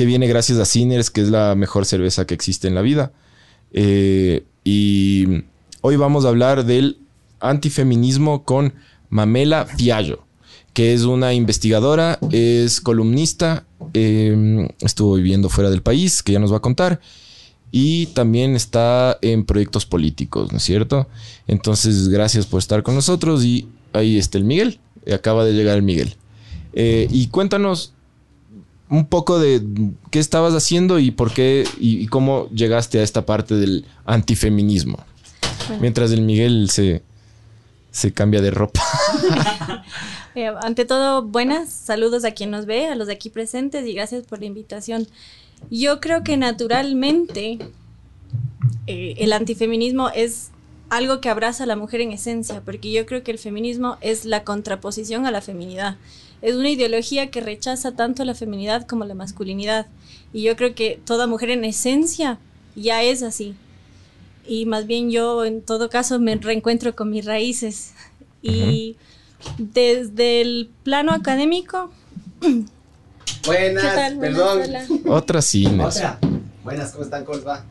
que viene gracias a Sinners, que es la mejor cerveza que existe en la vida. Eh, y hoy vamos a hablar del antifeminismo con Mamela Fiallo, que es una investigadora, es columnista, eh, estuvo viviendo fuera del país, que ya nos va a contar, y también está en proyectos políticos, ¿no es cierto? Entonces, gracias por estar con nosotros y ahí está el Miguel, acaba de llegar el Miguel. Eh, y cuéntanos un poco de qué estabas haciendo y por qué y, y cómo llegaste a esta parte del antifeminismo. Mientras el Miguel se, se cambia de ropa. Eh, ante todo, buenas saludos a quien nos ve, a los de aquí presentes y gracias por la invitación. Yo creo que naturalmente eh, el antifeminismo es algo que abraza a la mujer en esencia, porque yo creo que el feminismo es la contraposición a la feminidad. Es una ideología que rechaza tanto la feminidad como la masculinidad. Y yo creo que toda mujer en esencia ya es así. Y más bien yo en todo caso me reencuentro con mis raíces. Y desde el plano académico... Buenas, ¿Qué tal? Buenas, perdón. hola. Otra. Otra. Buenas, ¿cómo están? ¿Cómo les va?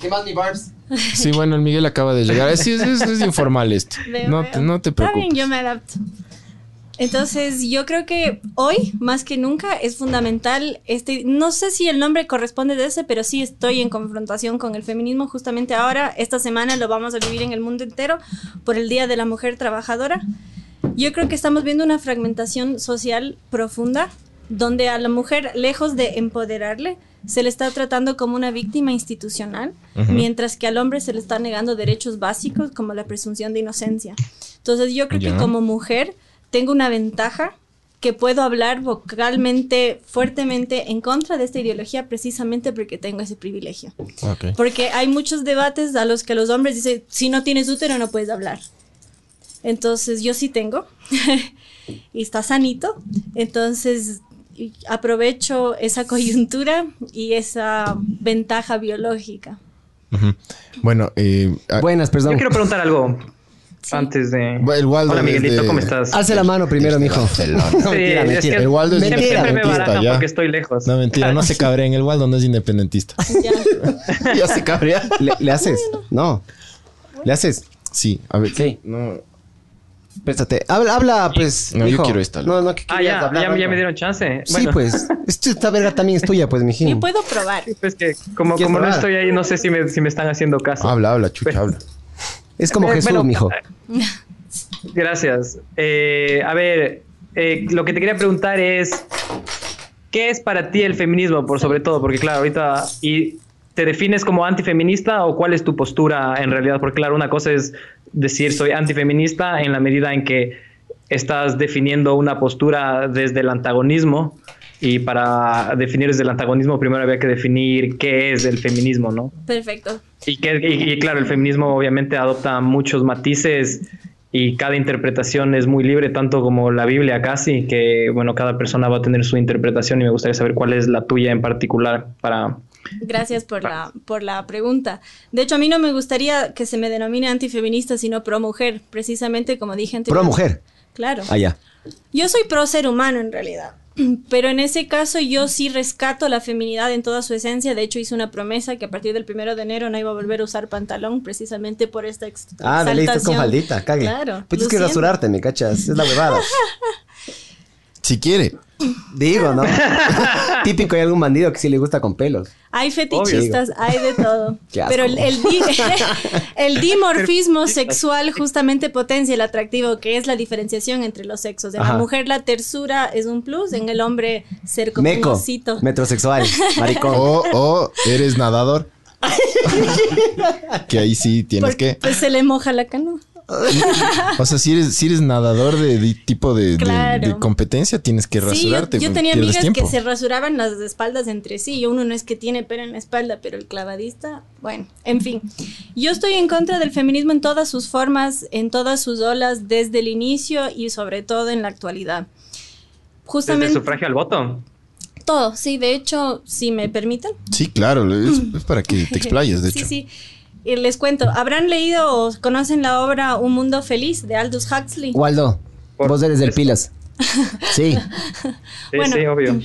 ¿Qué más, mi Barbs? Sí, bueno, el Miguel acaba de llegar. Es, es- es informal esto. No te, no te Está preocupes. bien, yo me adapto. Entonces, yo creo que hoy, más que nunca, es fundamental, este, no sé si el nombre corresponde de ese, pero sí estoy en confrontación con el feminismo justamente ahora. Esta semana lo vamos a vivir en el mundo entero por el Día de la Mujer Trabajadora. Yo creo que estamos viendo una fragmentación social profunda, donde a la mujer, lejos de empoderarle, se le está tratando como una víctima institucional, Ujú. mientras que al hombre se le está negando derechos básicos como la presunción de inocencia. Entonces yo creo que como mujer tengo una ventaja que puedo hablar vocalmente, fuertemente en contra de esta ideología precisamente porque tengo ese privilegio. Ok. Porque hay muchos debates a los que los hombres dicen, si no tienes útero no puedes hablar. Entonces yo sí tengo y está sanito. Entonces aprovecho esa coyuntura y esa ventaja biológica. Bueno, eh, Buenas, perdón. Yo quiero preguntar algo antes de. el Waldo Hola, Miguelito, de- ¿cómo estás? Alce la mano primero, mijo. Barcelona. No, Sí, mentira, es mentira. que El Waldo es independentista, ya. porque estoy lejos. No, mentira, no se cabreen. El Waldo no es independentista. Ya. ya se cabrea. ¿Le, le haces? No. ¿Le haces? Sí, a ver. Sí. No, Préstate. Habla, habla pues. No, yo quiero esta, No, no, que Ah, ya, hablar ya, me dieron chance. Sí, Bueno, pues. Esta verga también es tuya, pues, Yo mijín. puedo probar. pues que como, ¿Quieres como no estoy ahí, no sé si me, si me están haciendo caso. habla, habla, chucha, habla. Es como Eh, Jesús, bueno, mijo. Gracias. Eh, a ver, eh, lo que te quería preguntar es, ¿qué es para ti el feminismo, por sobre todo? Porque claro, ahorita, ¿y te defines como antifeminista o cuál es tu postura en realidad? Porque claro, una cosa es decir soy antifeminista en la medida en que estás definiendo una postura desde el antagonismo y para definir desde el antagonismo primero había que definir qué es el feminismo, ¿no? Perfecto. Y, que, y, y claro, el feminismo obviamente adopta muchos matices y cada interpretación es muy libre, tanto como la Biblia casi, que bueno, cada persona va a tener su interpretación y me gustaría saber cuál es la tuya en particular para... Gracias por la, por la pregunta. De hecho, a mí no me gustaría que se me denomine antifeminista, sino pro mujer, precisamente como dije antes. Pro mujer. Claro. Allá. Yo soy pro ser humano en realidad. Pero en ese caso yo sí rescato la feminidad en toda su esencia. De hecho, hice una promesa que a partir del primero de enero no iba a volver a usar pantalón precisamente por esta ex Ah, de ley estás con faldita, cague. Claro. Pues tienes que rasurarte, ¿me cachas? Es la huevada. Si quiere. Digo, ¿no? Típico hay algún bandido que sí le gusta con pelos. Hay fetichistas, hay de todo. Pero el, el, di- el dimorfismo sexual justamente potencia el atractivo, que es la diferenciación entre los sexos. En Ajá. la mujer la tersura es un plus, en el hombre ser como un Meco. osito. Metrosexual. Maricón. O, o eres nadador. que ahí sí tienes Porque, que. Pues se le moja la canoa. O sea, si eres, si eres nadador de, de tipo de, de- Claro. de competencia, tienes que Sí, yo, rasurarte. yo pues, tenía amigas tiempo. que se rasuraban las espaldas entre sí. Y uno no es que tiene pelo en la espalda, pero el clavadista, bueno, en fin. Yo estoy en contra del feminismo en todas sus formas, en todas sus olas, desde el inicio y sobre todo en la actualidad. Desde Justamente sufragio al voto. todo, sí, de hecho, si me permiten. Sí, claro, es, es para que te explayes, de sí, hecho. sí. Y les cuento, ¿habrán leído o conocen la obra Un Mundo Feliz de Aldous Huxley? Waldo, Por vos eres del. Pilas. Sí, Sí, Bueno, sí, obvio.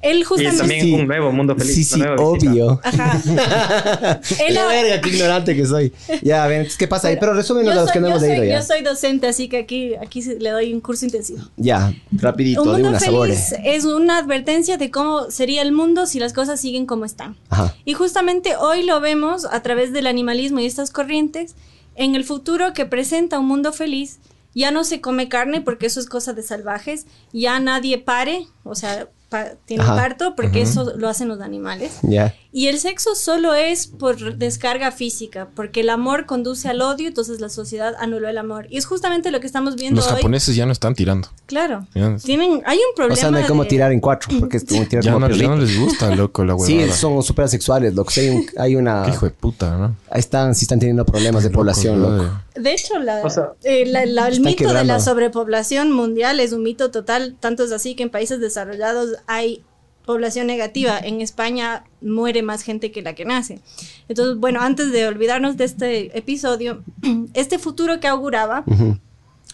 Él Y justamente... también Sí. un nuevo mundo feliz. sí, sí, obvio. Ajá. Él La verga, qué ignorante que soy. Ya, ven, ¿qué pasa ahí? Pero resúmenos a los que no yo hemos soy- leído ya. Yo soy docente, así que aquí, aquí se- le doy un curso intensivo. Ya, rapidito, Un de mundo una feliz es una advertencia de cómo sería el mundo si las cosas siguen como están. Ajá. Y justamente hoy lo vemos a través del animalismo y estas corrientes. En el futuro que presenta un mundo feliz, ya no se come carne porque eso es cosa de salvajes, ya nadie pare, o sea, pa- tiene Ajá. parto porque eso lo hacen los animales. Ya. Y el sexo solo es por descarga física, porque el amor conduce al odio, entonces la sociedad anuló el amor. Y es justamente lo que estamos viendo Los hoy. japoneses ya no están tirando. Claro. Tienen, hay un O problema. sea, no hay como de- tirar en cuatro, porque es como tirar ya como no, ya no les gusta, loco, la Sí, huevada. son súper asexuales, loco. Sí, hay, un- hay una... Qué hijo de puta, ¿no? Están, sí están teniendo problemas de población, Loco. De hecho, la- O sea, eh, la- la- el mito de la sobrepoblación mundial es un mito total. Tanto es así que en países desarrollados hay población negativa. En España muere más gente que la que nace. Entonces, bueno, antes de olvidarnos de este episodio, este futuro que auguraba,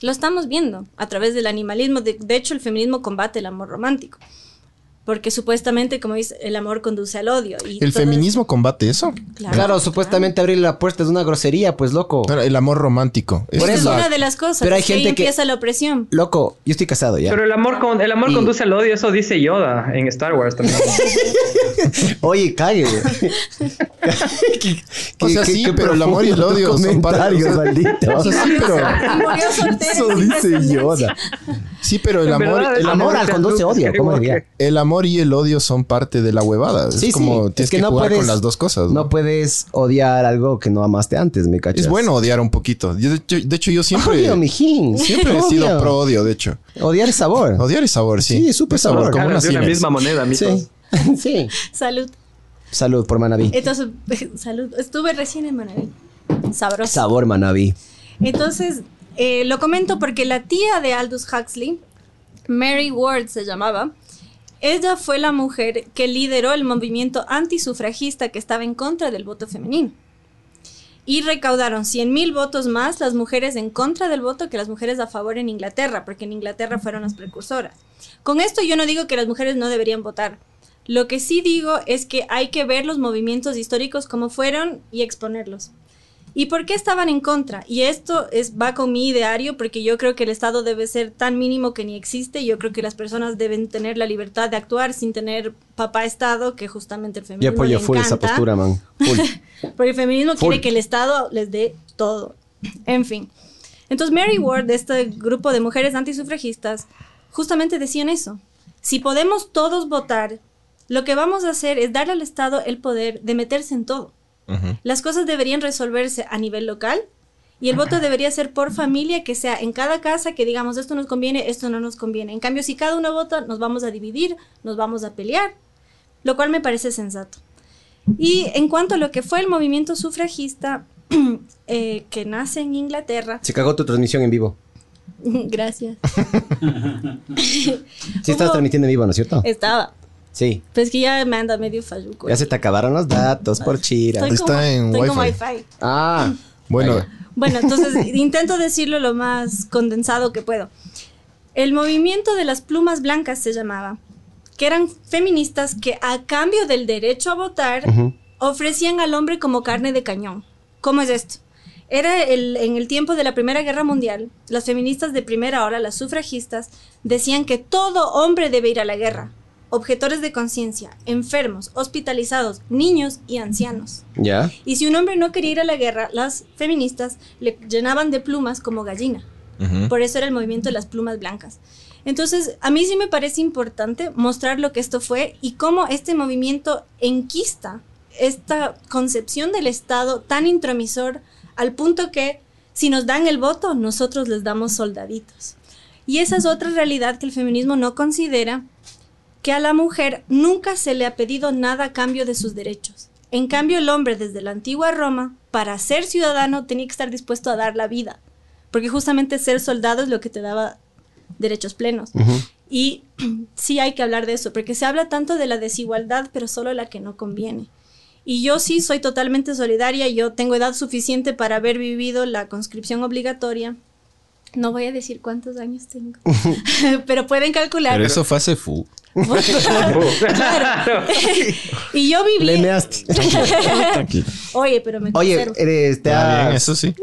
lo estamos viendo a través del animalismo. De, de hecho, el feminismo combate el amor romántico. Porque supuestamente, como dice, el amor conduce al odio. Y ¿El feminismo combate eso? Claro, supuestamente abrirle la puerta es una grosería, pues, loco. Claro, el amor romántico. Por Esa es eso. una de las cosas. Pero hay ahí gente que- empieza la opresión. Loco, yo estoy casado ya. Pero el amor, con, el amor Y- conduce al odio, eso dice Yoda en Star Wars también. Oye, cague. O sea, sí, pero el amor y el odio son sea, maldito. O sea, sí, pero, Eso dice. Yoda. sí, pero el amor, el amor al conduce odio, ¿cómo diría? el amor y el odio son parte de la huevada. Sí, es como sí. tienes que, jugar con las dos cosas. No puedes odiar algo que no amaste antes, me cachas. Es bueno odiar un poquito. Yo, de, hecho, de hecho, yo siempre, Obvio, mijín. siempre he sido pro odio, de hecho. Odiar es sabor. Odiar es sabor, sí. Sí, es súper Es sabor. como una de Siemens. misma moneda, mitos. Sí. sí. Salud. Salud por Manaví. Entonces, salud. Estuve recién en Manaví. Sabroso. Sabor Manaví. Entonces, eh, lo comento porque la tía de Aldous Huxley, Mary Ward se llamaba, ella fue la mujer que lideró el movimiento antisufragista que estaba en contra del voto femenino. Y recaudaron 100.000 votos más las mujeres en contra del voto que las mujeres a favor en Inglaterra, porque en Inglaterra fueron las precursoras. Con esto yo no digo que las mujeres no deberían votar. Lo que sí digo es que hay que ver los movimientos históricos como fueron y exponerlos. ¿Y por qué estaban en contra? Y esto es, va con mi ideario porque yo creo que el Estado debe ser tan mínimo que ni existe. Yo creo que las personas deben tener la libertad de actuar sin tener papá Estado, que justamente el Yo feminismo apoyo le full esa postura, man. Full. Porque el feminismo Full. quiere que el Estado les dé todo. En fin. Entonces Mary Ward, de este grupo de mujeres antisufragistas, justamente decían eso. Si podemos todos votar, lo que vamos a hacer es darle al Estado el poder de meterse en todo. Las cosas deberían resolverse a nivel local y el voto debería ser por familia, que sea en cada casa que digamos esto nos conviene, esto no nos conviene. En cambio, si cada uno vota, nos vamos a dividir, nos vamos a pelear, lo cual me parece sensato. Y en cuanto a lo que fue el movimiento sufragista eh, que nace en Inglaterra, Se cagó tu transmisión en vivo. gracias, Sí estás Hubo- transmitiendo en vivo, ¿no es cierto? estaba. Sí. Pues que ya me anda medio falluco. Ya se te acabaron los datos por chira. Estoy Está como- en estoy con Wi-Fi. Wi-Fi. Ah. Bueno. Bueno, entonces intento decirlo lo más condensado que puedo. El movimiento de las plumas blancas se llamaba, que eran feministas que a cambio del derecho a votar ofrecían al hombre como carne de cañón. ¿Cómo es esto? Era el- en el tiempo de la Primera Guerra Mundial, las feministas de primera hora, las sufragistas, decían que todo hombre debe ir a la guerra. Objetores de conciencia, enfermos, hospitalizados, niños y ancianos. Ya. Y si un hombre no quería ir a la guerra, las feministas le llenaban de plumas como gallina. Por eso era el movimiento de las plumas blancas. Entonces, a mí sí me parece importante mostrar lo que esto fue y cómo este movimiento enquista esta concepción del Estado tan intromisor al punto que Si nos dan el voto, nosotros les damos soldaditos. Y esa es otra realidad que el feminismo no considera, que a la mujer nunca se le ha pedido nada a cambio de sus derechos. En cambio, el hombre desde la antigua Roma, para ser ciudadano, tenía que estar dispuesto a dar la vida, porque justamente ser soldado es lo que te daba derechos plenos. Y sí hay que hablar de eso, porque se habla tanto de la desigualdad, pero solo la que no conviene. Y yo sí soy totalmente solidaria, yo tengo edad suficiente para haber vivido la conscripción obligatoria. No voy a decir cuántos años tengo, pero pueden calcular. Pero eso fue hace fu. Claro. y yo viví. Le measte. Tranquilo. Oye, pero me Oye, conservo. eres, te Está bien, has- eso sí.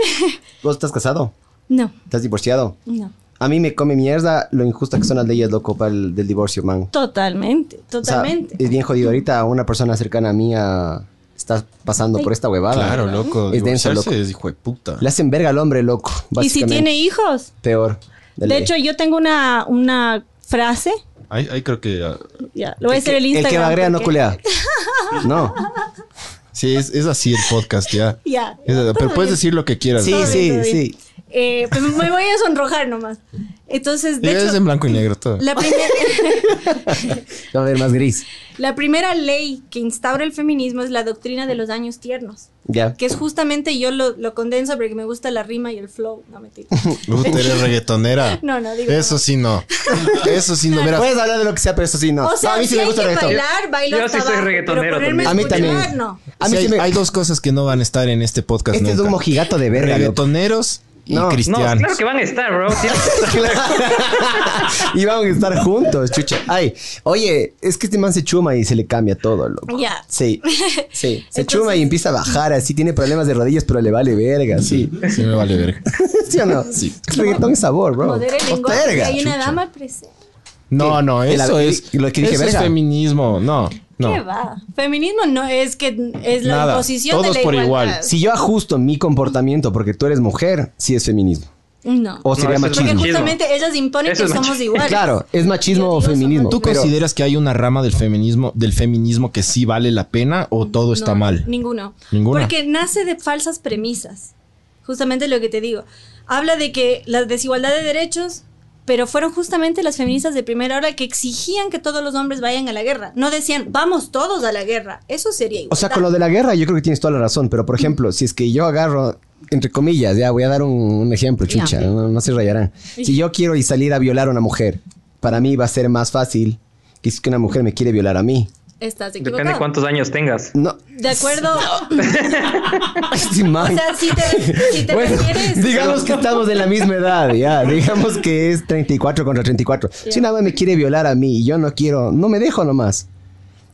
¿Vos estás casado? No, ¿Estás divorciado? no. A mí me come mierda lo injusta que son las leyes, loco, para el del divorcio, man. Totalmente, O sea, totalmente. es bien jodido. Ahorita una persona cercana a mí ah, está pasando por esta huevada. Claro, loco. Es denso, loco. es hijo de puta. Le hacen verga al hombre, loco. y si tiene hijos. Peor. De ley. hecho, yo tengo una, una frase. Ahí, ahí creo que... ah, Ya, lo voy a hacer el Instagram. El que bagrea no porque- culea. No. sí, es, es así el podcast ya. Ya. Es- Todo pero puedes bien. decir lo que quieras. Sí, sí, sí. Eh, pues me voy a sonrojar nomás. Entonces, de es hecho, en blanco y negro todo. la, primer- Va a ver más gris. la primera ley que instaura el feminismo es la doctrina de los años tiernos. Ya. Que es justamente, yo lo, lo condenso porque me gusta la rima y el flow. No, mentira. Puta, eres reggaetonera. No, no, digo Eso no. sí no. Eso sí no. Verás, Puedes hablar de lo que sea, pero eso sí no. O sea, No, a mí sí si me hay gusta el reggaetón. bailar, bailo Yo sí soy reggaetonero también. A mí también. no. A mí sí sí hay, me... hay dos cosas que no van a estar en este podcast Este es nunca. un mojigato de verga, loco. Y No, no, claro que van a estar, bro. Y vamos a estar juntos, chucha. Ay, oye, es que este man se chuma y se le cambia todo, loco. Ya. Sí, sí. Se Entonces- chuma y empieza a bajar así, tiene problemas de rodillas, pero le vale verga, sí. Sí me vale verga. ¿Sí o no? Sí. El reggaetón es sabor, bro. Modera el lenguaje. Verga, Hay una chucha. dama presente. No, no, eso el- es. lo que dije, eso es verga. feminismo. No, no. ¿Qué va? Feminismo no es que es la Nada, imposición todos de la por igualdad. igual. Si yo ajusto mi comportamiento porque tú eres mujer, sí es feminismo. No. O sería eso es Porque machismo. justamente ellas imponen Eso que es somos machismo. iguales. Claro, es machismo Yo o digo, feminismo. ¿Tú pero- consideras que hay una rama del feminismo, del feminismo que sí vale la pena o todo está No, mal? Ninguno. Ninguna. Porque nace de falsas premisas. Justamente lo que te digo. Habla de que la desigualdad de derechos, pero fueron justamente las feministas de primera hora que exigían que todos los hombres vayan a la guerra. No decían, vamos todos a la guerra. Eso sería igual. O sea, con lo de la guerra yo creo que tienes toda la razón, pero por ejemplo, si es que yo agarro, entre comillas, ya voy a dar un, un ejemplo, chucha, no, no se rayarán. Si yo quiero y salir a violar a una mujer, para mí va a ser más fácil que si es que una mujer me quiere violar a mí. Estás Depende de cuántos años tengas. No, De acuerdo. sí, man. O sea, si te, si te Bueno, refieres. digamos que estamos de la misma edad, ya. Digamos que es 34 contra 34. Si una vez me quiere violar a mí y yo no quiero, no me dejo nomás.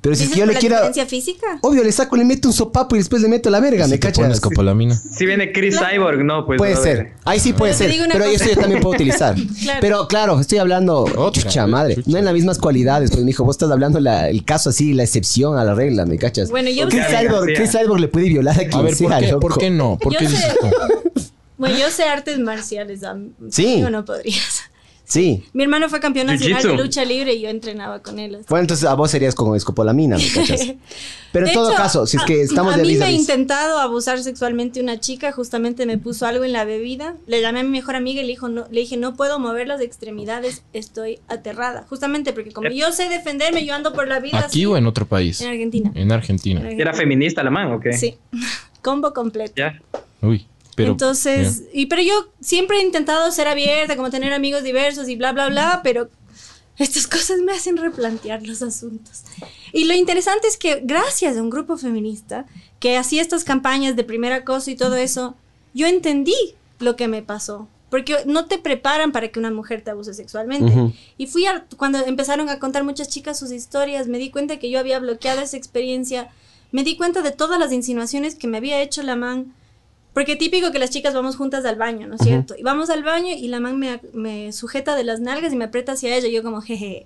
Pero si es ¿Dices que yo por le la quiero. diferencia física? Obvio, le saco, le meto un sopapo y después le meto la verga, Si ¿me te pones cachas? copolamina. Si viene Chris Cyborg, no, pues. Puede ser. Ahí sí puede ser. Pero cosa. eso yo también puedo utilizar. Claro. Pero claro, estoy hablando. Otra, chucha madre. chucha. No en las mismas cualidades. Pues, mijo, vos estás hablando la- el caso así, la excepción a la regla, ¿me cachas? Bueno, yo- Chris Ya, Cyborg. Chris Cyborg le puede violar a quien A ver, ¿por sea, qué, loco. ¿por qué no? ¿Por Yo qué sé-? Bueno, yo sé artes marciales. Sí. Yo no podría. Sí. Mi hermano fue campeón nacional de lucha libre y yo entrenaba con él. Bueno, entonces a vos serías como escopolamina, ¿me cachas? Pero en todo hecho, caso, si es que a- estamos a de mí vis me a ha intentado abusar sexualmente una chica, justamente me puso algo en la bebida. Le llamé a mi mejor amiga y le, dijo, no, le dije, no puedo mover las extremidades, estoy aterrada. Justamente porque como yo sé defenderme, yo ando por la vida ¿Aquí así. o en otro país? En Argentina. En Argentina. En Argentina. ¿Era feminista la man o qué? Sí. Combo completo. Ya. Uy, pero. Entonces, y pero yo siempre he intentado ser abierta, como tener amigos diversos y bla, bla, bla, pero estas cosas me hacen replantear los asuntos. Y lo interesante es que gracias a un grupo feminista que hacía estas campañas de primer acoso y todo eso, yo entendí lo que me pasó. Porque no te preparan para que una mujer te abuse sexualmente. Y fui a, cuando empezaron a contar muchas chicas sus historias, me di cuenta que yo había bloqueado esa experiencia. Me di cuenta de todas las insinuaciones que me había hecho la man. Porque típico que las chicas vamos juntas al baño, ¿no es cierto? Y vamos al baño y la man me, me sujeta de las nalgas y me aprieta hacia ella. Y yo como, jeje.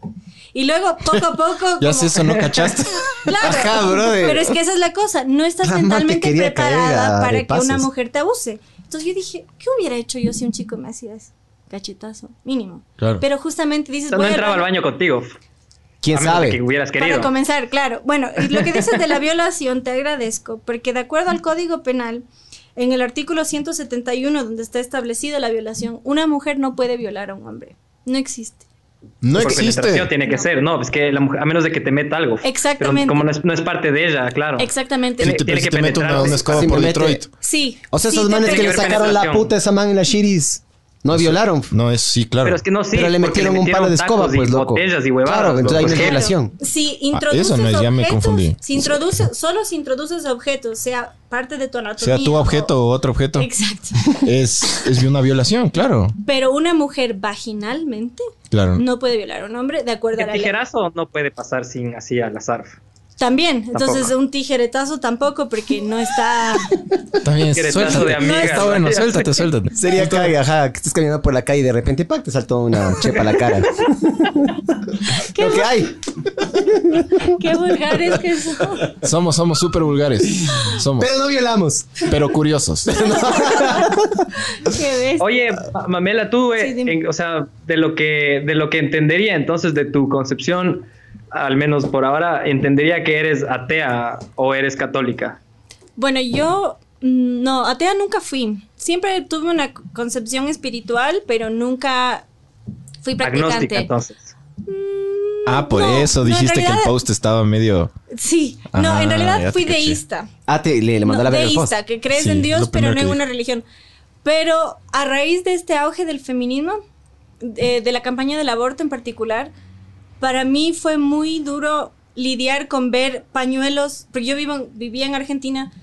Y luego, poco a poco... Ya como- sé, eso no cachaste. Claro. Ajá, brother. Pero es que esa es la cosa. No estás La mentalmente preparada a para que una mujer te abuse. Entonces yo dije, ¿qué hubiera hecho yo si un chico me hacía eso? Cachetazo, mínimo. Claro. Pero justamente O dices, sea, no entraba al baño- contigo. ¿Quién sabe? que hubieras querido. Para comenzar, claro. Bueno, lo que dices de la violación, te agradezco, porque de acuerdo al Código Penal, En el artículo 171, donde está establecida la violación, una mujer no puede violar a un hombre. No existe. No Por existe. penetración tiene que ser, no, es que la mujer, a menos de que te meta algo. Exactamente. Pero como no es, no es parte de ella, claro. Exactamente. Si Tiene- te, tiene si que te mete una, penetrar. una escoba Si me por mete- Detroit. Sí. O sea, sí, esos manes que le sacaron la puta a esa man en la shiris. No violaron. No es, sí, claro. Pero es que no, sí. pero le metieron un palo de escoba, y pues, loco. botellas y huevadas. Claro, entonces hay una violación. Si introduces eso no es, ya me objetos, confundí. Si introduces, solo si introduces objetos, sea parte de tu anatomía. sea tu objeto o otro objeto. Exacto. Es, es una violación, claro. Pero una mujer vaginalmente Claro. no puede violar a un hombre de acuerdo a El la ley. tijerazo no puede pasar sin así al azar. También. Entonces, Tampoco. un tijeretazo tampoco, porque no está. Queretazo suéltate. de amigas, Está bueno, ¿no? suéltate, suéltate. Sería cague, ajá, que estés caminando por la calle y de repente, ¡pac! te saltó una chepa a la cara. Qué, Lo que hay. qué vulgares que son. Somos, somos súper vulgares. Somos. Pero no violamos. Pero curiosos. Qué bestia. Oye, Ma- Mamela, tú, eh, Sí, dime. en- o sea, de lo que de lo que entendería entonces de tu concepción, al menos por ahora, entendería que eres atea o eres católica. Bueno, yo mm, no, atea nunca fui. Siempre tuve una concepción espiritual, pero nunca fui Agnóstica, practicante. entonces. Ah, por No, eso no, dijiste que el post estaba medio. Sí, no, Ah, en realidad fui deísta. Ah, te, le, le mandó No, la verga el post. deísta, que crees Sí, en Dios, pero no en una religión. Pero a raíz de este auge del feminismo, de, de la campaña del aborto en particular, para mí fue muy duro lidiar con ver pañuelos, porque yo vivo, vivía en Argentina,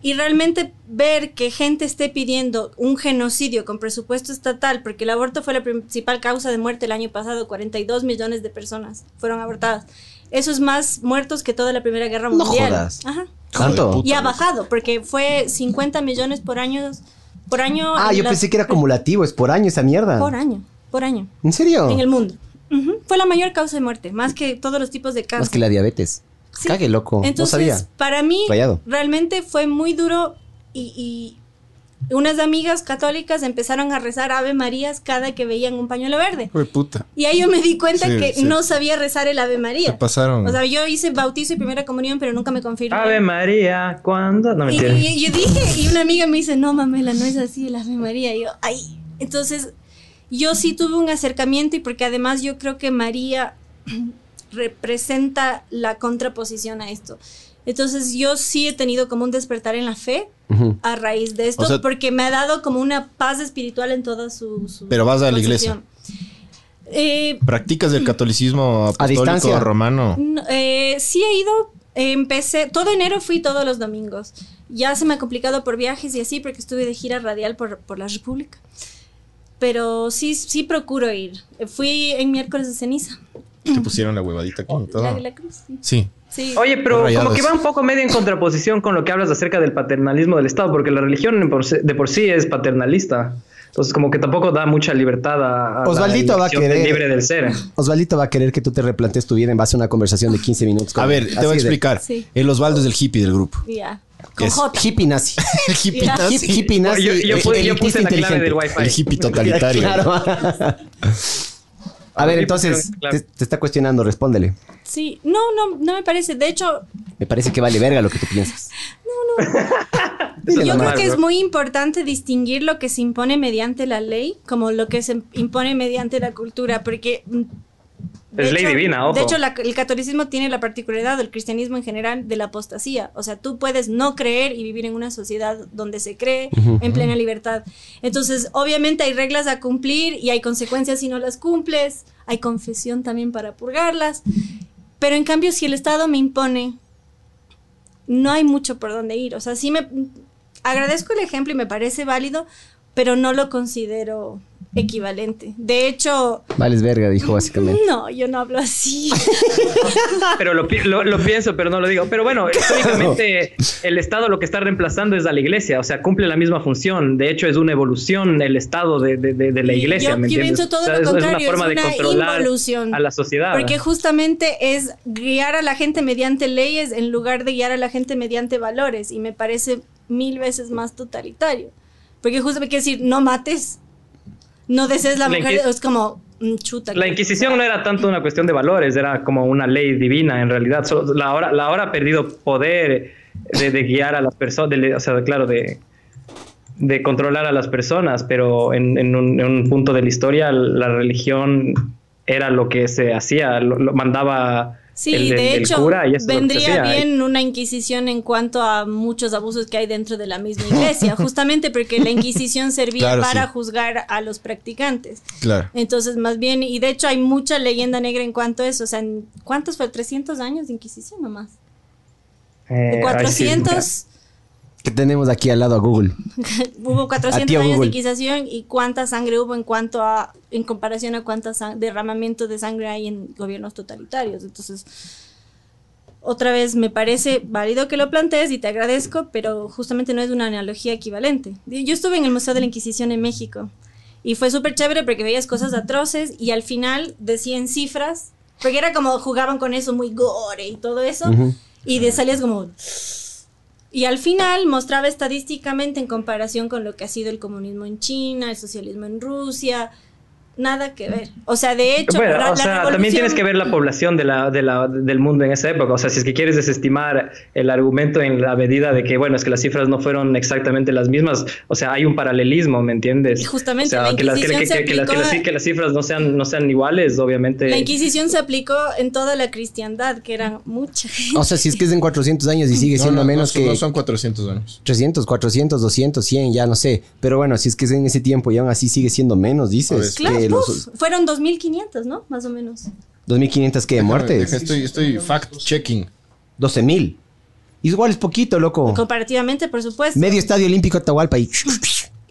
y realmente ver que gente esté pidiendo un genocidio con presupuesto estatal, porque el aborto fue la principal causa de muerte el año pasado, 42 millones de personas fueron abortadas. Eso es más muertos que toda la Primera Guerra No Mundial. jodas. Ajá. ¿Tanto? Puta, Y ha bajado, porque fue 50 millones por año. Por año. Ah, yo las- pensé que era acumulativo, es por año esa mierda. Por año, por año. ¿En serio? En el mundo. Fue la mayor causa de muerte, más que todos los tipos de cáncer. Más que la diabetes. Sí. Cague, loco. Entonces, no sabía. para mí, realmente fue muy duro y, y unas amigas católicas empezaron a rezar Ave Marías cada que veían un pañuelo verde. Fue puta. Y ahí yo me di cuenta Sí, que sí. no sabía rezar el Ave Se María. pasaron. O sea, yo hice bautizo y primera comunión, pero nunca me confirmé. Ave María, ¿cuándo? No me Y, y- yo dije, y una amiga me dice, no, Mamela, no es así el Ave María. Y yo, ay. Entonces, yo sí tuve un acercamiento y porque además yo creo que María representa la contraposición a esto. Entonces, yo sí he tenido como un despertar en la fe a raíz de esto, O sea- porque me ha dado como una paz espiritual en toda su... su Pero vas a la concepción. Eh, ¿Practicas el catolicismo apostólico distancia. romano? No, eh, sí he ido, eh, empecé, todo enero fui todos los domingos. Ya se me ha complicado por viajes y así porque estuve de gira radial por, por la República. Pero sí, sí procuro ir. Fui en miércoles de ceniza. Te pusieron la huevadita aquí y todo. La de la cruz, sí. Sí. Sí. Oye, pero Rayados. como que va un poco medio en contraposición con lo que hablas acerca del paternalismo del Estado, porque la religión en por sí- de por sí es paternalista. Entonces, como que tampoco da mucha libertad a, a Osvaldito la va a querer- libre del ser. Osvaldito va a querer que tú te replantees tu vida en base a una conversación de 15 minutos. con A ver, te voy a de- explicar. Sí. El Osvaldo es el hippie del grupo. Ya. Con Es J. Hippie nazi. El hippie nazi. Hip- hippie nazi. Yo, yo el- pu- el yo puse la clave del. Wi-Fi. El hippie totalitario. Claro. A ver, entonces, te, te está cuestionando, respóndele. Sí. No, no, no me parece. De hecho, Me parece que vale verga lo que tú piensas. Dile Yo nomás. creo que es muy importante distinguir lo que se impone mediante la ley como lo que se impone mediante la cultura, porque... de Es ley divina, ojo. De hecho, la- el catolicismo tiene la particularidad, o el cristianismo en general, de la apostasía. O sea, tú puedes no creer y vivir en una sociedad donde se cree en plena libertad. Entonces, obviamente hay reglas a cumplir y hay consecuencias si no las cumples. Hay confesión también para purgarlas. Pero en cambio, si el Estado me impone no hay mucho por dónde ir. O sea, sí me agradezco el ejemplo y me parece válido, pero no lo considero equivalente. De hecho, Vales verga, dijo básicamente. no, yo no hablo así. Pero lo, pi- lo- lo pienso, pero no lo digo. Pero bueno, históricamente el Estado lo que está reemplazando es a la iglesia, o sea, cumple la misma función. De hecho, es una evolución el Estado de, de- de- de la iglesia, Yo- ¿me yo entiendes? pienso todo O sea, lo es- es, contrario, una es forma de una controlar involución. a la sociedad. Porque justamente es guiar a la gente mediante leyes en lugar de guiar a la gente mediante valores. Y me parece mil veces más totalitario. Porque justamente quiere decir, no mates, no desees la La mujer. Es como, mm, chuta. La Inquisición no era tanto una cuestión de valores, era como una ley divina en realidad. Solo- la hora, la hora ha perdido poder de, de guiar a las personas, o sea, claro, de, de controlar a las personas, pero en, en un, en un punto de la historia la religión era lo que se hacía, lo, lo mandaba Sí, el, de el hecho, cura y vendría hacía. bien una inquisición en cuanto a muchos abusos que hay dentro de la misma iglesia, justamente porque la inquisición servía Claro, para sí. juzgar a los practicantes. Claro. Entonces, más bien, y de hecho hay mucha leyenda negra en cuanto a eso, o sea, en- ¿cuántos fue? ¿300 años de inquisición nomás? Eh, ¿O ay, sí, 400? Que tenemos aquí al lado a Google. hubo 400 tío años de Google. inquisición y cuánta sangre hubo en cuanto a, en comparación a cuánta san- derramamiento de sangre hay en gobiernos totalitarios. Entonces, otra vez me parece válido que lo plantees y te agradezco, pero justamente no es una analogía equivalente. Yo estuve en el Museo de la Inquisición en México y fue súper chévere porque veías cosas atroces y al final decían cifras, porque era como jugaban con eso muy gore y todo eso, Ujú. y de salías como... Y al final mostraba estadísticamente en comparación con lo que ha sido el comunismo en China, el socialismo en Rusia, nada que ver. O sea, de hecho, Bueno, la- o la sea, también revolución- tienes que ver la población de la, de la, del mundo en esa época. O sea, si es que quieres desestimar el argumento en la medida de que, bueno, es que las cifras no fueron exactamente las mismas, o sea, hay un paralelismo, ¿me entiendes? Y justamente, o sea, la que, las, que, se las, que las- aplicó- que las cifras no sean, no sean iguales, obviamente. La Inquisición se aplicó en toda la cristiandad, que eran mucha gente. O sea, si es que es en 400 años y sigue No, siendo no, menos no, que no son 400 años. 300, 400, 200, 100, ya no sé. Pero bueno, si es que es en ese tiempo y aún así sigue siendo menos, dices. Claro, que los puf, fueron 2.500, ¿no? Más o menos. 2500 que Déjame, muertes. deja, Estoy, estoy fact-checking. 12.000. Igual es poquito, loco. Comparativamente, por supuesto. Medio estadio olímpico Atahualpa y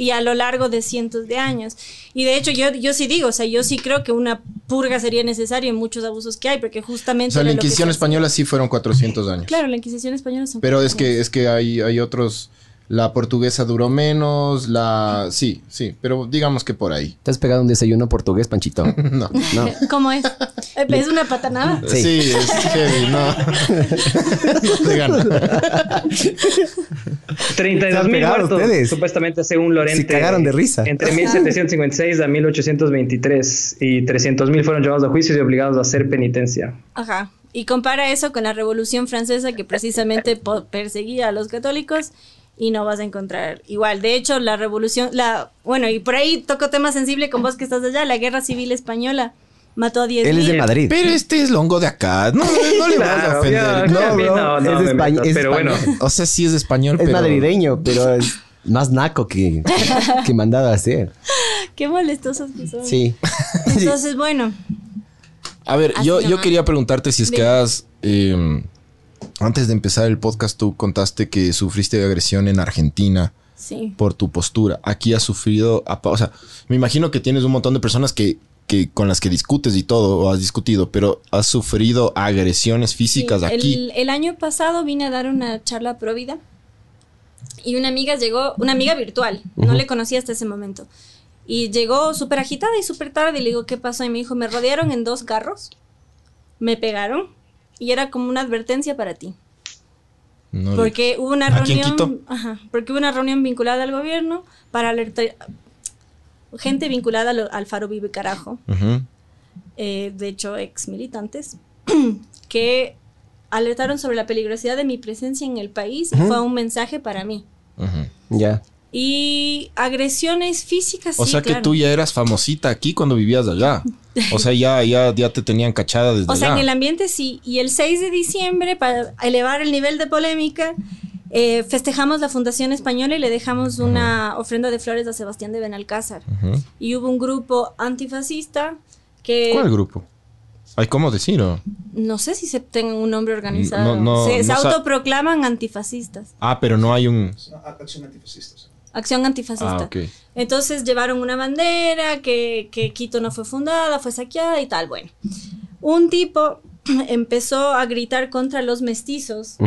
y a lo largo de cientos de años. Y de hecho, yo, yo sí digo, o sea, yo sí creo que una purga sería necesaria en muchos abusos que hay, porque O justamente... sea, la Inquisición española sí fueron 400 años. Claro, la Inquisición española son... Pero es que, es que hay, hay otros. La portuguesa duró menos, la. Sí, sí, pero digamos que por ahí. ¿Te has pegado un desayuno portugués, Panchito? No. No. ¿Cómo es? Eh, ¿Es una patanada? Sí. Sí, es heavy, no. Te gana. 32 Se han mil muertos, ustedes. supuestamente según Lorente. Se cagaron de risa. Entre 1756 a 1823 y 300 mil fueron llevados a juicio y obligados a hacer penitencia. Ajá. Y compara eso con la Revolución Francesa que precisamente perseguía a los católicos y no vas a encontrar igual. De hecho, la revolución, la, bueno, y por ahí toco tema sensible con vos que estás allá, la Guerra Civil Española mató a 10 Él es de mil. Madrid. Pero este es longo de acá. No, no le vas a Claro, ofender. No, bro, no, no es españ- metas, es pero bueno. español. O sea, sí es español, Es pero. madrileño, pero es más naco que, que mandado a hacer. Qué molestosos que son. Sí. Entonces, bueno, A ver, Así yo, yo quería preguntarte si es que has. eh, antes de empezar el podcast, tú contaste que sufriste de agresión en Argentina sí. por tu postura. Aquí has sufrido. O sea, me imagino que tienes un montón de personas que, que con las que discutes y todo, o has discutido, pero has sufrido agresiones físicas Sí, aquí. El, el año pasado vine a dar una charla pro vida y una amiga llegó, una amiga virtual, no le conocía hasta ese momento. Y llegó súper agitada y súper tarde y le digo, ¿qué pasó? Y me dijo, me rodearon en dos carros, me pegaron y era como una advertencia para ti. No Porque hubo una ¿Aquí en reunión, ajá, porque hubo una reunión vinculada al gobierno para alertar gente vinculada al, al Faro Vive Carajo eh, de hecho ex militantes, que alertaron sobre la peligrosidad de mi presencia en el país y fue un mensaje para mí. Ya. Y agresiones físicas. O sí, sea que claro. tú ya eras famosita aquí cuando vivías allá. O sea, ya, ya, ya te tenían cachada desde O sea, allá. en el ambiente sí. Y el 6 de diciembre, para elevar el nivel de polémica, eh, festejamos la Fundación Española y le dejamos una ofrenda de flores a Sebastián de Benalcázar. Y hubo un grupo antifascista que... ¿Cuál grupo? Ay, ¿cómo decirlo? No sé si se tengan un nombre organizado. No, no, se se no sa- autoproclaman antifascistas. Ah, pero no hay un. Acción antifascista. Acción antifascista. Ah. Entonces llevaron una bandera que, que Quito no fue fundada, fue saqueada y tal. Bueno, un tipo empezó a gritar contra los mestizos.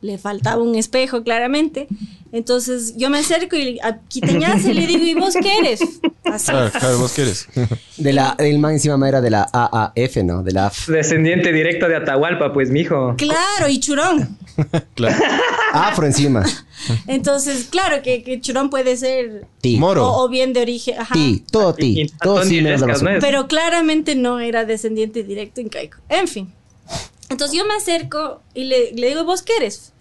Le faltaba un espejo, claramente. Entonces yo me acerco y a Quiteñazo y le digo, ¿y vos qué eres? Así. Claro, claro, ¿vos qué eres? De la, el man encima era de la AAF, ¿no? De la AF. Descendiente directo de Atahualpa, pues, mijo. Claro, y churón. claro. Afro encima. Entonces, claro que, que churón puede ser Ti. Moro. o, o bien de origen. Ajá. Ti. Todo ti. Y- Todo sí. Pero claramente no era descendiente directo incaico. En fin. Entonces yo me acerco y le, le digo, ¿vos qué eres?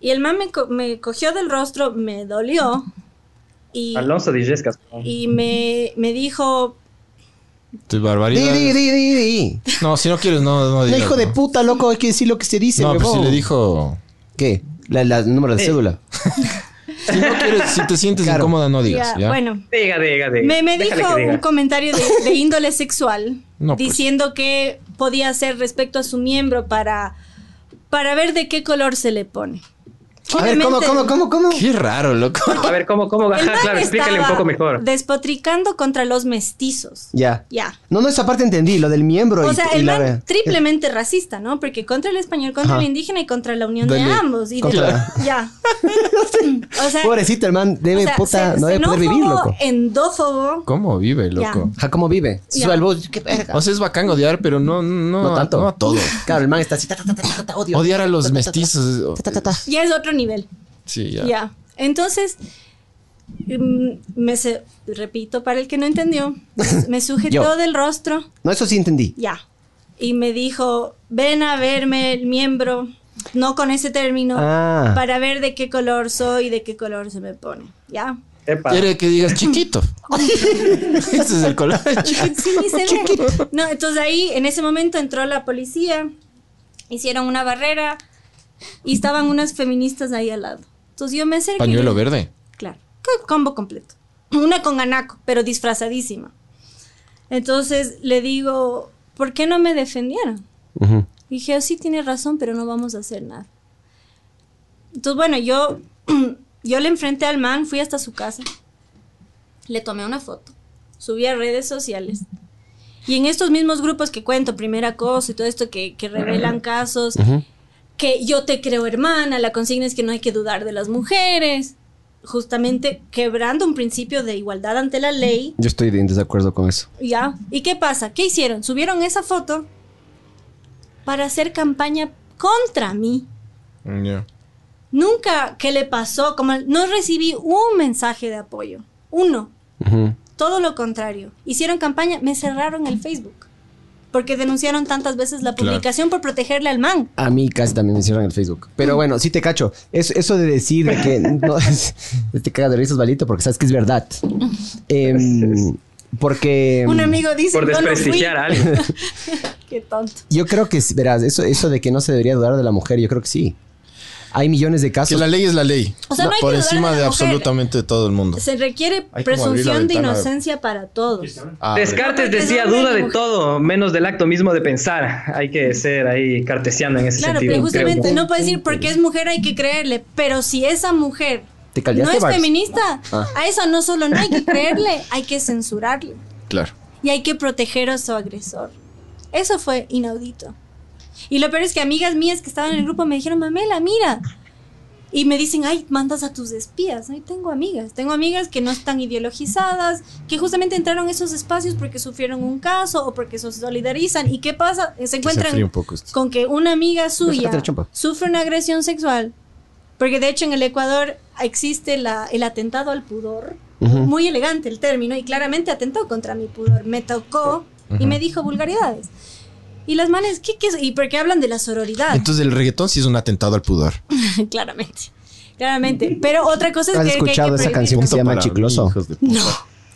Y el man me, co- me cogió del rostro, me dolió. Y, Alonso Dillescas. y me, me dijo, Tu barbaridad. di, di, di, di. No, si no quieres, no, no digas, hijo de puta, loco, hay que decir lo que se dice, No, pues si le dijo. ¿Qué? La, la- el número de Eh. cédula. Si no quieres, si te sientes Claro. incómoda, no digas. ¿ya? bueno, Diga, diga, diga. me, me dijo un comentario de, de índole sexual, No, pues. diciendo que podía hacer respecto a su miembro para, para ver de qué color se le pone. A ver, ¿cómo, cómo, cómo, cómo? Qué raro, loco. A ver, ¿cómo, cómo? Ajá, claro, explícale un poco mejor. Despotricando contra los mestizos. Ya. Ya. No, no, esa parte entendí, lo del miembro O y, sea, y el la... man triplemente racista, ¿no? Porque contra el español, contra Ajá. el indígena y contra la unión de ambos. Y de- Contra- ya. o sea, Pobrecito, el man debe, o sea, puta, se- no debe poder vivir, loco. Endófobo. ¿Cómo vive, loco? Ajá, ¿cómo vive? Bus, qué verga. O sea, es bacán odiar, pero no, no, no tanto. No a todo. Claro, el man está así, ta, ta, ta, ta, ta, ta, odio. Odiar a los mestizos. Ya es otro nivel. Sí, Ya. ya. Entonces, mm, me se- repito, para el que no entendió, me sujetó del rostro. No, eso sí entendí. Ya. Y me dijo, ven a verme el miembro, no con ese término, Ah. para ver de qué color soy y de qué color se me pone. ¿Ya? Epa. Quiere que digas chiquito. Ese es el color. Sí, ni se ve. No, entonces ahí, en ese momento entró la policía, hicieron una barrera y estaban unas feministas ahí al lado. Entonces yo me acerqué. Pañuelo verde. Claro, co- combo completo. Una con anaco, pero disfrazadísima. Entonces le digo, ¿por qué no me defendieron? Dije, "Oh, sí, tiene razón, pero no vamos a hacer nada. Entonces, bueno, yo, yo le enfrenté al man, fui hasta su casa, le tomé una foto, subí a redes sociales. Y en estos mismos grupos que cuento, primer acoso y todo esto que, que revelan casos. Que yo te creo hermana, la consigna es que no hay que dudar de las mujeres, justamente quebrando un principio de igualdad ante la ley. Yo estoy en desacuerdo con eso. ¿Ya? ¿Y qué pasa? ¿Qué hicieron? Subieron esa foto para hacer campaña contra mí. Ya. Nunca, ¿qué le pasó? Como no recibí un mensaje de apoyo. Uno. Todo lo contrario. Hicieron campaña, me cerraron el Facebook. Porque denunciaron tantas veces la Claro. publicación por protegerle al man. A mí casi también me cierran el Facebook. Pero bueno, sí te cacho. Es, eso de decir de que no, te cagas de risas, Valito, porque sabes que es verdad. Em, porque Un amigo dice, Por desprestigiar a alguien. Qué tonto. yo creo que, verás, eso, eso de que no se debería dudar de la mujer, yo creo que sí. Hay millones de Que casos. la ley es la ley. O sea, no hay por que encima de absolutamente todo el mundo. Se requiere Hay presunción de inocencia para todos. Abre. Descartes decía duda de todo, menos del acto mismo de pensar. Hay que ser ahí cartesiano en ese Claro, sentido. pero creo. justamente no puedes decir porque es mujer hay que creerle, pero si esa mujer ¿Te no es feminista, Ah. a eso no solo no hay que creerle, hay que censurarle Claro. y hay que proteger a su agresor. Eso fue inaudito. Y lo peor es que amigas mías que estaban en el grupo me dijeron, Mamela, mira. Y me dicen, ay, mandas a tus espías. Ay, tengo amigas. Tengo amigas que no están ideologizadas, que justamente entraron a esos espacios porque sufrieron un caso o porque se solidarizan. ¿Y qué pasa? Se se encuentran esto. con que una amiga suya sufre una agresión sexual. Porque de hecho en el Ecuador existe la, el atentado al pudor. Ujú. Muy elegante el término y claramente atentó contra mi pudor. Me tocó y me dijo vulgaridades. Y las manes, ¿qué, qué es? ¿Y por qué hablan de la sororidad? Entonces el reggaetón sí es un atentado al pudor. claramente. Claramente. Pero otra cosa es ¿Has que, que hay que escuchado esa canción que se llama Chicloso? hijos de puta. No.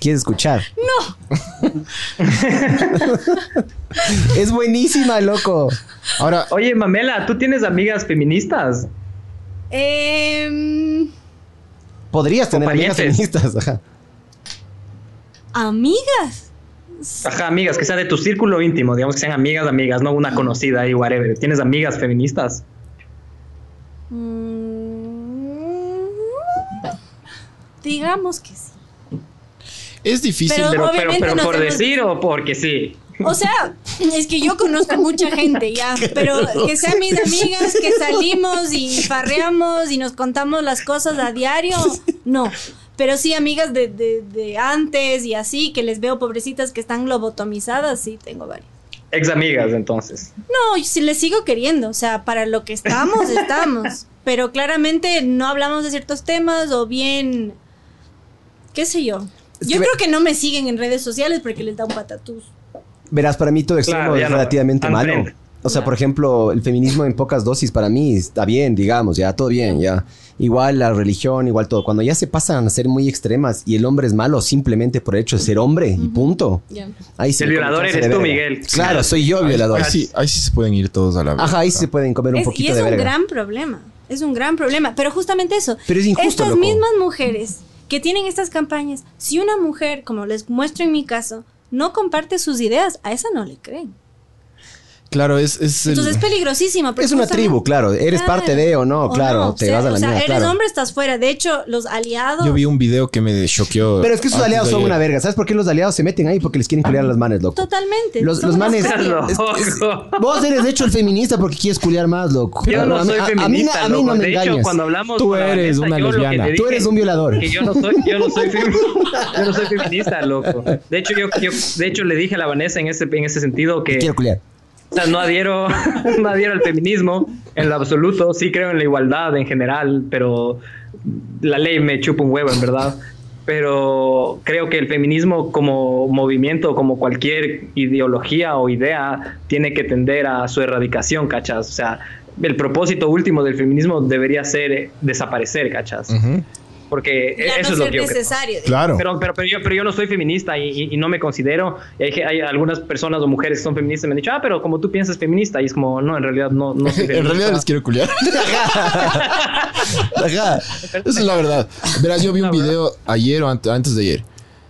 ¿Quieres escuchar? No. es buenísima, loco. Ahora, Oye, Mamela, ¿tú tienes amigas feministas? Em, Podrías tener amigas feministas. ajá. amigas. Ajá, amigas, que sean de tu círculo íntimo, digamos que sean amigas, amigas, no una conocida y whatever. ¿Tienes amigas feministas? Mm, digamos que sí. es difícil. Pero- Pero, pero, por hemos- decir o porque sí. O sea, es que yo conozco a mucha gente ya, pero que sean mis amigas, que salimos y farreamos y nos contamos las cosas a diario, no. Pero sí, amigas de, de, de antes y así, que les veo pobrecitas que están lobotomizadas, sí, tengo varias. Ex amigas, entonces. No, yo sí les sigo queriendo, o sea, para lo que estamos, estamos. Pero claramente no hablamos de ciertos temas o bien, qué sé yo. Yo creo que no me siguen en redes sociales porque les da un patatús. Verás, para mí todo extremo Claro, es no, relativamente al malo. O sea, por ejemplo, el feminismo en pocas dosis para mí está bien, digamos, ya, todo bien, ya. Igual la religión, igual todo. Cuando ya se pasan a ser muy extremas y el hombre es malo simplemente por el hecho de ser hombre y punto. Ahí sí El violador eres de tú, verga. Miguel. Claro, soy yo el violador. Ahí sí, ahí sí se pueden ir todos a la vez. Ajá, ahí sí se pueden comer un Es- y poquito es de un verga. gran problema. Es un gran problema. Pero justamente eso. Pero es injusto, Estas loco. mismas mujeres que tienen estas campañas, si una mujer, como les muestro en mi caso, no comparte sus ideas, a esa no le creen. Claro, es, es el- Entonces es peligrosísima. porque Es una tribu, claro. Eres parte de o no, claro, te vas a la o sea, mierda, eres claro. hombre, estás fuera. De hecho, los aliados. Yo vi un video que me choqueó. Pero es que sus antes aliados son una verga. ¿Sabes por qué los aliados se meten ahí? Porque les quieren culiar a las manes, loco. Totalmente. Los, los manes. carias. es- es- vos eres de hecho el feminista porque quieres culiar más, loco. Yo no A soy a- a mí no- feminista, A mí, no loco. me De hecho, cuando hablamos Tú eres Vanessa, una lesbiana. Tú eres un violador. Que yo no soy, yo no soy, femi- yo no soy feminista, loco. De hecho, yo, yo- de hecho, le dije a la Vanessa en ese, en ese sentido que Quiero culiar. O sea, no adhiero, no adhiero al feminismo en lo absoluto. Sí creo en la igualdad en general, pero la ley me chupa un huevo, en verdad. Pero creo que el feminismo como movimiento, como cualquier ideología o idea, tiene que tender a su erradicación, ¿cachas? O sea, el propósito último del feminismo debería ser eh, desaparecer, ¿cachas? Ujú. Porque Ya eso no es lo que yo creo. necesario. Claro. Pero, pero, pero, yo, pero yo no soy feminista y, y- y no me considero. Y hay, hay algunas personas o mujeres que son feministas y me han dicho, ah, pero como tú piensas feminista. Y es como, no, en realidad no, no soy feminista. en realidad les quiero culiar. Ajá. Esa es la verdad. Verás, yo vi un video ayer o ante- antes de ayer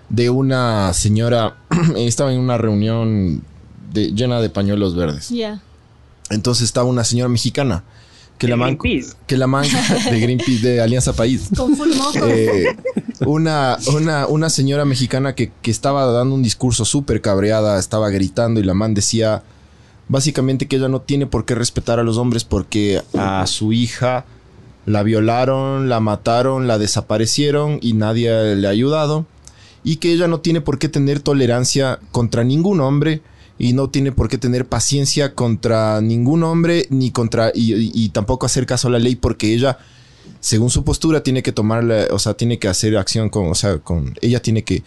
de una señora. estaba en una reunión de- llena de pañuelos verdes. Ya. Entonces estaba una señora mexicana. Que De la man, Greenpeace. que la man de Greenpeace, de Alianza País. Con full mojo. Eh, una, una, una señora mexicana que, que estaba dando un discurso súper cabreada, estaba gritando y la man decía básicamente que ella no tiene por qué respetar a los hombres porque a su hija la violaron, la mataron, la desaparecieron y nadie le ha ayudado y que ella no tiene por qué tener tolerancia contra ningún hombre y no tiene por qué tener paciencia contra ningún hombre ni contra y, y- tampoco hacer caso a la ley porque ella según su postura tiene que tomar la- o sea tiene que hacer acción con o sea con ella tiene que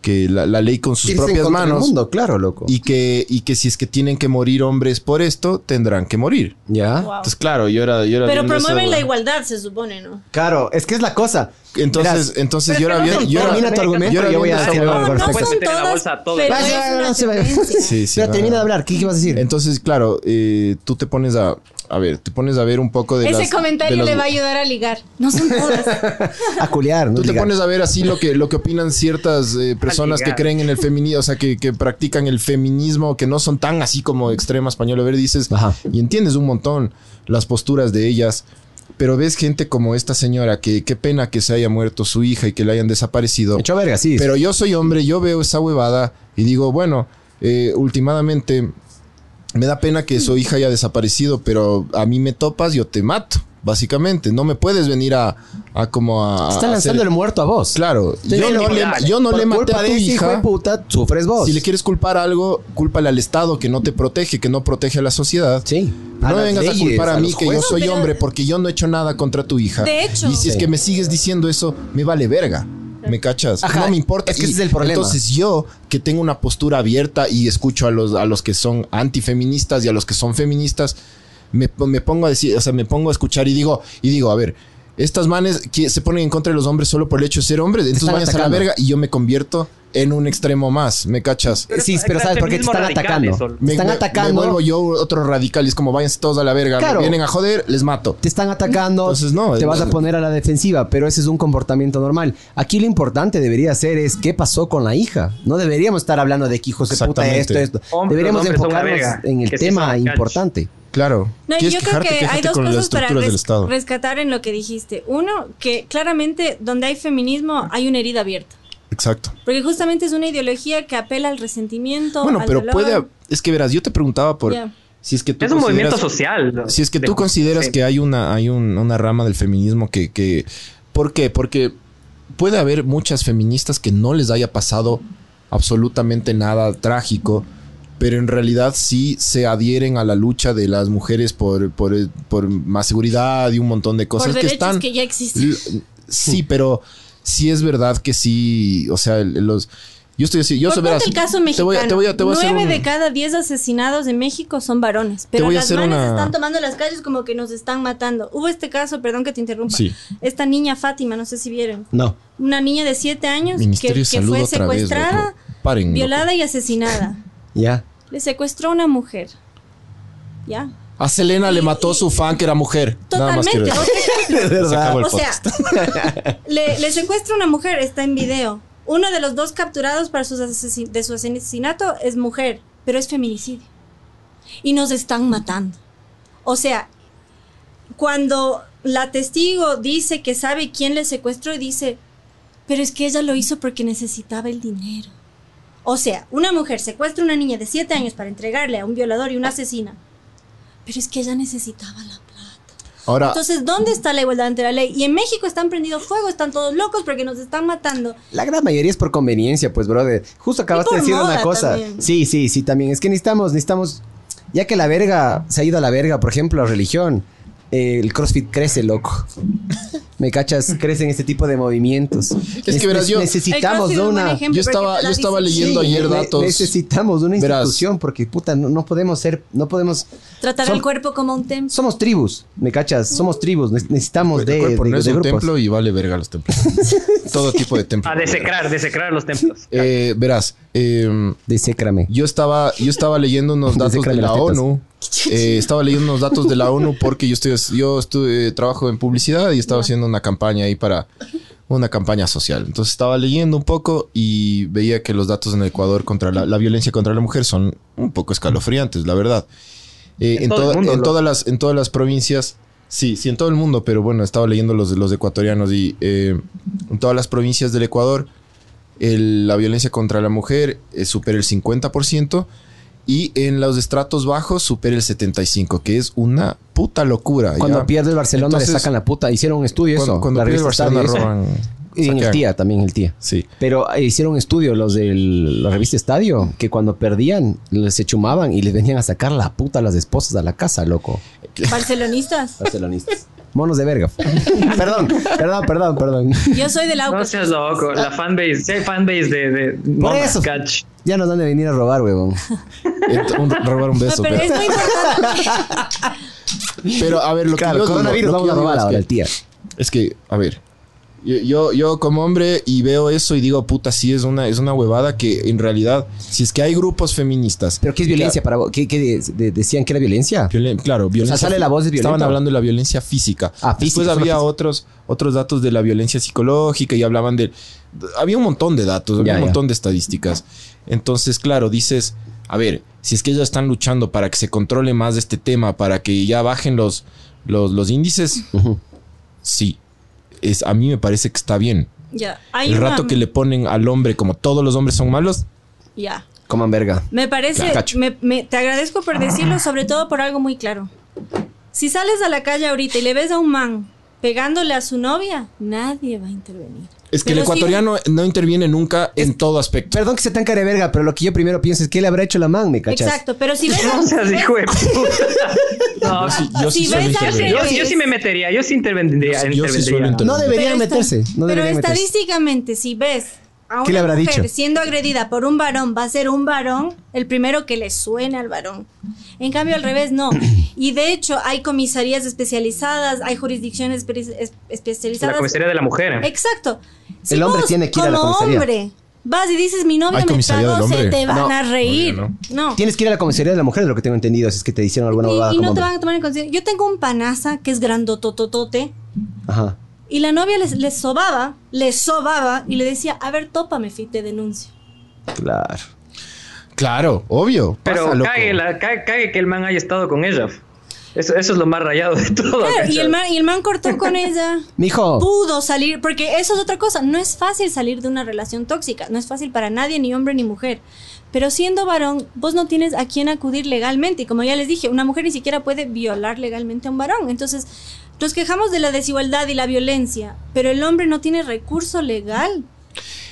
que la, la ley con sus Irse propias manos mundo, claro, loco. y que y que si es que tienen que morir hombres por esto tendrán que morir ¿Ya? Wow. entonces claro yo era yo era Pero promueven eso, la igualdad, se supone, ¿no? Claro, es que es la cosa. entonces Verás, entonces yo era no bien yo Termina tu argumento yo yo voy a decir esa algo al No, no respecto. no se vaya. tendencia. Sí, sí, termina de hablar. ¿Qué, vas a decir? Entonces, claro, eh, tú te pones a. A ver, te pones a ver un poco de Ese las- comentario de las- le va a ayudar a ligar. No son todas. a culiar, ¿no? Tú te pones a ver así lo que, lo que opinan ciertas eh, personas que creen en el feminismo, o sea, que, que practican el feminismo, que no son tan así como extrema española. A ver, dices, Ajá. y entiendes un montón las posturas de ellas, pero ves gente como esta señora, que qué pena que se haya muerto su hija y que la hayan desaparecido. Echó verga, sí. Pero yo soy hombre, yo veo esa huevada y digo, bueno, eh, últimamente me da pena que su hija haya desaparecido, pero a mí me topas, yo te mato, básicamente. No me puedes venir a, a como a... Está a lanzando hacer- el muerto a vos. Claro, Sí, yo no, le, yo no Por le maté culpa a de tu ese hijo de hija. puta, sufres vos. Si le quieres culpar algo, cúlpale al Estado que no te protege, que no protege a la sociedad. Sí. No me vengas a culpar a, a mí que yo soy hombre porque yo no he hecho nada contra tu hija. De hecho. Y si es que me sigues diciendo eso, me vale verga. ¿Me cachas? Ajá, no me importa. es que ese es el problema. Entonces yo, que tengo una postura abierta y escucho a los, a los que son antifeministas y a los que son feministas, me, me pongo a decir, o sea, me pongo a escuchar y digo, y digo, a ver, estas manes que se ponen en contra de los hombres solo por el hecho de ser hombres, entonces váyanse a la verga y yo me convierto en un extremo más, ¿me cachas? Sí, pero ¿sabes por qué te están atacando? Te están me, atacando. Me vuelvo yo otro radical y es como váyanse todos a la verga. Claro. Me vienen a joder, les mato. Te están atacando, Entonces, no, te vas a poner a la defensiva, pero ese es un comportamiento normal. Aquí lo importante debería ser es qué pasó con la hija. No deberíamos estar hablando de que hijos de puta esto, esto. Hombre, deberíamos enfocarnos en el que tema importante. Claro. No, ¿Quieres yo creo quejarte? que hay dos cosas para res- rescatar en lo que dijiste. Uno, que claramente donde hay feminismo hay una herida abierta. Exacto. Porque justamente es una ideología que apela al resentimiento. Bueno, al pero dolor. puede... Es que verás, yo te preguntaba por... Si es que tú Es un movimiento consideras- social. ¿no? Si es que De- tú consideras sí. que hay una, hay un- una rama del feminismo que, que... ¿Por qué? Porque puede haber muchas feministas que no les haya pasado absolutamente nada trágico, pero en realidad sí se adhieren a la lucha de las mujeres por, por, por más seguridad y un montón de cosas Por que derechos están... que ya existen. Sí, pero sí es verdad que sí, o sea, los... Yo estoy así. Yo Por verás, el caso te mexicano. voy a, te voy a, te voy a hacer Nueve un- de cada diez asesinados en México son varones. Pero voy a las una- están tomando las calles como que nos están matando. Hubo este caso, perdón que te interrumpa. Sí. Esta niña Fátima, no sé si vieron. No. Una niña de siete años Ministerio que, fue vez, secuestrada, violada y asesinada. Ya. Le secuestró una mujer. ¿Ya? A Selena le mató su fan que era mujer. Nada más quiero Totalmente. Se O sea, le, le secuestra una mujer, está en video. Uno de los dos capturados para sus asesin- de su asesinato es mujer, pero es feminicidio. Y nos están matando. O sea, cuando la testigo dice que sabe quién le secuestró y dice, pero es que ella lo hizo porque necesitaba el dinero. O sea, una mujer secuestra a una niña de 7 años para entregarle a un violador y una asesina. Pero es que ella necesitaba la plata. Ahora, Entonces, ¿dónde está la igualdad ante la ley? Y en México están prendidos fuego, están todos locos porque nos están matando. La gran mayoría es por conveniencia, pues, brother. Justo acabaste de decir una cosa. también. Sí, sí, sí, también. Es que necesitamos, necesitamos. Ya que la verga se ha ido a la verga, por ejemplo, la religión, eh, el CrossFit crece, loco. ¿Me cachas? Crecen este tipo de movimientos. Es que verás, yo- necesitamos El de un una. ejemplo yo estaba, yo estaba leyendo Sí, ayer ne- datos. Necesitamos de una Verás. institución porque, puta, no, no podemos ser, no podemos. Tratar al cuerpo como un templo. Somos tribus, ¿me cachas? Somos tribus, ne- necesitamos El de, cuerpo de- no es de un grupos. templo y vale verga los templos. Todo tipo de templos. A desecrar, desecrar los templos. Eh, verás, eh, Desécrame. yo estaba, yo estaba leyendo unos datos de la. ONU. Eh, estaba leyendo unos datos de la ONU porque yo estoy, yo estuve, trabajo en publicidad y estaba haciendo una campaña ahí para una campaña social. Entonces estaba leyendo un poco y veía que los datos en Ecuador contra la, la violencia contra la mujer son un poco escalofriantes, la verdad. Eh, En en, todo mundo, en ¿no? todas las, en todas las provincias, sí, sí, en todo el mundo, pero bueno, estaba leyendo los, de- los ecuatorianos y eh, en todas las provincias del Ecuador el- la violencia contra la mujer eh, supera el 50% y en los estratos bajos supera el 75%, que es una puta locura. Cuando ¿ya? pierde el Barcelona Entonces, le sacan la puta. Hicieron un estudio Cuando, eso. cuando la pierde el revista Barcelona Estadio, roban... Y en el tía, también el tía. Sí. Pero eh, hicieron un estudio los de la revista Estadio, que cuando perdían, les se chumaban y les venían a sacar la puta a las esposas a la casa, loco. Barcelonistas. Barcelonistas. Monos de verga. perdón, perdón, perdón, perdón. Yo soy del No Aucas. seas loco. La fanbase, si hay fanbase de, de Por eso. cach. Ya nos van a venir a robar, huevón. Un- robar un No, beso. pero pero, es muy importante. pero, a ver, lo Claro, que yo digo- coronavirus lo que vamos yo a digo robar es ahora que- al tía. Es que, a ver, yo, yo, yo como hombre y veo eso y digo, puta, sí es una, es una huevada que en realidad, si es que hay grupos feministas. ¿Pero qué es violencia para vos? ¿Qué, qué de- de- decían que era violencia? Violen- claro, violencia. sale la voz de Estaban violento. hablando de la violencia física. Ah, física, Después había física. otros, otros datos de la violencia psicológica y hablaban de. Había un montón de datos, había Ya, un ya. montón de estadísticas. Entonces, claro, dices, a ver, si es que ellos están luchando para que se controle más este tema, para que ya bajen los, los, los índices, Ujú. sí. Es, a mí me parece que está bien. Ya. Hay El una- rato que le ponen al hombre como todos los hombres son malos, Ya. Coman verga. Me parece, Ya, cacho. me- me- te agradezco por decirlo, sobre todo por algo muy claro. Si sales a la calle ahorita y le ves a un man pegándole a su novia, nadie va a intervenir. es que el Pero sí- ecuatoriano no interviene nunca en todo aspecto. Perdón que se tan cara de verga, pero lo que yo primero pienso es ¿qué le habrá hecho la man? ¿Me cachas? Exacto, pero si ves, No seas hijo de puta. No, Yo sí, yo sí Si ves yo, sí, intervenir. yo- yo sí me metería, yo sí intervendría. Yo sí- sí intervendría. intervenir. No deberían meterse. No pero deberían meterse. estadísticamente, si ves a ¿Qué le una habrá mujer dicho? siendo agredida por un varón, va a ser un varón el primero que le suene al varón. En cambio, al revés, no. Y de hecho, hay comisarías especializadas, hay jurisdicciones espe- es- La especializadas. comisaría de la mujer. Exacto. Si El hombre vos, tiene que ir a la como comisaría. hombre, vas y dices, mi novia ¿Hay me pagó, se te van No. a reír. Obvio, no. Tienes que ir a la comisaría de la mujer, de lo que tengo entendido, si es que te hicieron alguna Y, y como no te hombre. van a tomar en consideración. Yo tengo un panaza que es grandotototote. Ajá. Y la novia les, les sobaba, les sobaba y le decía, a ver, tópame, Fit, te denuncio. Claro. Claro, obvio. Pero pasa, cague, la- cague- cague que el man haya estado con ella. Eso, eso es lo más rayado de todo. Claro, y el man, y el man cortó con ella. Mijo, Pudo salir, porque eso es otra cosa. No es fácil salir de una relación tóxica. No es fácil para nadie, ni hombre ni mujer. Pero siendo varón, vos no tienes a quién acudir legalmente. Y como ya les dije, una mujer ni siquiera puede violar legalmente a un varón. Entonces, nos quejamos de la desigualdad y la violencia, pero el hombre no tiene recurso legal.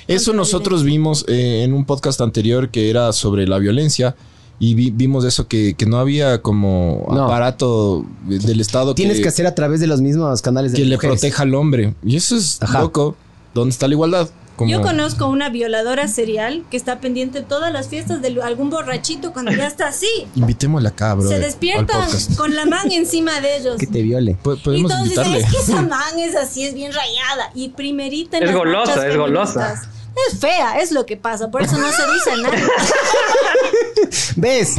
Eso nosotros vimos eh, en un podcast anterior que era sobre la violencia y vi- vimos eso que, que no había como No. aparato del Estado tienes que, que hacer a través de los mismos canales de que le proteja al hombre. Y eso es Ajá. loco. ¿Dónde está la igualdad? Como- Yo conozco una violadora serial que está pendiente de todas las fiestas de algún borrachito cuando ya está así. Invitémosla acá, bro. Se despiertan con la man encima de ellos. Que te viole. Y Podemos todos dicen, es que esa man es así, es bien rayada. Y primerita en Es las golosa, es golosa. Es fea, es lo que pasa. Por eso no se dice nada. ¿Ves?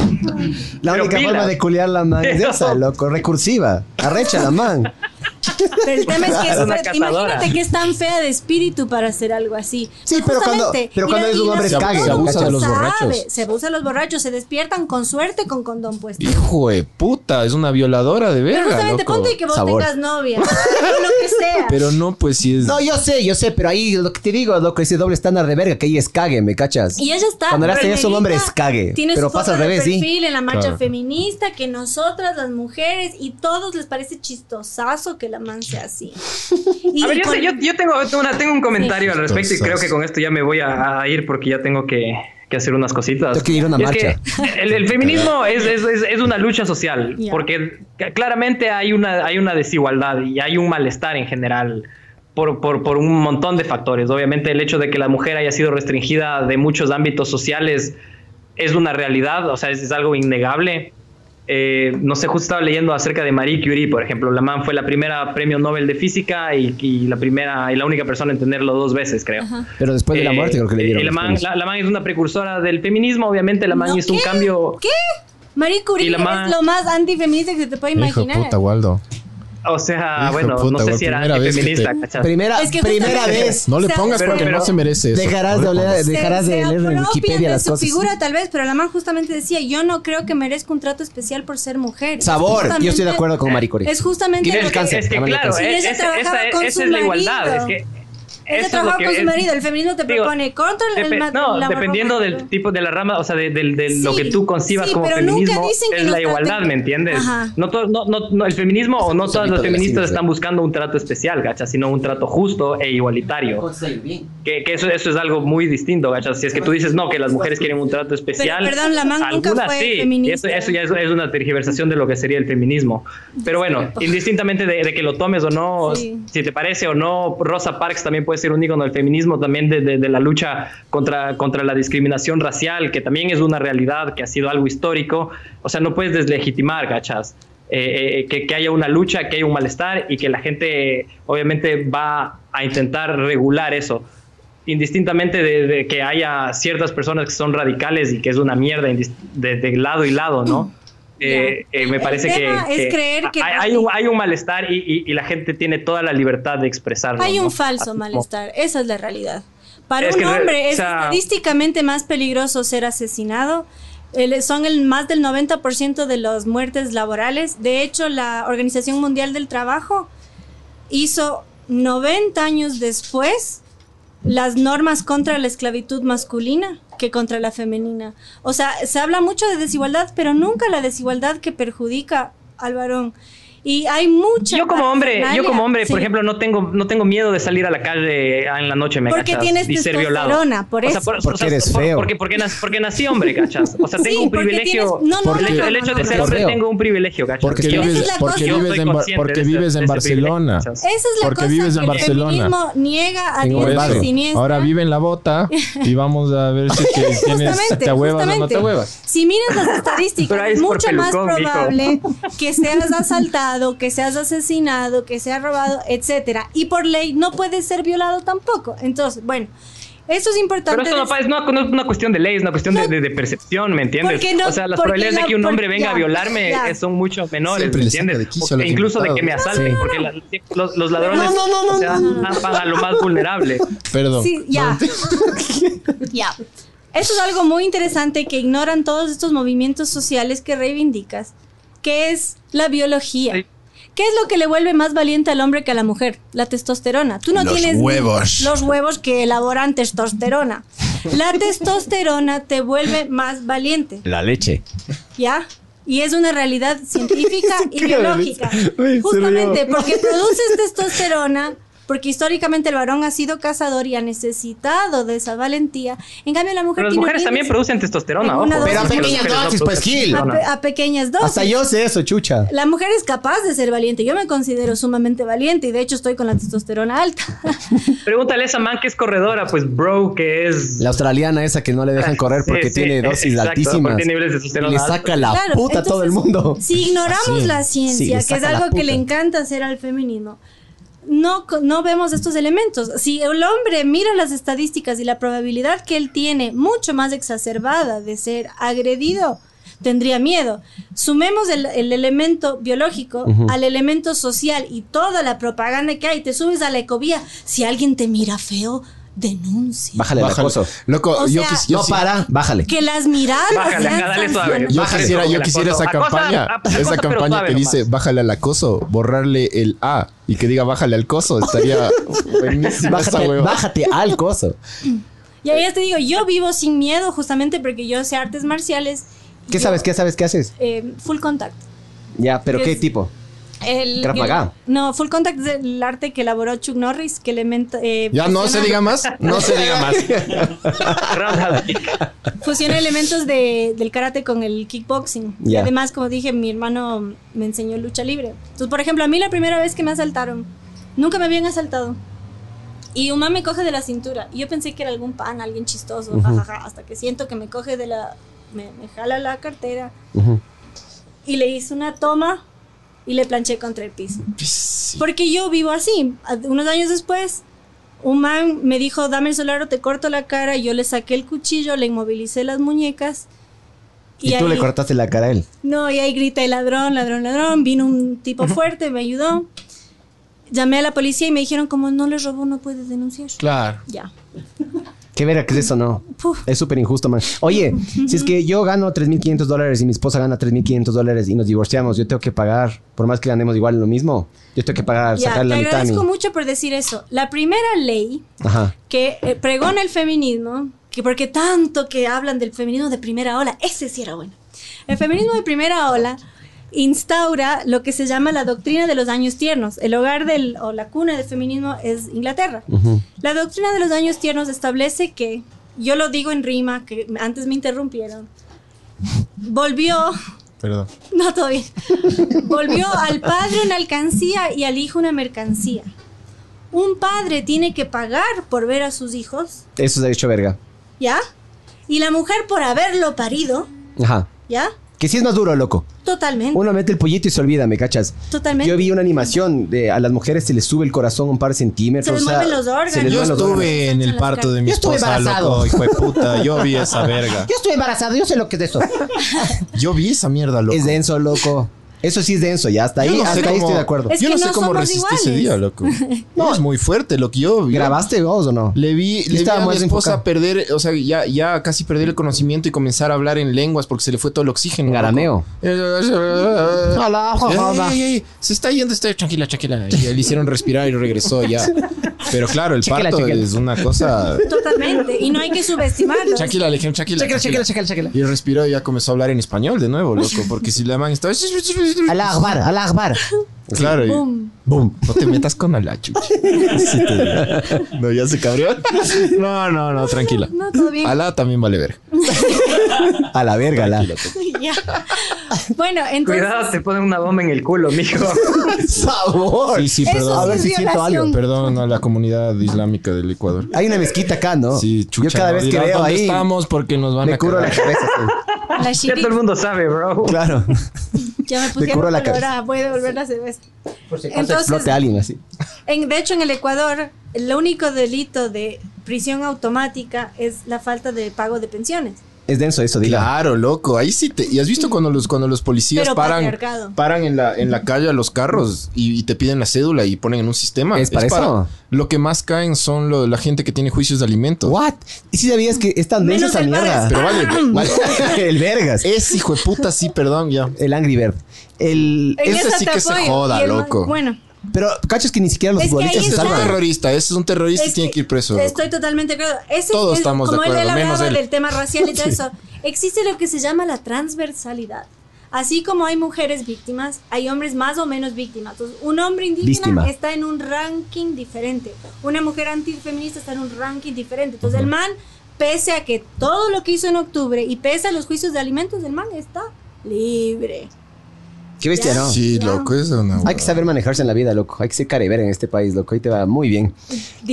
La Pero única forma de culiar la man es esa, loco. Recursiva. Arrecha la man. Pero el tema es que Es una es- imagínate que es tan fea de espíritu para hacer algo así. Sí, pero cuando- Justamente, pero cuando es un hombre la- cague, se abusa de los borrachos. Se abusa de los borrachos, se despiertan con suerte con condón puesto. Hijo de puta, es una violadora de Pero verga, justamente loco. ponte que vos Sabor. tengas novia, o lo que sea. Pero no, pues si es... No, yo sé, yo sé, pero ahí lo que te digo, loco, ese doble estándar de verga, que ahí es cague, ¿me cachas? Y ella está. Cuando eras tenías un hombre es cague. Tiene pero su foto pasa al de revés, perfil sí. en la marcha Claro. feminista, que nosotras, las mujeres, y todos les parece chistosazo que la man sea así. Y A ver, yo, con- sé- yo, yo tengo, una- tengo un comentario al respecto y creo que con esto ya me voy a, a ir porque ya tengo que, que hacer unas cositas. Tengo que ir a una que el, el feminismo es, es- es- es una lucha social porque claramente hay una, hay una desigualdad y hay un malestar en general. Por, por, por un montón de factores. Obviamente el hecho de que la mujer haya sido restringida de muchos ámbitos sociales es una realidad, o sea, es, es algo innegable. Eh, no sé, justo estaba leyendo acerca de Marie Curie, por ejemplo. La man fue la primera premio Nobel de física y, y la primera y la única persona en tenerlo dos veces, creo. Pero después de la Eh, muerte creo que le eh, dieron. y la, man, premios. la, la man es una precursora del feminismo, obviamente la man ¿No? hizo un cambio. ¿Qué? Marie Curie Y la man- es lo más antifeminista que se te puede Hijo de imaginar. puta, Waldo. O sea, Hijo de bueno, puta, no sé si era feminista, te- ¿cachai? Primera, Es que primera vez. No le pongas pero- porque pero- no se merece eso. Dejarás No de oler- de- dejarás de se leer en Wikipedia de las su cosas. figura tal vez, pero la man justamente decía, yo no creo que merezca un trato especial por ser mujer. Sabor. Justamente- Yo estoy de acuerdo con Marie Curie. Es justamente el cáncer. Es que claro, es- ella esa, esa- es la igualdad. Es que eso es lo con su marido. El feminismo te digo, propone contra el no, la dependiendo del tipo de la rama, o sea, de, de lo Sí, que tú concibas sí, como pero nunca feminismo, dicen que es la traten- igualdad, ¿me entiendes? Ajá. No, todo- no, no, no, el feminismo o no todas las de la feministas están buscando un trato especial, ¿gachas? Sino un trato justo e igualitario. Que, que eso, eso es algo muy distinto, ¿gachas? Si es que tú dices, no, que las mujeres quieren un trato especial. Pero, perdón, la man nunca fue sí, feminista. Eso, eso ya es, es una tergiversación de lo que sería el feminismo. Pero bueno, indistintamente de, de que lo tomes o no, Sí. si te parece o no, Rosa Parks también puede ser un ícono del feminismo, también de, de- de la lucha contra, contra la discriminación racial, que también es una realidad, que ha sido algo histórico. O sea, no puedes deslegitimar, ¿cachas? Eh, eh, que, que haya una lucha, que haya un malestar y que la gente obviamente va a intentar regular eso. Indistintamente de, de que haya ciertas personas que son radicales y que es una mierda de, de lado y lado, ¿no? Eh, eh, me El parece que, tema es que creer que- hay, hay un, hay un malestar y, y- y la gente tiene toda la libertad de expresarlo. Hay ¿no? un falso malestar, esa es la realidad. Para Es un hombre o es sea- estadísticamente más peligroso ser asesinado. El- son el más del 90% de las muertes laborales. De hecho, la Organización Mundial del Trabajo hizo 90 años después las normas contra la esclavitud masculina que contra la femenina. O sea, se habla mucho de desigualdad, pero nunca la desigualdad que perjudica al varón. Y hay mucha Yo como hombre, yo como hombre, por Sí. ejemplo, no tengo, no tengo miedo de salir a la calle en la noche, me Porque cachas, tienes y ser violado. por O sea, eso. Porque eres por- feo. Porque, porque, nac- porque nací hombre, cachas. O sea, Sí, tengo un porque privilegio. tienes- no, no, el no, hecho, el hecho de ser hombre tengo un privilegio, cachas. Porque vives, es la porque vives en, porque vives en Barcelona. Esa es la Porque cosa vives en que Barcelona. el feminismo niega a Por eso. Ahora vive en la bota y vamos a ver si que tienes, te huevas o no te huevas. Si miras las estadísticas, es por mucho más probable que seas asaltado, que seas asesinado, que seas robado, etcétera. Y por ley no puedes ser violado tampoco. Entonces, bueno, eso es importante. Pero esto no, es no, no es una cuestión de ley, es una cuestión de, de- de percepción, ¿me entiendes? No- o sea, las probabilidades la- de que un hombre venga ya, a violarme ya. son mucho menores, Siempre ¿me entiendes? de O- e incluso de que me asalten, Sí. porque la- los, los ladrones No, no, no, no, o sea, no, van a lo más vulnerable. Perdón. Sí, ya. ya. Eso es algo muy interesante que ignoran todos estos movimientos sociales que reivindicas, que es la biología. Sí. ¿Qué es lo que le vuelve más valiente al hombre que a la mujer? La testosterona. Tú no Los tienes huevos. los huevos que elaboran testosterona. La testosterona te vuelve más valiente, La leche. ¿ya? Y es una realidad científica y biológica. Uy, Justamente porque produces testosterona, porque históricamente el varón ha sido cazador y ha necesitado de esa valentía. En cambio, la mujer Pero las tiene mujeres también producen testosterona, Una ojo. dosis. Pero a pequeñas no dosis, pues, Gil. a, pe- a pequeñas dosis. Hasta yo sé eso, chucha. La mujer es capaz de ser valiente. Yo me considero sumamente valiente y de hecho estoy con la testosterona alta. Pregúntale a esa man que es corredora, pues bro, que es... La australiana esa que no le dejan correr porque Sí, sí, tiene dosis exacto, altísimas. porque tiene niveles de y le saca la Claro, puta a todo el mundo. Si ignoramos Sí. la ciencia, que es algo que le encanta hacer al feminismo, no, no vemos estos elementos. Si el hombre mira las estadísticas y la probabilidad que él tiene mucho más exacerbada de ser agredido, tendría miedo. Sumemos el, el elemento biológico al elemento social y toda la propaganda que hay. Te subes a la ecovía. Si alguien te mira feo, denuncia. Bájale el Bájale. acoso. Loco, O yo, sea- quis- yo No, sí- para, bájale. Que las miradas. Bájale, acá, dale suave. Yo Bájale quisiera, yo el quisiera esa. Acosa- campaña, acosa, esa pero campaña suave que nomás. dice bájale al acoso, borrarle el A y que diga bájale al coso, estaría buenísima esa Bájate, bájate al coso. Y ahí ya te digo, yo vivo sin miedo justamente porque yo sé artes marciales. ¿Qué Yo, sabes? ¿Qué sabes? ¿Qué haces? eh, full contact. Ya, pero ¿Qué ¿qué es? tipo? El, Krav Maga. el- no, full contact es el arte que elaboró Chuck Norris, que elementa, eh, Ya no se diga más, no se diga más. Fusiona elementos de- del karate con el kickboxing. Y además, como dije, mi hermano me enseñó lucha libre. Entonces, por ejemplo, a mí la primera vez que me asaltaron, nunca me habían asaltado. Y un man me coge de la cintura. Y yo pensé que era algún pan, alguien chistoso, jajaja, hasta que siento que me coge de la. Me, me jala la cartera. Y le hice una toma y le planché contra el piso. Sí. Porque yo vivo así. Unos años después, un man me dijo, dame el celular o te corto la cara. Y yo le saqué el cuchillo, le inmovilicé las muñecas. Y, tú ahí- le cortaste la cara a él. No, y ahí grité ladrón, ladrón, ladrón. Vino un tipo fuerte, me ayudó. Llamé a la policía y me dijeron, como no le robó, no puedes denunciar. Claro. Ya. Qué vera que es eso, ¿no? Es súper injusto, man. Oye, si es que yo gano 3.500 dólares y mi esposa gana 3.500 dólares y nos divorciamos, yo tengo que pagar, por más que ganemos igual lo mismo, yo tengo que pagar, Ya, sacar te la mitad. mí. agradezco mucho por decir eso. La primera ley Ajá. que eh, pregona el feminismo, que porque tanto que hablan del feminismo de primera ola, ese sí era bueno. El feminismo de primera ola instaura lo que se llama la doctrina de los años tiernos. El hogar del, o la cuna del feminismo es Inglaterra. La doctrina de los años tiernos establece que, yo lo digo en rima, que antes me interrumpieron, volvió, Perdón. no todo bien, volvió al padre una alcancía y al hijo una mercancía. Un padre tiene que pagar por ver a sus hijos, Eso se ha hecho verga. ¿ya? Y la mujer por haberlo parido, Ajá. ¿ya? Que sí es más duro, loco. Totalmente. Uno mete el pollito y se olvida, ¿me cachas? Totalmente. Yo vi una animación de a las mujeres se les sube el corazón un par de centímetros. Se les o sea, mueven los órganos. se les Yo los órganos. estuve en el parto de mi Yo estuve esposa, embarazado. loco, hijo de puta. Yo vi esa verga. Yo estoy embarazado, yo sé lo que es de eso. Yo vi esa mierda, loco. Es denso, loco. Eso sí es denso, ya hasta ahí, Yo no sé hasta ahí cómo- estoy de acuerdo. Es yo no sé cómo resistí ese iguales. día, loco. No, es muy fuerte, lo que yo vi. ¿Grabaste vos o no? Le vi, le vi a mi esposa perder, o sea, ya, ya casi perder el conocimiento y comenzar a hablar en lenguas porque se le fue todo el oxígeno. hola. ey, ey, se está yendo, está tranquila, tranquila. Y le hicieron respirar y regresó ya. Pero claro, el Chequela, parto chequela. es una cosa. Totalmente. Y no hay que subestimarlo. Tranquila, le dijeron tranquila. chequela, chequela, chequela. Y respiró y ya comenzó a hablar en español de nuevo, loco. Porque si la man estaba. Alá Akbar, Alá Akbar. Claro, Boom. Boom. No te metas con Alá, chuchi. Sí te. No, ya se cabreó. No, no, no, tranquila. No, todo bien. Alá también vale ver. A la verga, la. Ya. Bueno, entonces. Cuidado, te ponen una bomba en el culo, mijo. ¡Sabor! Sí, sí, Eso perdón. A ver si siento algo. Perdón a la comunidad islámica del Ecuador. Hay una mezquita acá, ¿no? Sí, chucha. Yo cada vez que veo ahí, estamos porque nos van me a curo la cabeza. sí. La Ya todo el mundo sabe, bro. Claro. Ya me pusieron la ah, voy a devolver la cerveza. Por si Entonces, explote alguien así. en, de hecho, en el Ecuador, el único delito de prisión automática es la falta de pago de pensiones. Es denso eso, diga. Claro, loco. Ahí sí te. ¿Y has visto cuando los, cuando los policías Pero paran, paran en la, en la calle a los carros y, y te piden la cédula y ponen en un sistema? ¿Es para eso? Lo que más caen son lo- la gente que tiene juicios de alimentos. What? ¿Y si sabías que es tan densa esa mierda? Vargas. Pero vale, vale. el vergas. Es hijo de puta, sí, perdón, ya. El Angry Bird. El... En Ese sí que se joda, loco. Bueno, Pero, cachos que ni siquiera los Es futbolistas se Ese es un salvan. terrorista, ese es un terrorista y Es tiene que ir preso. loco. Estoy totalmente de acuerdo. Ese Todos es, estamos de como acuerdo, él menos él. del tema racial y todo eso. Existe lo que se llama la transversalidad. Así como hay mujeres víctimas, hay hombres más o menos víctimas. Entonces, un hombre indígena Víctima. está en un ranking diferente. Una mujer antifeminista está en un ranking diferente. Entonces, el man, pese a que todo lo que hizo en octubre y pese a los juicios de alimentos, el man está libre. Qué bestia, ¿no? Sí, loco, es una. Hay que saber manejarse en la vida, loco. Hay que ser carevera en este país, loco. Ahí te va muy bien.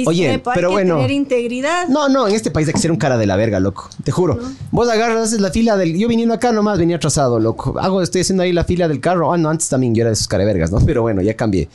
Oye, Discrepo, hay pero que bueno. tener integridad. No, no, en este país hay que ser un cara de la verga, loco. Te juro. Vos agarras, haces la fila del. Yo viniendo acá nomás venía atrasado, loco. Hago, estoy haciendo ahí la fila del carro. Ah, no, antes también yo era de esos carevergas, ¿no? Pero bueno, ya cambié.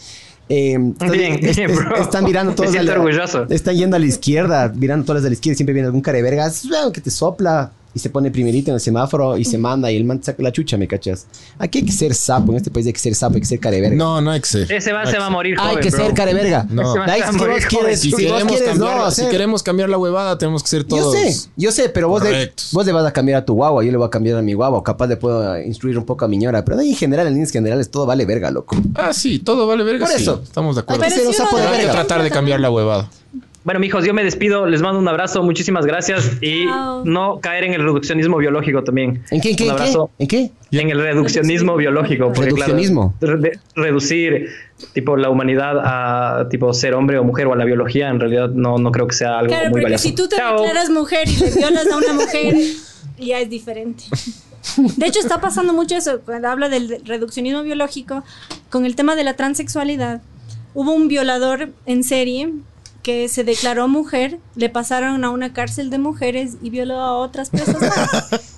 Eh, Bien, es- bien, bro. Están mirando Me todos siento a la- orgulloso. Están yendo a la izquierda, mirando todos a la izquierda y siempre viene algún carevergas que te sopla y se pone primerito en el semáforo y se manda y el man saca la chucha, ¿me cachas? Aquí hay que ser sapo, en este país hay que ser sapo, hay que ser careverga. No, no hay que ser. Ese man se va a morir Hay joven, que bro. ser careverga. No. Se va a si vos morir quieres, joven. Si, si vos queremos quieres, cambiar, no, si queremos cambiar la huevada, tenemos que ser Yo todos. sé, yo sé, pero vos le, vos le vas a cambiar a tu guagua, yo le voy a cambiar a mi guagua, o capaz le puedo instruir un poco a mi ñora, pero de ahí en general, en líneas generales, todo vale verga, loco. Ah, sí, todo vale verga. Por sí, eso. estamos de Hay acuerdo. que Pero ser un si sapo uno de Pero hay que tratar de cambiar la huevada. Bueno, mijos, yo me despido, les mando un abrazo, muchísimas gracias y no caer en el reduccionismo biológico también. ¿En qué, en qué, Un en qué? abrazo. ¿En qué? En el reduccionismo biológico. porque, claro, Reduccionismo. re- reducir tipo la humanidad a tipo ser hombre o mujer o a la biología, en realidad no, no creo que sea algo Claro, muy porque valioso. si tú te Chao. declaras mujer y le violas a una mujer, ya es diferente. De hecho, está pasando mucho eso cuando habla del reduccionismo biológico con el tema de la transexualidad. Hubo un violador en serie que se declaró mujer, le pasaron a una cárcel de mujeres y violó a otras personas.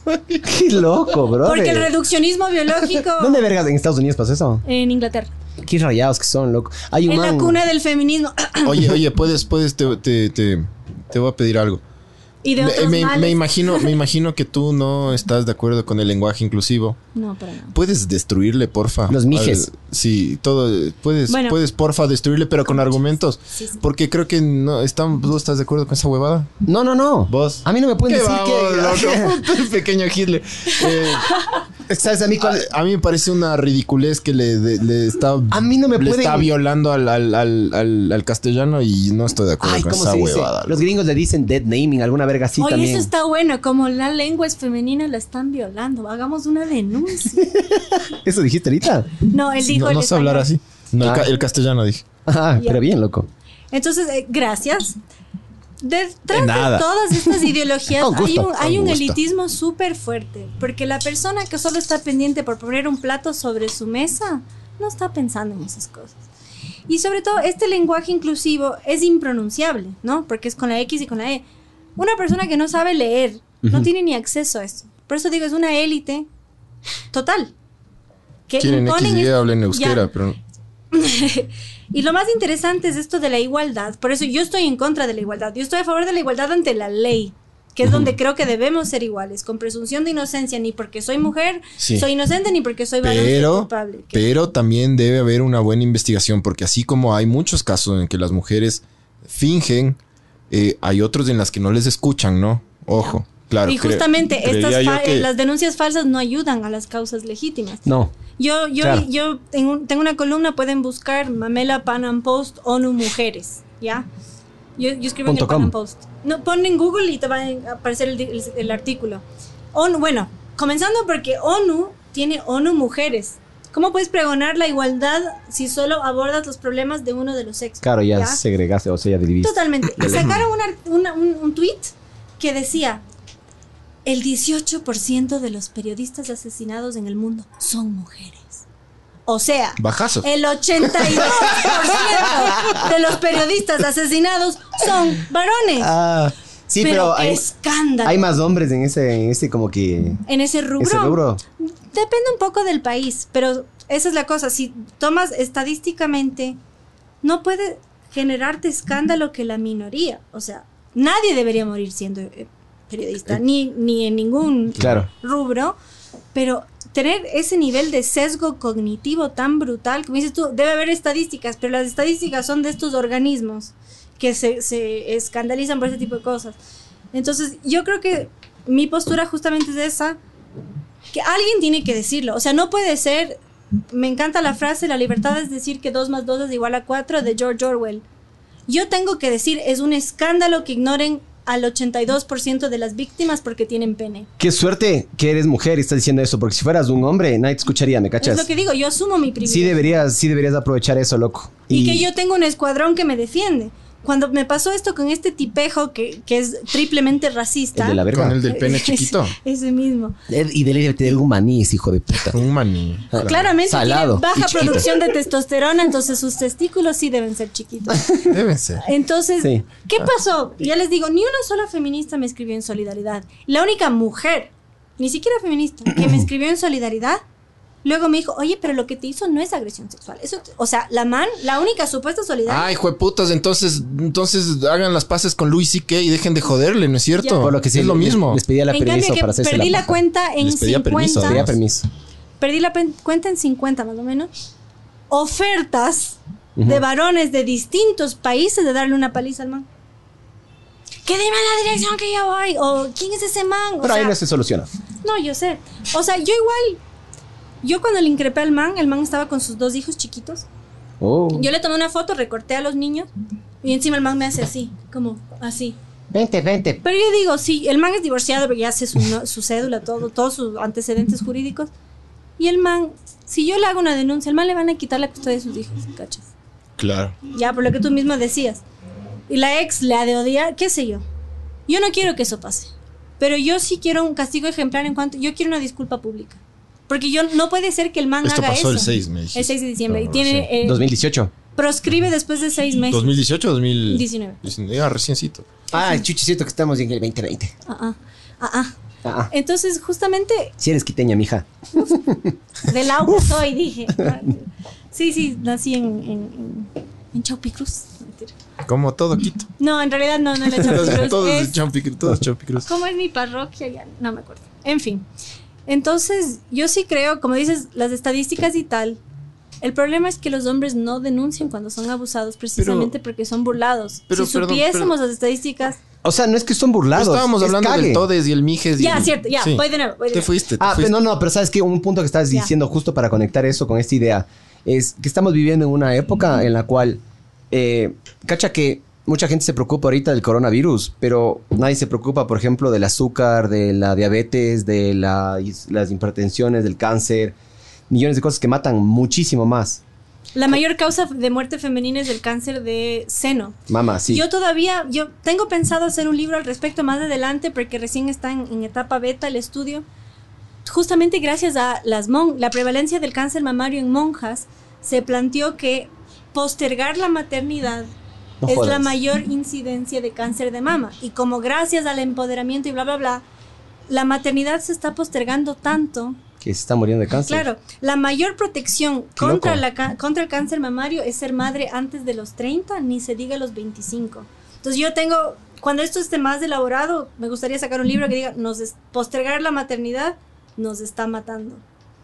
Qué loco, bro. Porque el reduccionismo biológico ¿Dónde vergas en Estados Unidos pasó eso? en Inglaterra, Qué rayados que son, loco. Hay un en la cuna del feminismo Oye, oye, puedes, puedes, te, te, te, te voy a pedir algo. Y de Me, otros me- males. me imagino, me imagino que tú no estás de acuerdo con el lenguaje inclusivo. No, pero no. Puedes destruirle, porfa. Los mijes. Al- sí, todo. Puedes, Bueno. puedes, porfa, destruirle, pero con argumentos. Sí, sí. Porque creo que no están, ¿tú estás de acuerdo con esa huevada? No, no, no. Vos. A mí no me pueden ¿Qué decir vamos, que. loco? Pequeño Hitler. Eh, ¿Sabes a mí cuál- a, a mí me parece una ridiculez que le, de- le está, A mí no me le pueden- está violando al, al, al, al- al castellano y no estoy de acuerdo Ay, con ¿cómo esa se dice? huevada. Los gringos le dicen dead naming, alguna verga así Oye, también. eso está bueno. Como la lengua es femenina, la están violando. Hagamos una denuncia. ¿Eso dijiste ahorita? No, él dijo no, el no sé hablar así. No, el, Ah. ca- el castellano dije. Ajá, Ya. pero bien, loco. Entonces, eh, gracias. Detrás De de, todas estas ideologías gusto, hay un, hay un elitismo súper fuerte. Porque la persona que solo está pendiente por poner un plato sobre su mesa no está pensando en esas cosas. Y sobre todo, este lenguaje inclusivo es impronunciable, ¿no? Porque es con la X y con la E. Una persona que no sabe leer no tiene ni acceso a esto. Por eso digo, es una élite total. Que Quieren X y Y, es- hablen euskera, Ya. pero y lo más interesante es esto de la igualdad. Por eso yo estoy en contra de la igualdad. Yo estoy a favor de la igualdad ante la ley, que es donde creo que debemos ser iguales, con presunción de inocencia, ni porque soy mujer Sí. soy inocente, ni porque soy varón soy pero, culpable. Que- pero también debe haber una buena investigación, porque así como hay muchos casos en que las mujeres fingen, eh, hay otros en las que no les escuchan, ¿no? Ojo, claro. y justamente estas que- las denuncias falsas no ayudan a las causas legítimas. No. Yo, yo, Claro. yo tengo, tengo una columna, pueden buscar Mamela Panam Post ONU Mujeres, ¿ya? Yo, yo escribo en el. Panam Post. No, pon en Google y te va a aparecer el, el- el artículo. ONU, bueno, comenzando porque ONU tiene ONU Mujeres. ¿Cómo puedes pregonar la igualdad si solo abordas los problemas de uno de los sexos? Claro, ya, segregaste, o sea, ya dividiste. Totalmente. Sacaron una- una- un, un tweet que decía, el 18% de los periodistas asesinados en el mundo son mujeres. O sea, Bajazo. el 82% de los periodistas asesinados son varones. Ah, sí, pero, pero hay, escándalo. hay más hombres en ese, en ese como que... en ese rubro. Ese rubro. Depende un poco del país, pero esa es la cosa. Si tomas estadísticamente, no puede generarte escándalo que la minoría. O sea, nadie debería morir siendo eh, periodista, ni, ni en ningún Claro. rubro, pero tener ese nivel de sesgo cognitivo tan brutal, como dices tú, debe haber estadísticas, pero las estadísticas son de estos organismos que se, se escandalizan por ese tipo de cosas. Entonces, yo creo que mi postura justamente es esa, que alguien tiene que decirlo, o sea, no puede ser, me encanta la frase, la libertad es decir que 2 más 2 es igual a 4 de George Orwell. Yo tengo que decir, es un escándalo que ignoren al 82% de las víctimas porque tienen pene. Qué suerte que eres mujer y estás diciendo eso, porque si fueras un hombre, nadie te escucharía, ¿me Es cachas? lo que digo, yo asumo mi privilegio. Sí deberías, sí deberías aprovechar eso, loco. y, que yo tengo un escuadrón que me defiende. Cuando me pasó esto con este tipejo que, que es triplemente racista. El de la verga. Con el del pene Ese- chiquito. Ese mismo. Eh, Y debe tener un maní, ese hijo de puta. Un maní. claro. Claramente Salado tiene baja producción de testosterona, entonces sus testículos sí deben ser chiquitos. Deben ser. Entonces, Sí. ¿qué pasó? Ya les digo, ni una sola feminista me escribió en solidaridad. La única mujer, ni siquiera feminista, que me escribió en solidaridad, luego me dijo, oye, pero lo que te hizo no es agresión sexual. Eso, o sea, la man, la única supuesta solidaridad. Ay, jueputas, entonces, entonces hagan las paces con Luis C.K. y dejen de joderle, ¿no es cierto? Ya. Por lo que sí, es lo les- mismo. Les pedía la en permiso cambio, para que hacerse perdí la, cuenta en Les pedía 50. permiso, Les pedía permiso. Perdí la cuenta en 50 más o menos. Ofertas de varones de distintos países de darle una paliza al man. Que dime la dirección que yo voy. O quién es ese man. O Pero ahí no se soluciona. No, yo sé. O sea, yo igual. Yo cuando le increpé al man, el man estaba con sus dos hijos chiquitos. Oh. Yo le tomé una foto, recorté a los niños. Y encima el man me hace así. Como así. Vente, vente. Pero yo digo, sí, el man es divorciado, pero ya hace su, no- su cédula, todo, todos sus antecedentes jurídicos. Y el man, si yo le hago una denuncia, el man le van a quitar la custodia de sus hijos, ¿cachas? Claro. Ya, por lo que tú mismo decías. Y la ex le ha de odiar, qué sé yo. Yo no quiero que eso pase. Pero yo sí quiero un castigo ejemplar en cuanto. Yo quiero una disculpa pública. Porque yo no puede ser que el man Esto haga pasó el eso. 6, me dijiste. El 6 de diciembre. y No, tiene. sí. eh, 2018. proscribe después de seis meses. 2018 o 2019. 19. Ya, reciencito. Ah, chuchicito que estamos en el 2020. Ah, ah. Ah, ah. Ah, ah. Entonces, justamente Si eres quiteña, mija. del agua soy, dije. Sí, sí, nací en, en, en, Chaupicruz. Mentira. Como todo Quito. No, en realidad no, no era Chaupicruz. todos es- Champicruz. Todos Champicruz. ¿Cómo es mi parroquia? Ya no me acuerdo. En fin. Entonces, yo sí creo, como dices, las estadísticas y tal. El problema es que los hombres no denuncian cuando son abusados precisamente porque son burlados. pero, si perdón, supiésemos pero- las estadísticas. O sea, no es que son burlados. Estábamos es hablando cague. del Todes y el Mijes. y Ya, el- cierto, ya, Sí. voy de nuevo. voy de Te fuiste. te Ah, fuiste. no, no, pero sabes que un punto que estás Ya. diciendo justo para conectar eso con esta idea es que estamos viviendo en una época en la cual, eh, cacha que mucha gente se preocupa ahorita del coronavirus, pero nadie se preocupa, por ejemplo, del azúcar, de la diabetes, de la- las hipertensiones, del cáncer, millones de cosas que matan muchísimo más. La mayor causa de muerte femenina es el cáncer de seno. Mamá, sí. Yo todavía, yo tengo pensado hacer un libro al respecto más adelante porque recién está en, en etapa beta el estudio. Justamente gracias a las mon la prevalencia del cáncer mamario en monjas, se planteó que postergar la maternidad No es la jodas. mayor incidencia de cáncer de mama. Y como gracias al empoderamiento y bla, bla, bla, la maternidad se está postergando tanto que se está muriendo de cáncer. Claro, la mayor protección contra, la contra el cáncer mamario es ser madre antes de los 30, ni se diga los 25. Entonces yo tengo, cuando esto esté más elaborado, me gustaría sacar un libro que diga, nos es- postergar la maternidad nos está matando.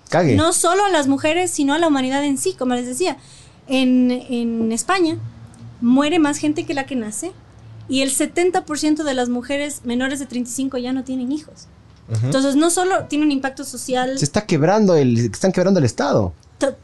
Cague. No solo a las mujeres, sino a la humanidad en sí, como les decía. En, en España muere más gente que la que nace y el 70% de las mujeres menores de 35 ya no tienen hijos. Entonces no solo tiene un impacto social, Se está quebrando el, están quebrando el Estado.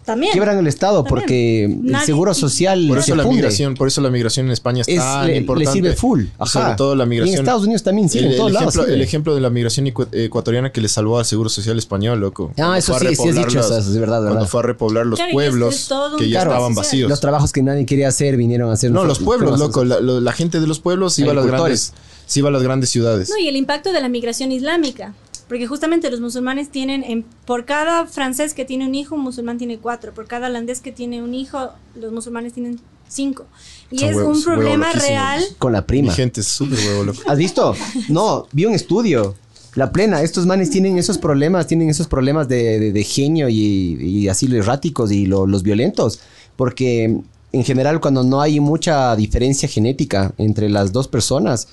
También. Quiebran el Estado También. porque el Nadie- seguro social Por se eso la funde. migración, por eso la migración en España es, Es- tan le, le importante. sirve full. Y Ajá. Sobre todo la Y migración. en Estados Unidos también sirve, el, en todos el lados ejemplo, sirve. el ejemplo de la migración ecu- ecuatoriana que le salvó al Seguro Social español, loco. Cuando Ah, eso sí, sí has repoblar dicho, los- eso es verdad, Cuando verdad. fue a repoblar los Claro, y es- pueblos es que ya Claro, estaban vacíos. Los trabajos que nadie quería hacer vinieron a hacer. no, los pueblos, loco. La, lo- la gente de los pueblos iba a las grandes, se iba a las grandes ciudades. No, y el impacto de la migración islámica. Porque justamente los musulmanes tienen, en- por cada francés que tiene un hijo, un musulmán tiene cuatro. Por cada holandés que tiene un hijo, los musulmanes tienen cinco. Y Son es huevos, un problema real. Con la Mi prima. gente es súper huevo, loco. ¿Has visto? No, vi un estudio. La plena, estos manes tienen esos problemas, tienen esos problemas de, de- de genio y, y así los erráticos y lo- los violentos. Porque en general cuando no hay mucha diferencia genética entre las dos personas,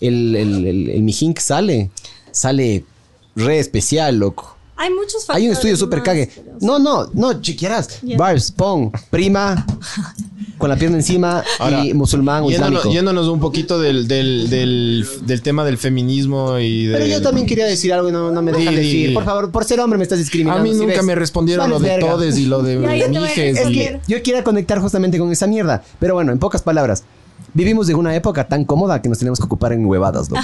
el, el, el, el mijín que sale, sale re especial, loco. Hay muchos factores. Hay un estudio súper cague. pero- No, no, no, chequearás. Ya. Barbs, pon, prima, con la pierna encima Ahora, y musulmán o Yéndonos, islámico. yéndonos un poquito del, del, del, del tema del feminismo y de... Pero yo también quería decir algo y no, no me dejan decir. Por favor, por ser hombre me estás discriminando. A mí ¿sí nunca ves? me respondieron lo de verga. todes y lo de mijes. Es que yo quiero conectar justamente con esa mierda. Pero bueno, en pocas palabras. Vivimos en una época tan cómoda que nos tenemos que ocupar en huevadas, loco.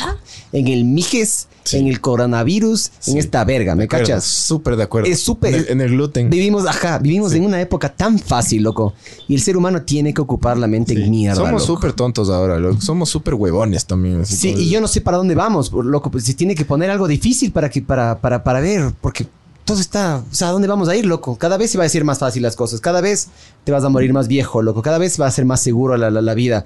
En el mijes, Sí. en el coronavirus, en esta verga, ¿me acuerdo, cachas? Súper de acuerdo. Es súper- En el, en el gluten. Vivimos, ajá, vivimos en una época tan fácil, loco. Y el ser humano tiene que ocupar la mente en mierda. Somos súper tontos ahora, loco. Somos súper huevones también. así Sí, y yo no sé para dónde vamos, loco. Pues se tiene que poner algo difícil para que, para, para, para ver, porque todo está, o sea, ¿a dónde vamos a ir, loco? Cada vez se va a decir más fácil las cosas, cada vez te vas a morir más viejo, loco, cada vez va a ser más seguro la, la, la vida.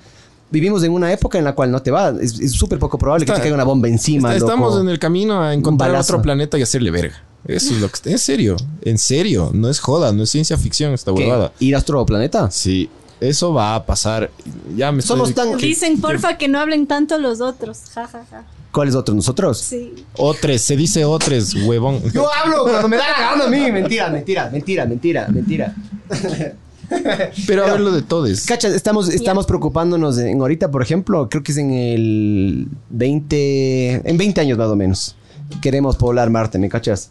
Vivimos en una época en la cual no te va, es súper poco probable que te caiga una bomba encima, Está- loco. estamos en el camino a encontrar otro planeta y hacerle verga. Eso es lo que está. En serio, en serio. No es joda, no es ciencia ficción esta huevada. ¿Ir a otro planeta? Sí, eso va a pasar. Ya me Somos estoy... tan... Dicen, porfa, que no hablen tanto los otros. Ja, ja, ja. ¿Cuáles otros? ¿Nosotros? Sí. Otres, se dice otres, huevón. Yo hablo cuando me da la gana a mí. Mentira, mentira, mentira, mentira, mentira. Pero a ver lo de todes. Cacha, estamos, estamos preocupándonos en ahorita, por ejemplo, creo que es en el 20, en 20 años más o menos. Queremos poblar Marte, ¿me cachas?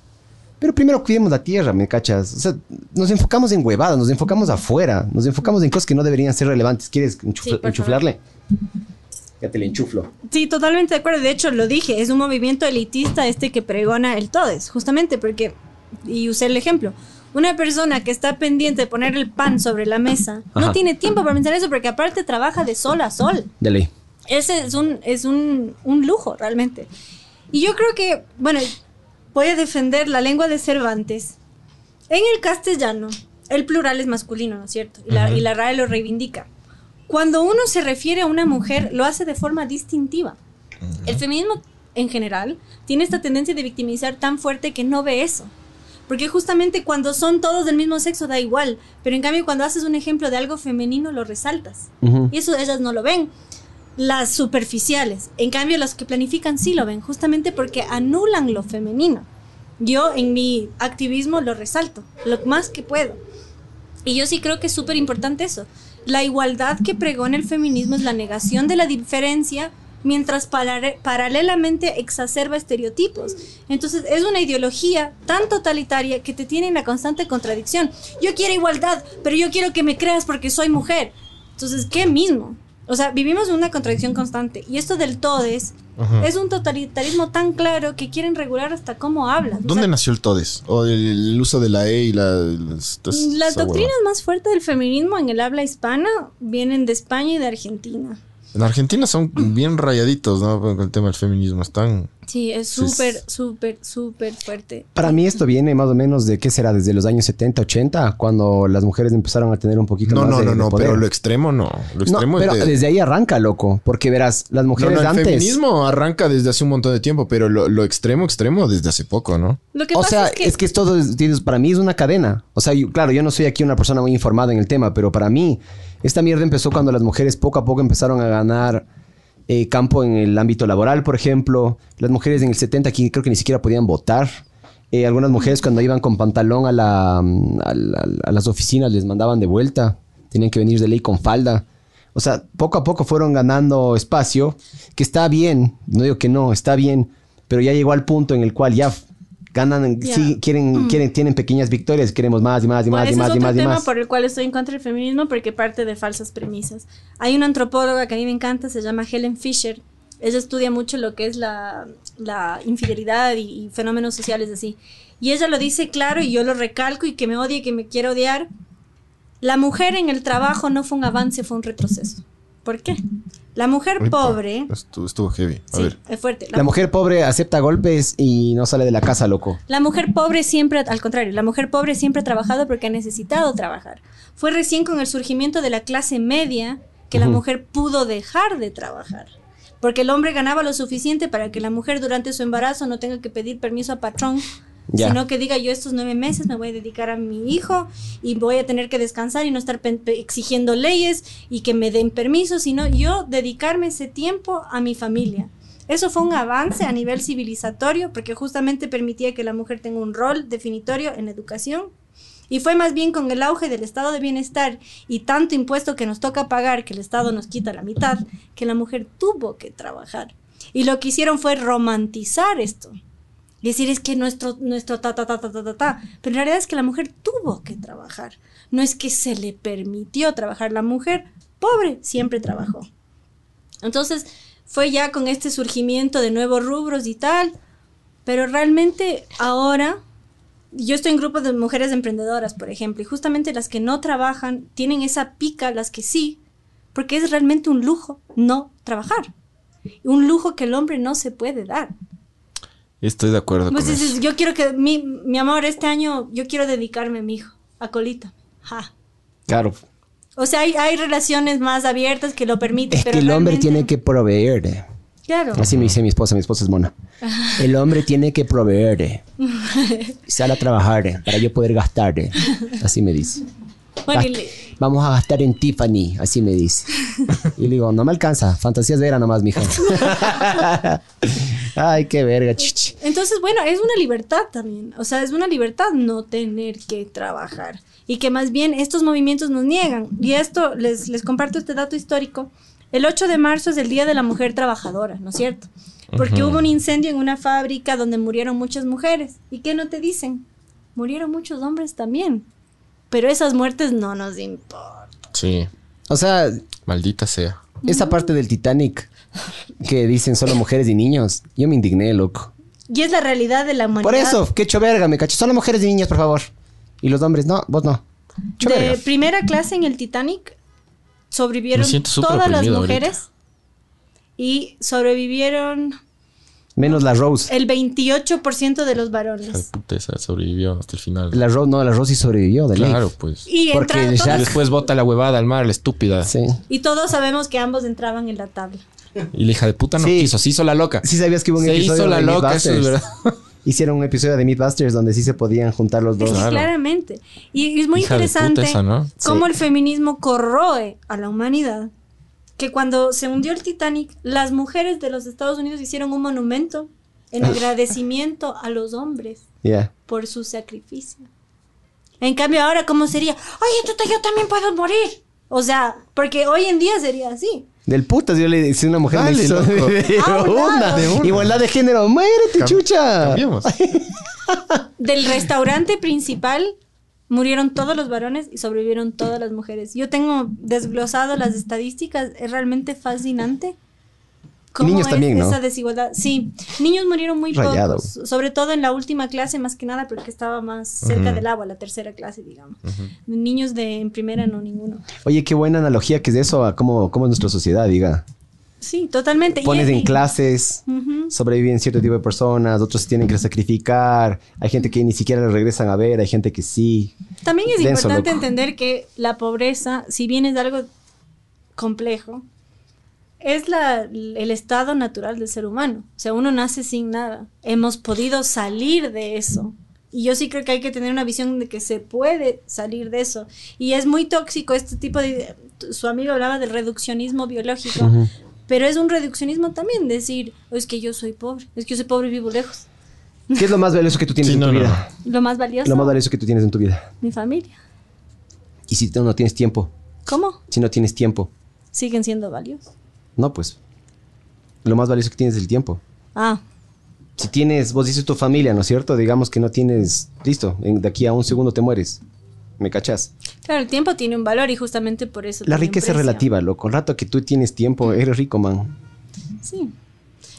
Pero primero cuidemos la Tierra, ¿me cachas? O sea, nos enfocamos en huevadas, nos enfocamos afuera, nos enfocamos en cosas que no deberían ser relevantes. ¿Quieres enchufla- Sí, enchuflarle? Ya te le enchuflo. Sí, totalmente de acuerdo. De hecho, lo dije, es un movimiento elitista este que pregona el todes, justamente porque, y usé el ejemplo, una persona que está pendiente de poner el pan sobre la mesa Ajá. no tiene tiempo para pensar eso porque aparte trabaja de sol a sol. De ley. Ese es un, es un, un lujo realmente. Y yo creo que, bueno, voy a defender la lengua de Cervantes. En el castellano, el plural es masculino, ¿no es cierto? Y la, y la RAE lo reivindica. Cuando uno se refiere a una mujer, lo hace de forma distintiva. El feminismo, en general, tiene esta tendencia de victimizar tan fuerte que no ve eso. Porque justamente cuando son todos del mismo sexo da igual, pero en cambio cuando haces un ejemplo de algo femenino lo resaltas. Ujú. Y eso ellas no lo ven. Las superficiales, en cambio las que planifican sí lo ven, justamente porque anulan lo femenino. Yo en mi activismo lo resalto, lo más que puedo. Y yo sí creo que es súper importante eso. La igualdad que pregona el feminismo es la negación de la diferencia mientras paralelamente exacerba estereotipos. Entonces es una ideología tan totalitaria que te tiene en la constante contradicción. Yo quiero igualdad, pero yo quiero que me creas porque soy mujer. Entonces, ¿qué mismo? O sea, vivimos en una contradicción constante. Y esto del todes Ajá. es un totalitarismo tan claro que quieren regular hasta cómo hablan. O ¿Dónde sea, nació el todes? O el, el uso de la E y la... las- Las doctrinas más fuertes del feminismo en el habla hispana vienen de España y de Argentina. En Argentina son bien rayaditos, ¿no? Con el tema del feminismo. Están... Sí, es súper, súper, súper fuerte. Para mí esto viene más o menos de, ¿qué será? Desde los años 70, 80, cuando las mujeres empezaron a tener un poquito No, más no, de, no, no, poder. pero lo extremo no. Lo No, extremo pero es de... desde ahí arranca, loco. Porque verás, las No, mujeres no, el antes... feminismo arranca desde hace un montón de tiempo, pero lo, lo extremo, extremo desde hace poco, ¿no? Lo que O pasa sea, es que, es que es todo, es- tienes- para mí es una cadena. O sea, yo- claro, yo no soy aquí una persona muy informada en el tema, pero para mí esta mierda empezó cuando las mujeres poco a poco empezaron a ganar eh, campo en el ámbito laboral, por ejemplo. Las mujeres en el 70 aquí creo que ni siquiera podían votar. Eh, algunas mujeres cuando iban con pantalón a, a las oficinas les mandaban de vuelta. Tenían que venir de ley con falda. O sea, poco a poco fueron ganando espacio, que está bien, no digo que no, está bien, pero ya llegó al punto en el cual ya ganan, Ya. sí, quieren, quieren, tienen pequeñas victorias, queremos más y más y Bueno, más y más es y más y tema más. por el cual estoy en contra del feminismo porque parte de falsas premisas. Hay una antropóloga que a mí me encanta, se llama Helen Fisher. Ella estudia mucho lo que es la, la infidelidad y, y fenómenos sociales así. Y ella lo dice claro y yo lo recalco y que me odie, que me quiera odiar. La mujer en el trabajo no fue un avance, fue un retroceso. ¿Por qué? La mujer pobre... Estuvo, estuvo heavy. A Sí, ver. es fuerte. La mujer pobre acepta golpes y no sale de la casa, loco. La mujer pobre siempre, al contrario, la mujer pobre siempre ha trabajado porque ha necesitado trabajar. Fue recién con el surgimiento de la clase media que la mujer pudo dejar de trabajar. Porque el hombre ganaba lo suficiente para que la mujer durante su embarazo no tenga que pedir permiso a patrón, Ya. sino que diga yo estos nueve meses me voy a dedicar a mi hijo y voy a tener que descansar y no estar exigiendo leyes y que me den permiso, sino yo dedicarme ese tiempo a mi familia. Eso fue un avance a nivel civilizatorio porque justamente permitía que la mujer tenga un rol definitorio en la educación. Y fue más bien con el auge del estado de bienestar y tanto impuesto que nos toca pagar, que el Estado nos quita la mitad, que la mujer tuvo que trabajar. Y lo que hicieron fue romantizar esto. Decir es que nuestro, nuestro ta, ta, ta, ta, ta, ta, ta. Pero en realidad es que la mujer tuvo que trabajar. No es que se le permitió trabajar. La mujer pobre siempre trabajó. Entonces fue ya con este surgimiento de nuevos rubros y tal, pero realmente ahora yo estoy en grupos de mujeres emprendedoras, por ejemplo, y justamente las que no trabajan tienen esa pica, las que sí, porque es realmente un lujo no trabajar. Un lujo que el hombre no se puede dar. Estoy de acuerdo Pues con dices, eso. yo quiero que mi, mi amor, este año yo quiero dedicarme a mi hijo, a colita. Ja. Claro. O sea, hay, hay relaciones más abiertas que lo permiten. Es que el hombre tiene que proveer. Claro. Así me dice mi esposa, mi esposa es mona. El hombre tiene que proveer. Sale a trabajar para yo poder gastar. Así me dice. Bueno, le- Vamos a gastar en Tiffany, así me dice. Y le digo, no me alcanza, fantasías de vera nomás, mija. Ay, qué verga, chichi. Entonces, bueno, es una libertad también. O sea, es una libertad no tener que trabajar. Y que más bien estos movimientos nos niegan. Y esto, les, les comparto este dato histórico. El 8 de marzo es el Día de la Mujer Trabajadora, ¿no es cierto? Porque hubo un incendio en una fábrica donde murieron muchas mujeres. ¿Y qué no te dicen? Murieron muchos hombres también. Pero esas muertes no nos importan. Sí, O sea, maldita sea. esa parte del Titanic que dicen solo mujeres y niños, yo me indigné, loco. Y es la realidad de la humanidad. Por eso, qué hecho verga, me cacho. Solo mujeres y niños, por favor. Y los hombres, no, vos no. De verga. primera clase en el Titanic sobrevivieron todas las mujeres y sobrevivieron Menos la Rose. el 28% de los Hija de varones. puta, esa sobrevivió hasta el final. La Rose, no, la Rose sí sobrevivió, de ley. Claro, pues. Y, Porque entraron ya- después bota la huevada al mar, la estúpida. Sí. y todos sabemos que ambos entraban en la tabla. Y la hija de puta no Sí. quiso, se hizo la loca. Sí sabías que hubo un se episodio hizo la de loca, eso es Mythbusters. verdad. Hicieron un episodio de Mythbusters donde sí se podían juntar los Es dos. que Claro. claramente. Y es muy Hija de puta interesante esa, ¿no? cómo Sí. el feminismo corroe a la humanidad. Que cuando se hundió el Titanic, las mujeres de los Estados Unidos hicieron un monumento en agradecimiento a los hombres. Por su sacrificio. En cambio, ahora, ¿cómo sería? Oye, tú, yo también puedo morir. O sea, porque hoy en día sería así. Del putas, yo le decía a una mujer Dale, me hizo loco. de Ah, una. de una. Igualdad de género, muérete, Cam- chucha. Cambiamos. Del restaurante principal murieron todos los varones y sobrevivieron todas las mujeres. Yo tengo desglosado las estadísticas, es realmente fascinante. cómo niños es también, ¿no? Esa desigualdad. Sí, niños murieron muy Rayado. pocos, sobre todo en la última clase, más que nada porque estaba más cerca del agua, la tercera clase, digamos. Niños de en primera no ninguno. Oye, qué buena analogía que es de eso a cómo, cómo es nuestra sociedad, diga. Sí, totalmente. Pones en clases, Ujú. sobreviven cierto tipo de personas, otros se tienen que sacrificar, hay gente que ni siquiera les regresan a ver, hay gente que sí. También es Denso, importante loco. entender que la pobreza, si bien es algo complejo, es la, el estado natural del ser humano. O sea, uno nace sin nada. Hemos podido salir de eso. Y yo sí creo que hay que tener una visión de que se puede salir de eso. Y es muy tóxico este tipo de... Su amigo hablaba del reduccionismo biológico, pero es un reduccionismo también decir, "Oh, es que yo soy pobre, es que yo soy pobre y vivo lejos. ¿Qué es lo más valioso que tú tienes Sí, en no, tu no, vida? Lo más valioso, Lo más valioso que tú tienes en tu vida. mi familia. Y si tú no tienes tiempo, ¿Cómo? si no tienes tiempo, Siguen siendo valiosos. no, pues. Lo más valioso que tienes es el tiempo. Ah, Si tienes, vos dices tu familia, ¿no es cierto? Digamos que no tienes, listo, en- de aquí a un segundo te mueres. ¿Me cachas? Claro, el tiempo tiene un valor y justamente por eso. La riqueza es relativa, loco. El rato que tú tienes tiempo, eres rico, man. Sí.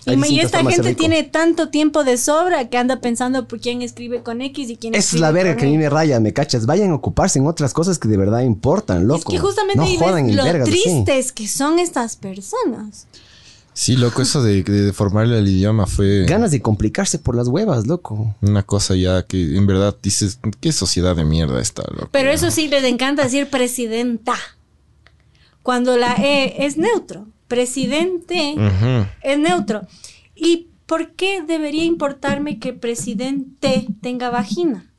Hay Y, esta gente tiene tanto tiempo de sobra que anda pensando por quién escribe con X y quién Esa es escribe la verga con que a mí me raya, ¿me cachas? Vayan a ocuparse en otras cosas que de verdad importan, loco. Es que justamente no jodan lo vergas tristes que son estas personas. Sí, loco, eso de, de deformarle el idioma fue Ganas de complicarse por las huevas, loco. una cosa ya que en verdad dices, qué sociedad de mierda está, loco. Pero eso sí les encanta decir presidenta. Cuando la E es neutro. Presidente es neutro. ¿Y por qué debería importarme que presidente tenga vagina?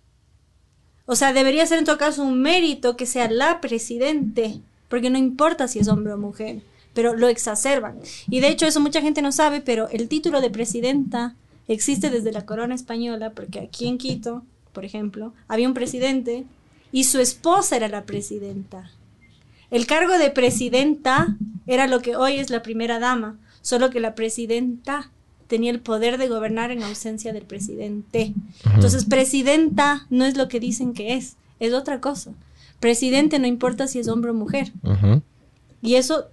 O sea, debería ser en todo caso un mérito que sea la presidente, porque no importa si es hombre o mujer, pero lo exacerban. Y de hecho eso mucha gente no sabe, pero el título de presidenta existe desde la corona española, porque aquí en Quito, por ejemplo, había un presidente y su esposa era la presidenta. El cargo de presidenta era lo que hoy es la primera dama, solo que la presidenta tenía el poder de gobernar en ausencia del presidente. Entonces, presidenta no es lo que dicen que es, es otra cosa. Presidente no importa si es hombre o mujer. Y eso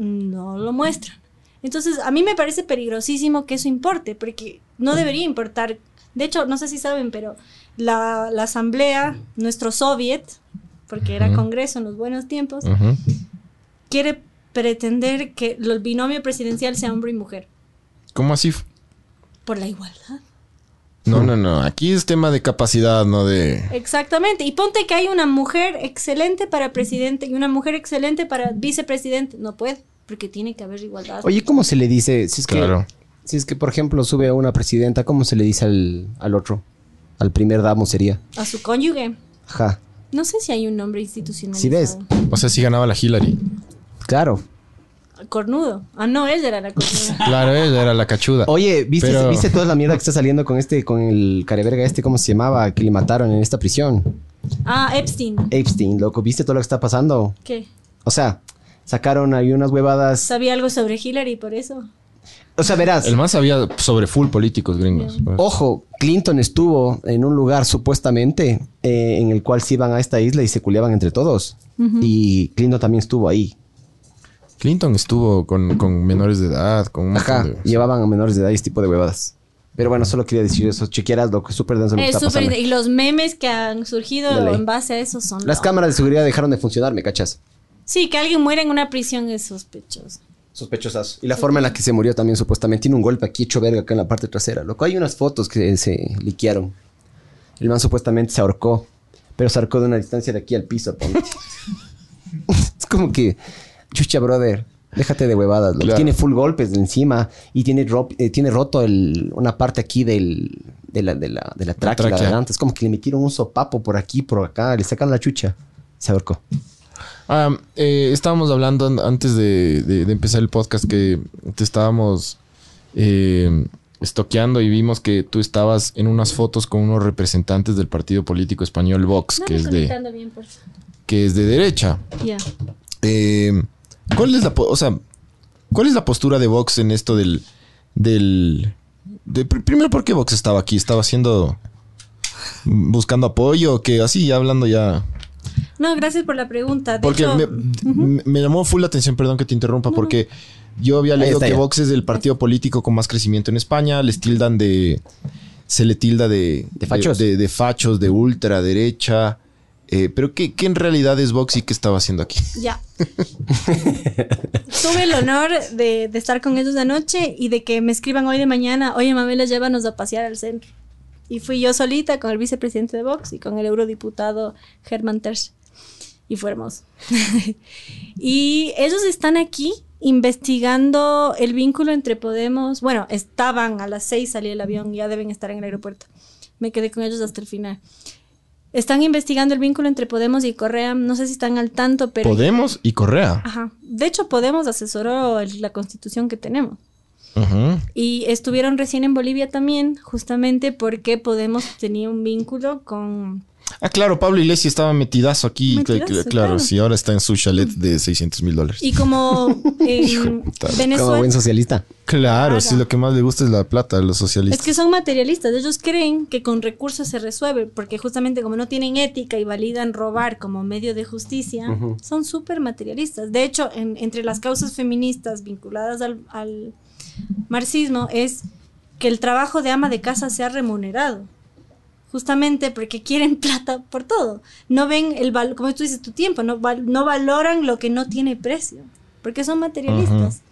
no lo muestran. Entonces, a mí me parece peligrosísimo que eso importe, porque no debería importar. De hecho, no sé si saben, pero la, la asamblea, nuestro soviet, porque era congreso en los buenos tiempos, quiere pretender que el binomio presidencial sea hombre y mujer, ¿Cómo así? por la igualdad. No, no, no. Aquí es tema de capacidad, no de. Exactamente. Y ponte que hay una mujer excelente para presidente y una mujer excelente para vicepresidente. No puede, porque tiene que haber igualdad. Oye, ¿cómo se le dice? Si es que, Claro. si es que por ejemplo, sube a una presidenta, ¿cómo se le dice al, al otro? Al primer damo sería. A su cónyuge. Ajá. No sé si hay un nombre institucional. Sí ves. O sea, sí ganaba la Hillary. Claro. Cornudo. Ah, no, ella era la cornuda. Claro, ella era la cachuda. Oye, ¿viste, Pero- ¿viste toda la mierda que está saliendo con este, con el careverga este, ¿cómo se llamaba? Que le mataron en esta prisión. Ah, Epstein. Epstein, loco. ¿Viste todo lo que está pasando? ¿Qué? O sea, sacaron ahí unas huevadas. Sabía algo sobre Hillary por eso. O sea, verás. El más sabía sobre full políticos gringos. pues. Ojo, Clinton estuvo en un lugar supuestamente eh, en el cual se iban a esta isla y se culeaban entre todos. Y Clinton también estuvo ahí. Clinton estuvo con, con menores de edad, con un Ajá, de- llevaban a menores de edad y este tipo de huevadas. Pero bueno, solo quería decir eso. Chequearas lo que es súper denso lo que Es está súper. pasando. Y los memes que han surgido Dale. en base a eso son. Las cámaras de seguridad dejaron de funcionar, ¿me cachas? Sí, que alguien muera en una prisión es sospechoso. Sospechosazo. Y la forma en la que se murió también supuestamente tiene un golpe aquí hecho verga acá en la parte trasera. Loco, hay unas fotos que se liquearon. El man supuestamente se ahorcó, pero se ahorcó de una distancia de aquí al piso. ponte. es como que, chucha, brother, déjate de huevadas. loco. Claro. Tiene full golpes de encima y tiene, ro- eh, tiene roto el- una parte aquí del, de, la, de, la, de la tráquea, la tráquea. garganta. Es como que le metieron un sopapo por aquí, por acá, le sacan la chucha. Se ahorcó. Ah, eh, estábamos hablando an- antes de, de- de empezar el podcast que te estábamos eh, estoqueando y vimos que tú estabas en unas fotos con unos representantes del partido político español Vox, No que es, de, bien, por que es de derecha. Ya. Eh, ¿Cuál es la, o sea, cuál es la postura de Vox en esto del, del, de- pr- primero por qué Vox estaba aquí, estaba haciendo, buscando apoyo, que así ya hablando ya, No, gracias por la pregunta. De porque hecho, me, llamó full la atención, perdón que te interrumpa, porque yo había leído que ya. Vox es el partido político con más crecimiento en España, les tildan de, se le tilda de, De fachos. de, de fachos, de ultraderecha. Eh, pero ¿qué, ¿qué en realidad es Vox y qué estaba haciendo aquí? Ya. Tuve el honor de, de estar con ellos de anoche y de que me escriban hoy de mañana, oye Mamela, llévanos a pasear al centro. Y fui yo solita con el vicepresidente de Vox y con el eurodiputado Germán Tersch. Y fue hermoso. y ellos están aquí investigando el vínculo entre Podemos. Bueno, estaban a las seis, salí el avión, ya deben estar en el aeropuerto. Me quedé con ellos hasta el final. Están investigando el vínculo entre Podemos y Correa. No sé si están al tanto, pero Podemos y Correa. Ajá. De hecho, Podemos asesoró el- la constitución que tenemos. Y estuvieron recién en Bolivia también, justamente porque Podemos tenía un vínculo con... Ah, claro, Pablo Iglesias estaba metidazo aquí. Metidazo, cl- cl- claro, claro. sí, ahora está en su chalet de 600 mil dólares. Y como en puta. Como Venezuela... buen socialista. Claro, Claro. sí, lo que más le gusta es la plata a los Es socialistas. que son materialistas. Ellos creen que con recursos se resuelve, porque justamente como no tienen ética y validan robar como medio de justicia, son súper materialistas. De hecho, en- entre las causas feministas vinculadas al, al marxismo es que el trabajo de ama de casa sea remunerado. Justamente porque quieren plata por todo. No ven el valor, como tú dices, tu tiempo, no, val- no valoran lo que no tiene precio, porque son materialistas.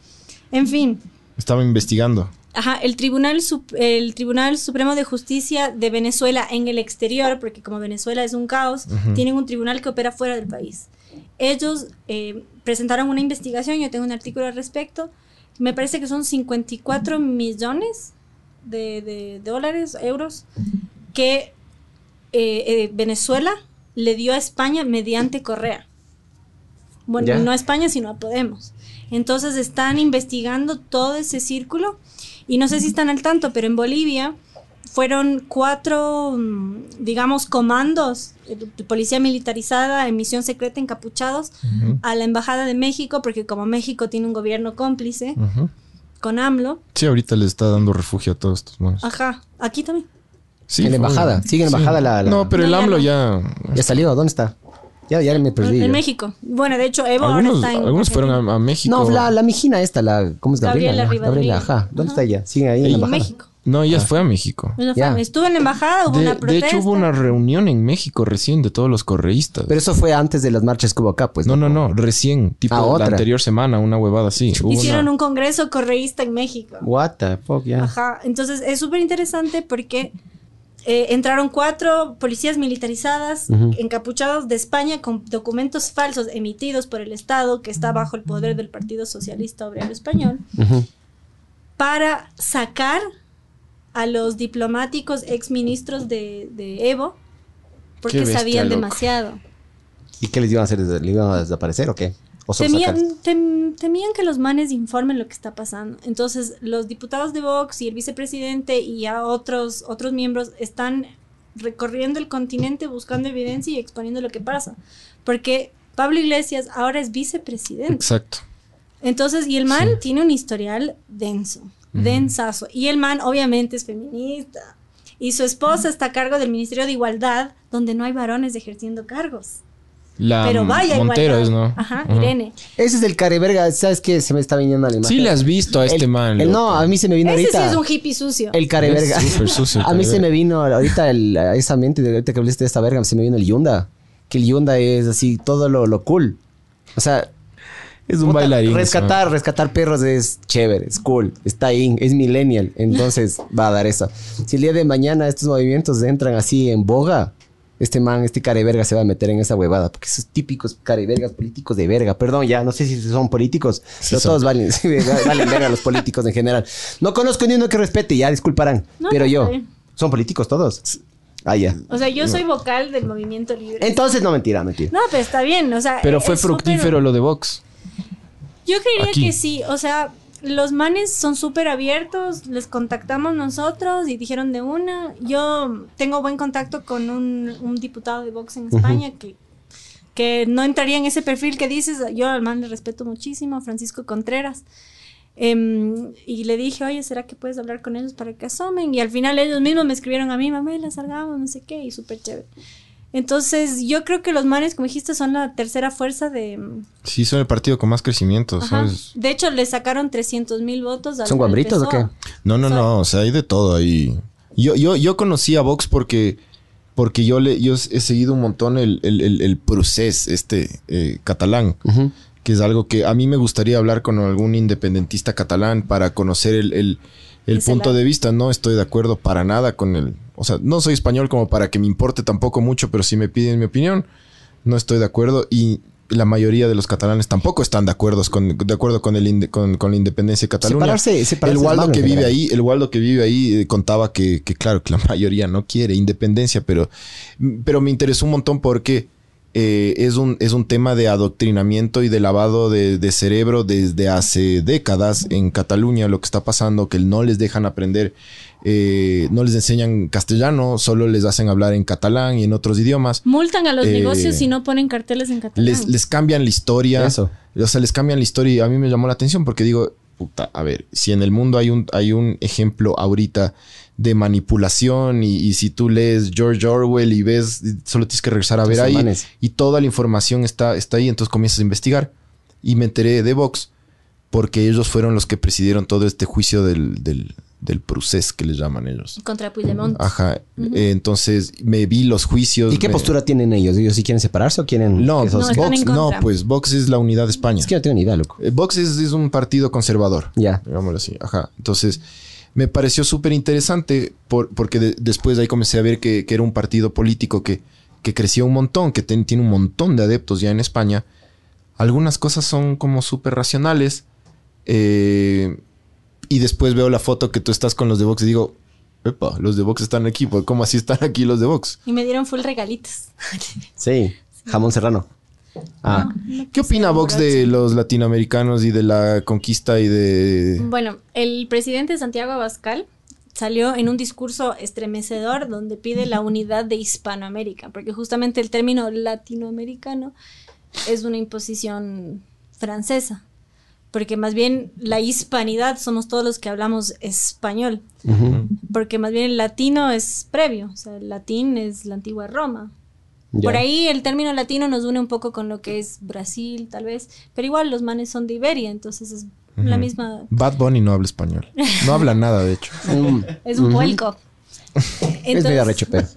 En fin, Estaba investigando. Ajá, el Tribunal, el Tribunal Supremo de Justicia de Venezuela en el exterior, porque como Venezuela es un caos, tienen un tribunal que opera fuera del país. Ellos eh, presentaron una investigación, yo tengo un artículo al respecto, me parece que son 54 millones de, de dólares, euros, que eh, eh, Venezuela le dio a España mediante Correa. Bueno, no a España, sino a Podemos. Entonces están investigando todo ese círculo y no sé si están al tanto, pero en Bolivia fueron cuatro, mm, digamos, comandos eh, de policía militarizada en misión secreta encapuchados a la Embajada de México, porque como México tiene un gobierno cómplice con AMLO, Sí, ahorita le está dando refugio a todos estos monos. ajá, aquí también. Sí, En la embajada. Sigue en sí. embajada la- la- No, pero el AMLO ya... ¿Ya salió? ¿Dónde está? Ya, ya me perdí. En yo. México. Bueno, de hecho, Evo ahora Algunos, está en. algunos fueron a, a México. No, la, la mijina esta, la, ¿cómo es Gabriela? Gabriela. Gabriela, ajá. ¿Dónde Ajá. está ella? Sigue ahí en la en embajada. México. No, ella fue a México. Ella fue- Ya. Estuvo en la embajada, hubo De, una de protesta. hecho, hubo una reunión en México recién de todos los correístas. Pero eso fue antes de las marchas que hubo acá, pues. no, no, no, recién, tipo Ah, la anterior semana, una huevada así. Hicieron una- un congreso correísta en México. What the fuck, ya. Ajá. Entonces es súper interesante porque eh, entraron cuatro policías militarizadas, encapuchados de España con documentos falsos emitidos por el Estado que está bajo el poder del Partido Socialista Obrero Español para sacar a los diplomáticos exministros de, de Evo porque bestia, sabían loco. demasiado. ¿Y qué les iban a hacer? ¿Le iban a desaparecer o qué? Temían, tem- temían que los manes informen lo que está pasando. Entonces, los diputados de Vox y el vicepresidente y ya otros, otros miembros están recorriendo el continente buscando evidencia y exponiendo lo que pasa. Porque Pablo Iglesias ahora es vicepresidente. Exacto. Entonces, y el man tiene un historial denso, densazo. Y el man obviamente es feminista. Y su esposa está a cargo del Ministerio de Igualdad, donde no hay varones ejerciendo cargos. La Pero vaya Montero igualdad. es, ¿no? Ajá. Irene. Ese es el careverga, ¿sabes qué? Se me está viniendo a la imagen. Sí le has visto a este El- man. el- no, a mí se me vino Ese sí ahorita. es un hippie sucio. El careverga. Es súper sucio el a mí se me vino ahorita el, a esa mente, de ahorita que hablaste de esta verga, se me vino el Yunda. Que el Yunda es así, todo lo, lo cool. O sea, Es un puta, bailarín. Rescatar, rescatar perros es chévere, es cool, está in, es millennial. Entonces va a dar eso. Si el día de mañana estos movimientos entran así en boga, este man, este careverga se va a meter en esa huevada. Porque esos típicos carevergas políticos de verga. Perdón, ya no sé si son políticos, pero son. todos valen, sí, valen verga los políticos en general. No conozco ni uno que respete, ya disculparán. No, pero no, yo. ¿son políticos todos? Ah, ya. O sea, yo soy vocal del movimiento libre. Entonces, no, mentira, mentira. no, pero está bien, o sea. Pero es fue fructífero lo de Vox. Yo creería Aquí. que sí, o sea, los manes son súper abiertos, les contactamos nosotros y dijeron de una. Yo tengo buen contacto con un, un diputado de Vox en España que, que no entraría en ese perfil que dices. Yo al man le respeto muchísimo, Francisco Contreras. Em, y le dije, oye, ¿será que puedes hablar con ellos para que asomen? Y al final ellos mismos me escribieron a mí, mamá, la salgamos, no sé qué, y súper chévere. Entonces, yo creo que los manes, como dijiste, son la tercera fuerza de, Sí, son el partido con más crecimiento. De hecho, le sacaron 300 mil votos. al- ¿Son guambritos o qué? No, no, no. O sea, hay de todo ahí. Yo, yo, yo conocí a Vox porque, porque yo, le, yo he seguido un montón el, el, el, el procés este eh, catalán. Que es algo que a mí me gustaría hablar con algún independentista catalán para conocer el, el- punto de vista. No estoy de acuerdo para nada con el... O sea, no soy español como para que me importe tampoco mucho, pero si me piden mi opinión, no estoy de acuerdo y la mayoría de los catalanes tampoco están de acuerdo con, de acuerdo con, el con, con la independencia de Cataluña. Separarse- separarse el Waldo que vive ahí, el Waldo que vive ahí eh, contaba que, que claro, que la mayoría no quiere independencia, pero, pero me interesó un montón porque eh, es, un, es un tema de adoctrinamiento y de lavado de, de cerebro desde hace décadas en Cataluña, lo que está pasando, que no les dejan aprender, eh, no les enseñan castellano, solo les hacen hablar en catalán y en otros idiomas. Multan a los Eh, negocios si no ponen carteles en catalán. Les, les cambian la historia. Eso. O sea, les cambian la historia y a mí me llamó la atención porque digo, puta, a ver, si en el mundo hay un, hay un ejemplo ahorita de manipulación y, y si tú lees George Orwell y ves, solo tienes que regresar a ver ahí manes. y toda la información está, está ahí, entonces comienzas a investigar y me enteré de Vox porque ellos fueron los que presidieron todo este juicio del, del, del procés que les llaman ellos. Contra Puigdemont. Ajá, Eh, entonces me vi los juicios. ¿Y qué me- postura tienen ellos? ¿Ellos sí quieren separarse o quieren...? No, No, están Vox, en no, pues Vox es la unidad de España. Es que no tengo ni idea, loco. Eh, Vox es, es un partido conservador. Ya. Digámoslo así. Ajá. Entonces, me pareció súper interesante por- porque de- después de ahí comencé a ver que, que era un partido político que, que creció un montón, que ten- tiene un montón de adeptos ya en España. Algunas cosas son como súper racionales. eh, y después veo la foto que tú estás con los de Vox y digo, Epa, los de Vox están aquí. pues, ¿Cómo así están aquí los de Vox? Y me dieron full regalitos. Sí, jamón serrano. Ah, ¿Qué opina Vox de los latinoamericanos y de la conquista y de... Bueno, el presidente Santiago Abascal salió en un discurso estremecedor donde pide la unidad de Hispanoamérica, porque justamente el término latinoamericano es una imposición francesa, porque más bien la hispanidad somos todos los que hablamos español, porque más bien el latino es previo, o sea, el latín es la antigua Roma. Por ahí el término latino nos une un poco con lo que es Brasil, tal vez, pero igual los manes son de Iberia, entonces es la misma, Bad Bunny no habla español. No habla nada, de hecho. Es un vuelco. es medio arrecho, pero.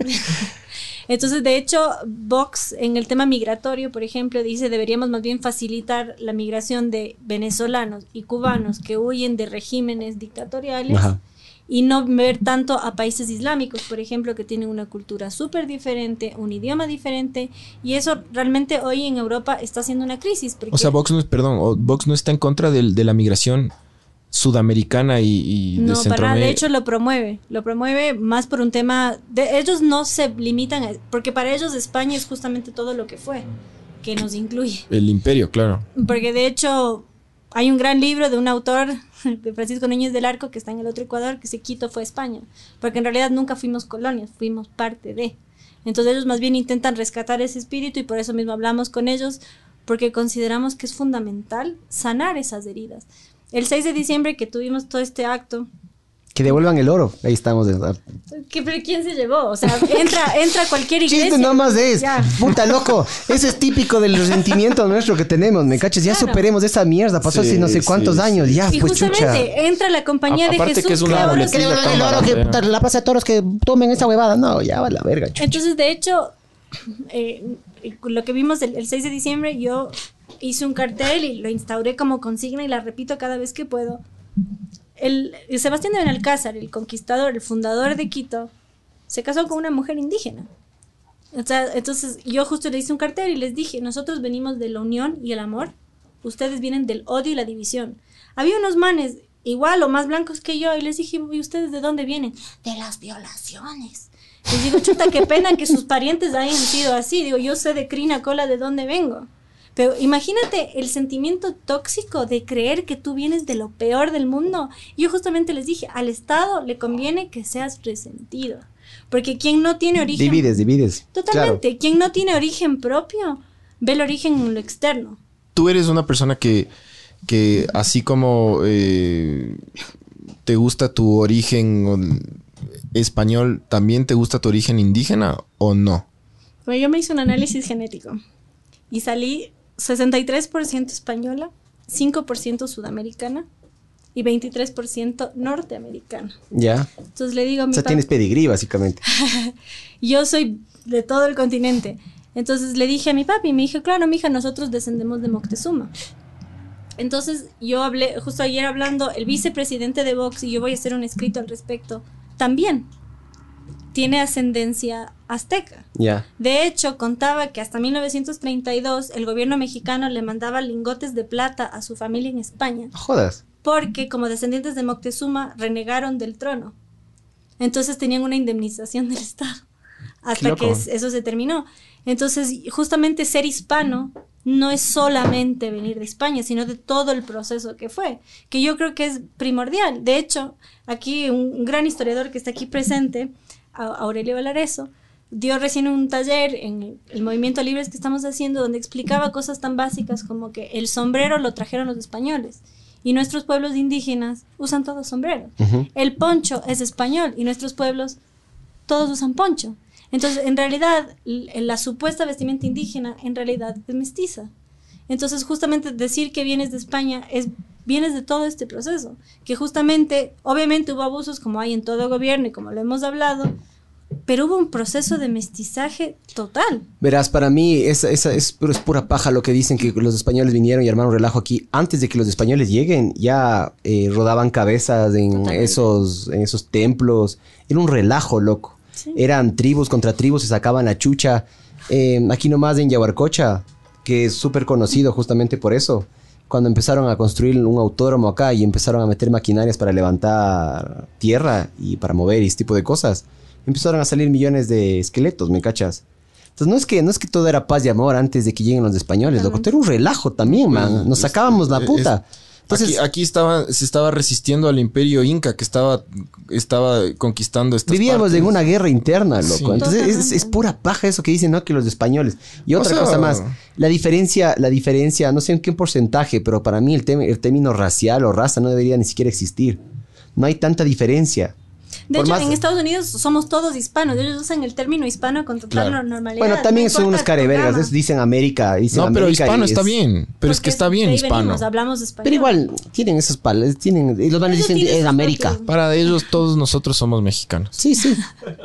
Entonces, de hecho, Vox en el tema migratorio, por ejemplo, dice deberíamos más bien facilitar la migración de venezolanos y cubanos que huyen de regímenes dictatoriales Ajá. y no ver tanto a países islámicos, por ejemplo, que tienen una cultura súper diferente, un idioma diferente, y eso realmente hoy en Europa está siendo una crisis. Porque O sea, Vox no, es- perdón, Vox no está en contra del- de la migración sudamericana y, y de No, para. Centroamérica. De hecho, lo promueve. Lo promueve más por un tema. De, ellos no se limitan. a- porque para ellos España es justamente todo lo que fue, que nos incluye. El imperio, claro. Porque de hecho, hay un gran libro de un autor, de Francisco Núñez del Arco, que está en el otro Ecuador, que se Quito fue España. Porque en realidad nunca fuimos colonias, fuimos parte de. Entonces, ellos más bien intentan rescatar ese espíritu y por eso mismo hablamos con ellos, porque consideramos que es fundamental sanar esas heridas. El 6 de diciembre que tuvimos todo este acto, Que devuelvan el oro. Ahí estamos. ¿Qué, pero ¿Quién se llevó? O sea, entra, entra cualquier iglesia. Chiste nomás es. Ya. Puta loco. Eso es típico del resentimiento nuestro que tenemos. ¿Me cachas? Ya Claro. superemos esa mierda. Pasó Sí, hace no sé cuántos sí, años. sí. Ya, Y pues chucha. justamente entra la compañía A- de aparte Jesús. que es una se- Que devuelvan el oro, que la plaza de toros que tomen esa huevada. No, Ya va la verga, chucha. Entonces, de hecho, eh, lo que vimos el, el 6 de diciembre, yo hice un cartel y lo instauré como consigna y la repito cada vez que puedo. El, el Sebastián de Benalcázar, el conquistador, el fundador de Quito, se casó con una mujer indígena. O sea, entonces yo justo le hice un cartel y les dije, nosotros venimos de la unión y el amor, ustedes vienen del odio y la división. Había unos manes igual o más blancos que yo y les dije, ¿y ustedes de dónde vienen? De las violaciones. Les digo, chuta, qué pena que sus parientes hayan sido así. Digo, yo sé de crina cola de dónde vengo. Pero imagínate el sentimiento tóxico de creer que tú vienes de lo peor del mundo. Yo justamente les dije, al Estado le conviene que seas resentido. Porque quien no tiene origen... Divides, divides. Totalmente. Quien no tiene origen propio, ve el origen en lo externo. Tú eres una persona que, que así como eh, te gusta tu origen español, ¿también te gusta tu origen indígena o no? Bueno, yo me hice un análisis genético y salí 63% española, 5% sudamericana y 23% norteamericana. Ya. Entonces le digo a O mi sea, papá, tienes pedigrí, básicamente. yo soy de todo el continente. Entonces le dije a mi papi y me dijo, claro, mija, nosotros descendemos de Moctezuma. Entonces yo hablé, justo ayer hablando, el vicepresidente de Vox, y yo voy a hacer un escrito al respecto, también tiene ascendencia azteca. Ya. De hecho, contaba que hasta 1932 el gobierno mexicano le mandaba lingotes de plata a su familia en España, Jodas. porque como descendientes de Moctezuma renegaron del trono. Entonces tenían una indemnización del Estado, hasta que es- eso se terminó. Entonces, justamente ser hispano no es solamente venir de España, sino de todo el proceso que fue, que yo creo que es primordial. De hecho, aquí un, gran historiador que está aquí presente, Aurelio Valareso, dio recién un taller en el movimiento Libres que estamos haciendo donde explicaba cosas tan básicas como que el sombrero lo trajeron los españoles y nuestros pueblos indígenas usan todos sombrero. Ujú. El poncho es español y nuestros pueblos todos usan poncho. Entonces, en realidad, la supuesta vestimenta indígena en realidad es mestiza. Entonces, justamente decir que vienes de España es vienes de todo este proceso, que justamente, obviamente hubo abusos como hay en todo gobierno y como lo hemos hablado, pero hubo un proceso de mestizaje total. Verás, para mí esa, esa es, pero es pura paja lo que dicen que los españoles vinieron y armaron relajo aquí. Antes de que los españoles lleguen, ya eh, rodaban cabezas en Totalmente. esos, en esos templos. Era un relajo, loco. Sí. Eran tribus contra tribus, se sacaban la chucha. Eh, aquí nomás en Yaguarcocha, que es súper conocido justamente por eso. Cuando empezaron a construir un autódromo acá y empezaron a meter maquinarias para levantar tierra y para mover y ese tipo de cosas, empezaron a salir millones de esqueletos, ¿me cachas? Entonces no es que no es que todo era paz y amor antes de que lleguen los españoles, loco, era un relajo también, man. Nos sacábamos la Es- puta. Entonces, aquí, aquí estaba, se estaba resistiendo al imperio inca que estaba, estaba conquistando estas Vivíamos partes. en una guerra interna, loco. Sí. Entonces es, pura paja eso que dicen, ¿no? Que los españoles. Y otra sea- cosa más, la diferencia, la diferencia, no sé en qué porcentaje, pero para mí el, tem- el término racial o raza no debería ni siquiera existir. No hay tanta diferencia. De Por hecho, más- en Estados Unidos somos todos hispanos. Ellos usan el término hispano con total Claro. no- normalidad. Bueno, también No son unos carevergas. Dicen América. Dicen No, pero América hispano está es- bien. Pero es que está bien hispano. venimos, hablamos español. Pero igual, tienen esos palos. Tienen, y los Eso dicen es América. Para ellos, todos nosotros somos mexicanos. Sí, sí.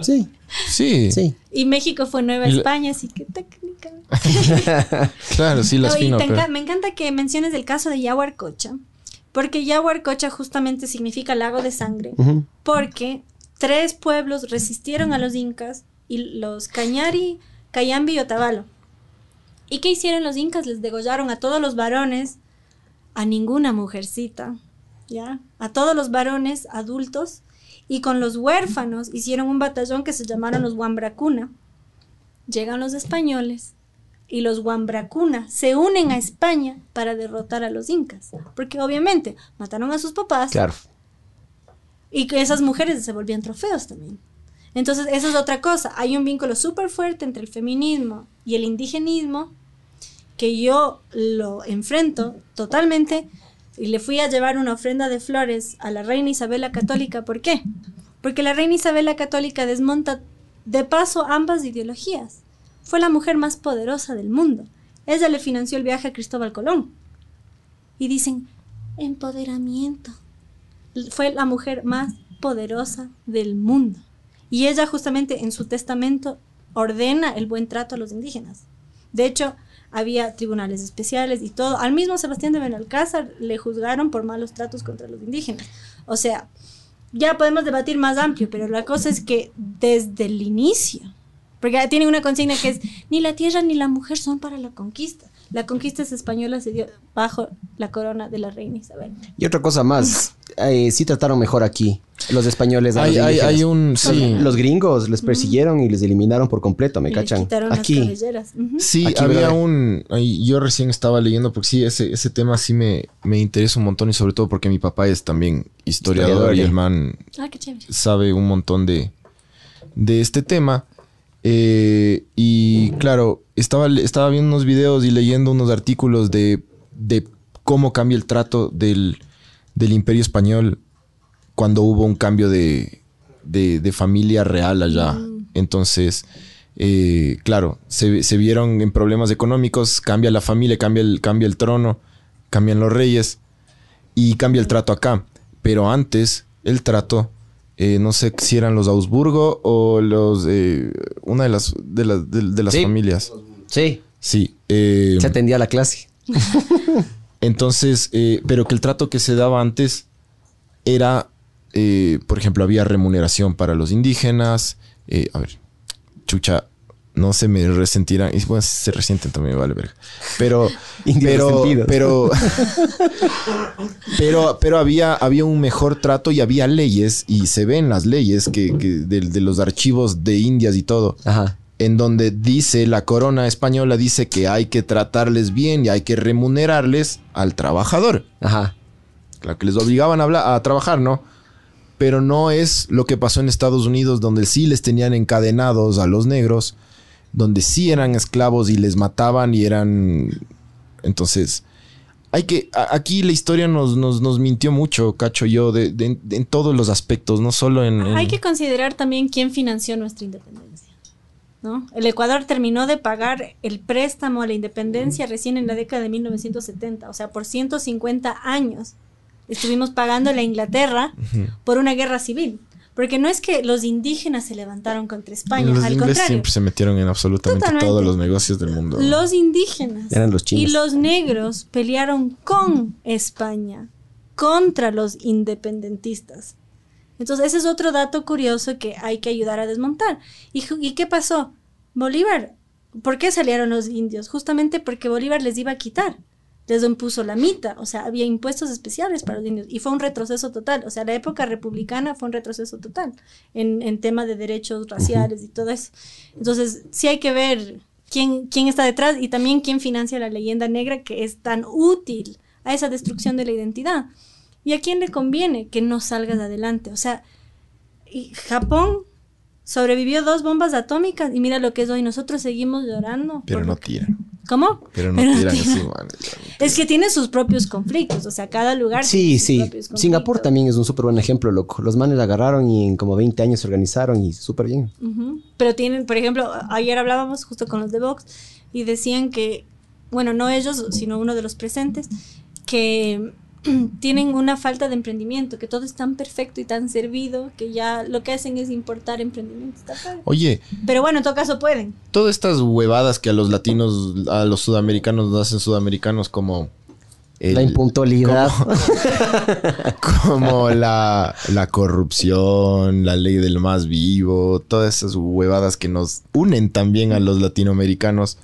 Sí, Sí. sí. Y México fue Nueva la- España, así que técnica. Claro, sí, las No, fino, te pero... enca- me encanta que menciones el caso de Yahuarcocha, porque Yahuarcocha justamente significa lago de sangre, porque tres pueblos resistieron a los incas y los Cañari, Cayambi y Otavalo. ¿Y qué hicieron los incas? Les degollaron a todos los varones, a ninguna mujercita, ¿ya? A todos los varones adultos y con los huérfanos hicieron un batallón que se llamaron los Wambracuna. Llegan los españoles y los Wambracuna se unen a España para derrotar a los incas, porque obviamente mataron a sus papás Claro. Y esas mujeres se volvían trofeos también. Entonces, esa es otra cosa. Hay un vínculo súper fuerte entre el feminismo y el indigenismo que yo lo enfrento totalmente y le fui a llevar una ofrenda de flores a la reina Isabel la Católica. ¿Por qué? Porque la reina Isabel la Católica desmonta de paso ambas ideologías. Fue la mujer más poderosa del mundo. Ella le financió el viaje a Cristóbal Colón. Y dicen, empoderamiento fue la mujer más poderosa del mundo. Y ella justamente en su testamento ordena el buen trato a los indígenas. De hecho, había tribunales especiales y todo. Al mismo Sebastián de Benalcázar le juzgaron por malos tratos contra los indígenas. O sea, ya podemos debatir más amplio, pero la cosa es que desde el inicio, porque tienen una consigna que es, ni la tierra ni la mujer son para la conquista. La conquista española se dio bajo la corona de la reina Isabel. Y otra cosa más. eh, sí trataron mejor aquí. Los españoles. a Hay, los hay, indígenas. hay un... Sí. Los gringos les persiguieron y les eliminaron por completo, ¿me Y cachan? quitaron Aquí. las cabelleras. Sí, Aquí, había un... yo recién estaba leyendo porque sí, ese, ese tema sí me, me interesa un montón y sobre todo porque mi papá es también historiador, Historiador, y el man Ah, sabe un montón de, de este tema. Eh, y claro, estaba, estaba viendo unos videos y leyendo unos artículos de, de cómo cambia el trato del, del imperio español cuando hubo un cambio de, de- de familia real allá. Entonces, eh, claro, se, se vieron en problemas económicos, cambia la familia, cambia el, cambia el trono, cambian los reyes y cambia el trato acá. Pero antes, el trato, eh, no sé si eran los Augsburgo o los eh, una de las de las, de, de las Sí. familias. Sí. Sí. eh, Se atendía la clase. entonces, eh, pero que el trato que se daba antes era, por ejemplo, había remuneración para los indígenas. a ver, chucha, no se me resentirán. Y bueno, se resienten también, vale, verga. Pero, pero, pero, pero, pero había, había un mejor trato y había leyes, y se ven las leyes que, que de, de los archivos de Indias y todo Ajá. en donde dice la corona española dice que hay que tratarles bien y hay que remunerarles al trabajador. Ajá. Claro que les obligaban a, hablar, a trabajar, ¿no? Pero no es lo que pasó en Estados Unidos, donde sí les tenían encadenados a los negros, donde sí eran esclavos y les mataban y eran... Entonces, hay que... a- Aquí la historia nos, nos, nos mintió mucho, cacho yo, de, de- de- en todos los aspectos, no solo en... en- Hay que considerar también quién financió nuestra independencia. ¿no? El Ecuador terminó de pagar el préstamo a la independencia recién en la década de 1970, o sea, por 150 años estuvimos pagando a la Inglaterra por una guerra civil. Porque no es que los indígenas se levantaron contra España, los al ingleses contrario. siempre se metieron en absolutamente Totalmente. todos los negocios del mundo. Los indígenas Eran los chinos. y los negros pelearon con España contra los independentistas. Entonces, ese es otro dato curioso que hay que ayudar a desmontar. ¿Y, ju- y qué pasó? Bolívar, ¿por qué salieron los indios? Justamente porque Bolívar les iba a quitar. Les impuso la mita, o sea, había impuestos especiales para los indios y fue un retroceso total. O sea, la época republicana fue un retroceso total en, en tema de derechos raciales y todo eso. Entonces, sí hay que ver quién, quién está detrás y también quién financia la leyenda negra que es tan útil a esa destrucción de la identidad. ¿Y a quién le conviene que no salgas adelante? O sea, y Japón sobrevivió dos bombas atómicas y mira lo que es hoy. Nosotros seguimos llorando. Pero no tiran. ¿Cómo? Pero no tiran así, man. Es que tiene sus propios conflictos, o sea, cada lugar. Sí, tiene sus sí. Singapur también es un súper buen ejemplo, loco. Los manes agarraron y en como 20 años se organizaron y súper bien. Pero tienen, por ejemplo, ayer hablábamos justo con los de Vox y decían que, bueno, no ellos, sino uno de los presentes, que tienen una falta de emprendimiento, que todo es tan perfecto y tan servido que ya lo que hacen es importar padre. Oye, Pero bueno, en todo caso pueden. todas estas huevadas que a los latinos, a los sudamericanos nos hacen sudamericanos como... el- la impuntualidad. como la, la corrupción, la ley del más vivo, todas esas huevadas que nos unen también a los latinoamericanos.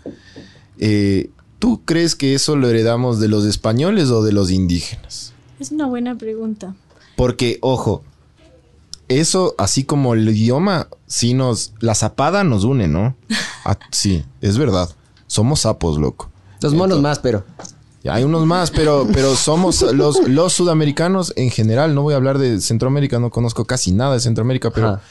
Eh, ¿Tú crees que eso lo heredamos de los españoles o de los indígenas? Es una buena pregunta. Porque, ojo, eso, así como el idioma, sí nos. La zapada nos une, ¿no? Ah, sí, es verdad. Somos sapos, loco. Los monos más, pero. Hay unos más, pero, pero somos los, los sudamericanos en general. No voy a hablar de Centroamérica, no conozco casi nada de Centroamérica, pero Ajá.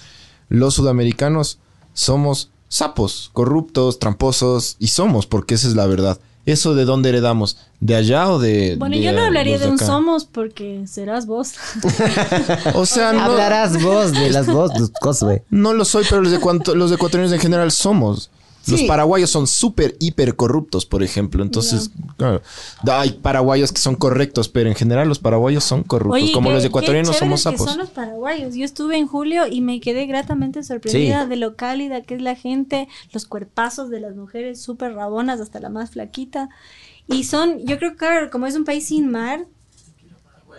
los sudamericanos somos sapos, corruptos, tramposos, y somos, porque esa es la verdad. ¿Eso de dónde heredamos? ¿De allá o de.? Bueno, de, yo no hablaría de un somos porque serás vos. O sea, no, Hablarás vos de las dos tus cosas, güey. no lo soy, pero los, ecuato- los ecuatorianos en general somos. Los paraguayos son súper, hiper corruptos, por ejemplo. Entonces, claro, hay paraguayos que son correctos, pero en general los paraguayos son corruptos. Oye, Como qué- los qué ecuatorianos somos chéveres que sapos. son los paraguayos. Yo estuve en julio y me quedé gratamente sorprendida Sí. de lo cálida que es la gente, los cuerpazos de las mujeres súper rabonas, hasta la más flaquita. Y son, yo creo que claro, como es un país sin mar,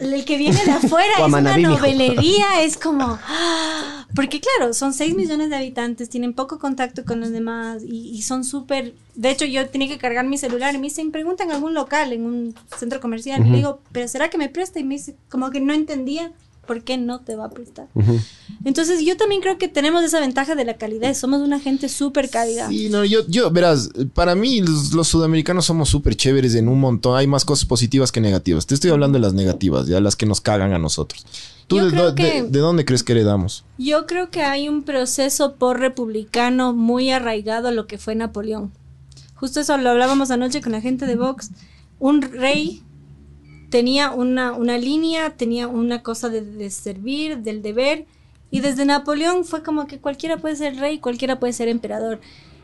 el que viene de afuera es una novelería, es como... ¡ah! Porque claro, son 6 millones de habitantes, tienen poco contacto con los demás y, y son súper... De hecho, yo tenía que cargar mi celular y me dicen, preguntan en algún local, en un centro comercial. Y le digo, ¿pero será que me presta? Y me dice, como que no entendía por qué no te va a prestar. Entonces, yo también creo que tenemos esa ventaja de la calidad. Somos una gente súper cálida. Sí, no, yo, yo, verás, para mí los, los sudamericanos somos súper chéveres en un montón. Hay más cosas positivas que negativas. Te estoy hablando de las negativas, ya las que nos cagan a nosotros. ¿Tú de, de dónde crees que heredamos? Yo creo que hay un proceso por republicano muy arraigado a lo que fue Napoleón. Justo eso lo hablábamos anoche con la gente de Vox. Un rey tenía una, una línea, tenía una cosa de, de servir, del deber, y desde Napoleón fue como que cualquiera puede ser rey, cualquiera puede ser emperador.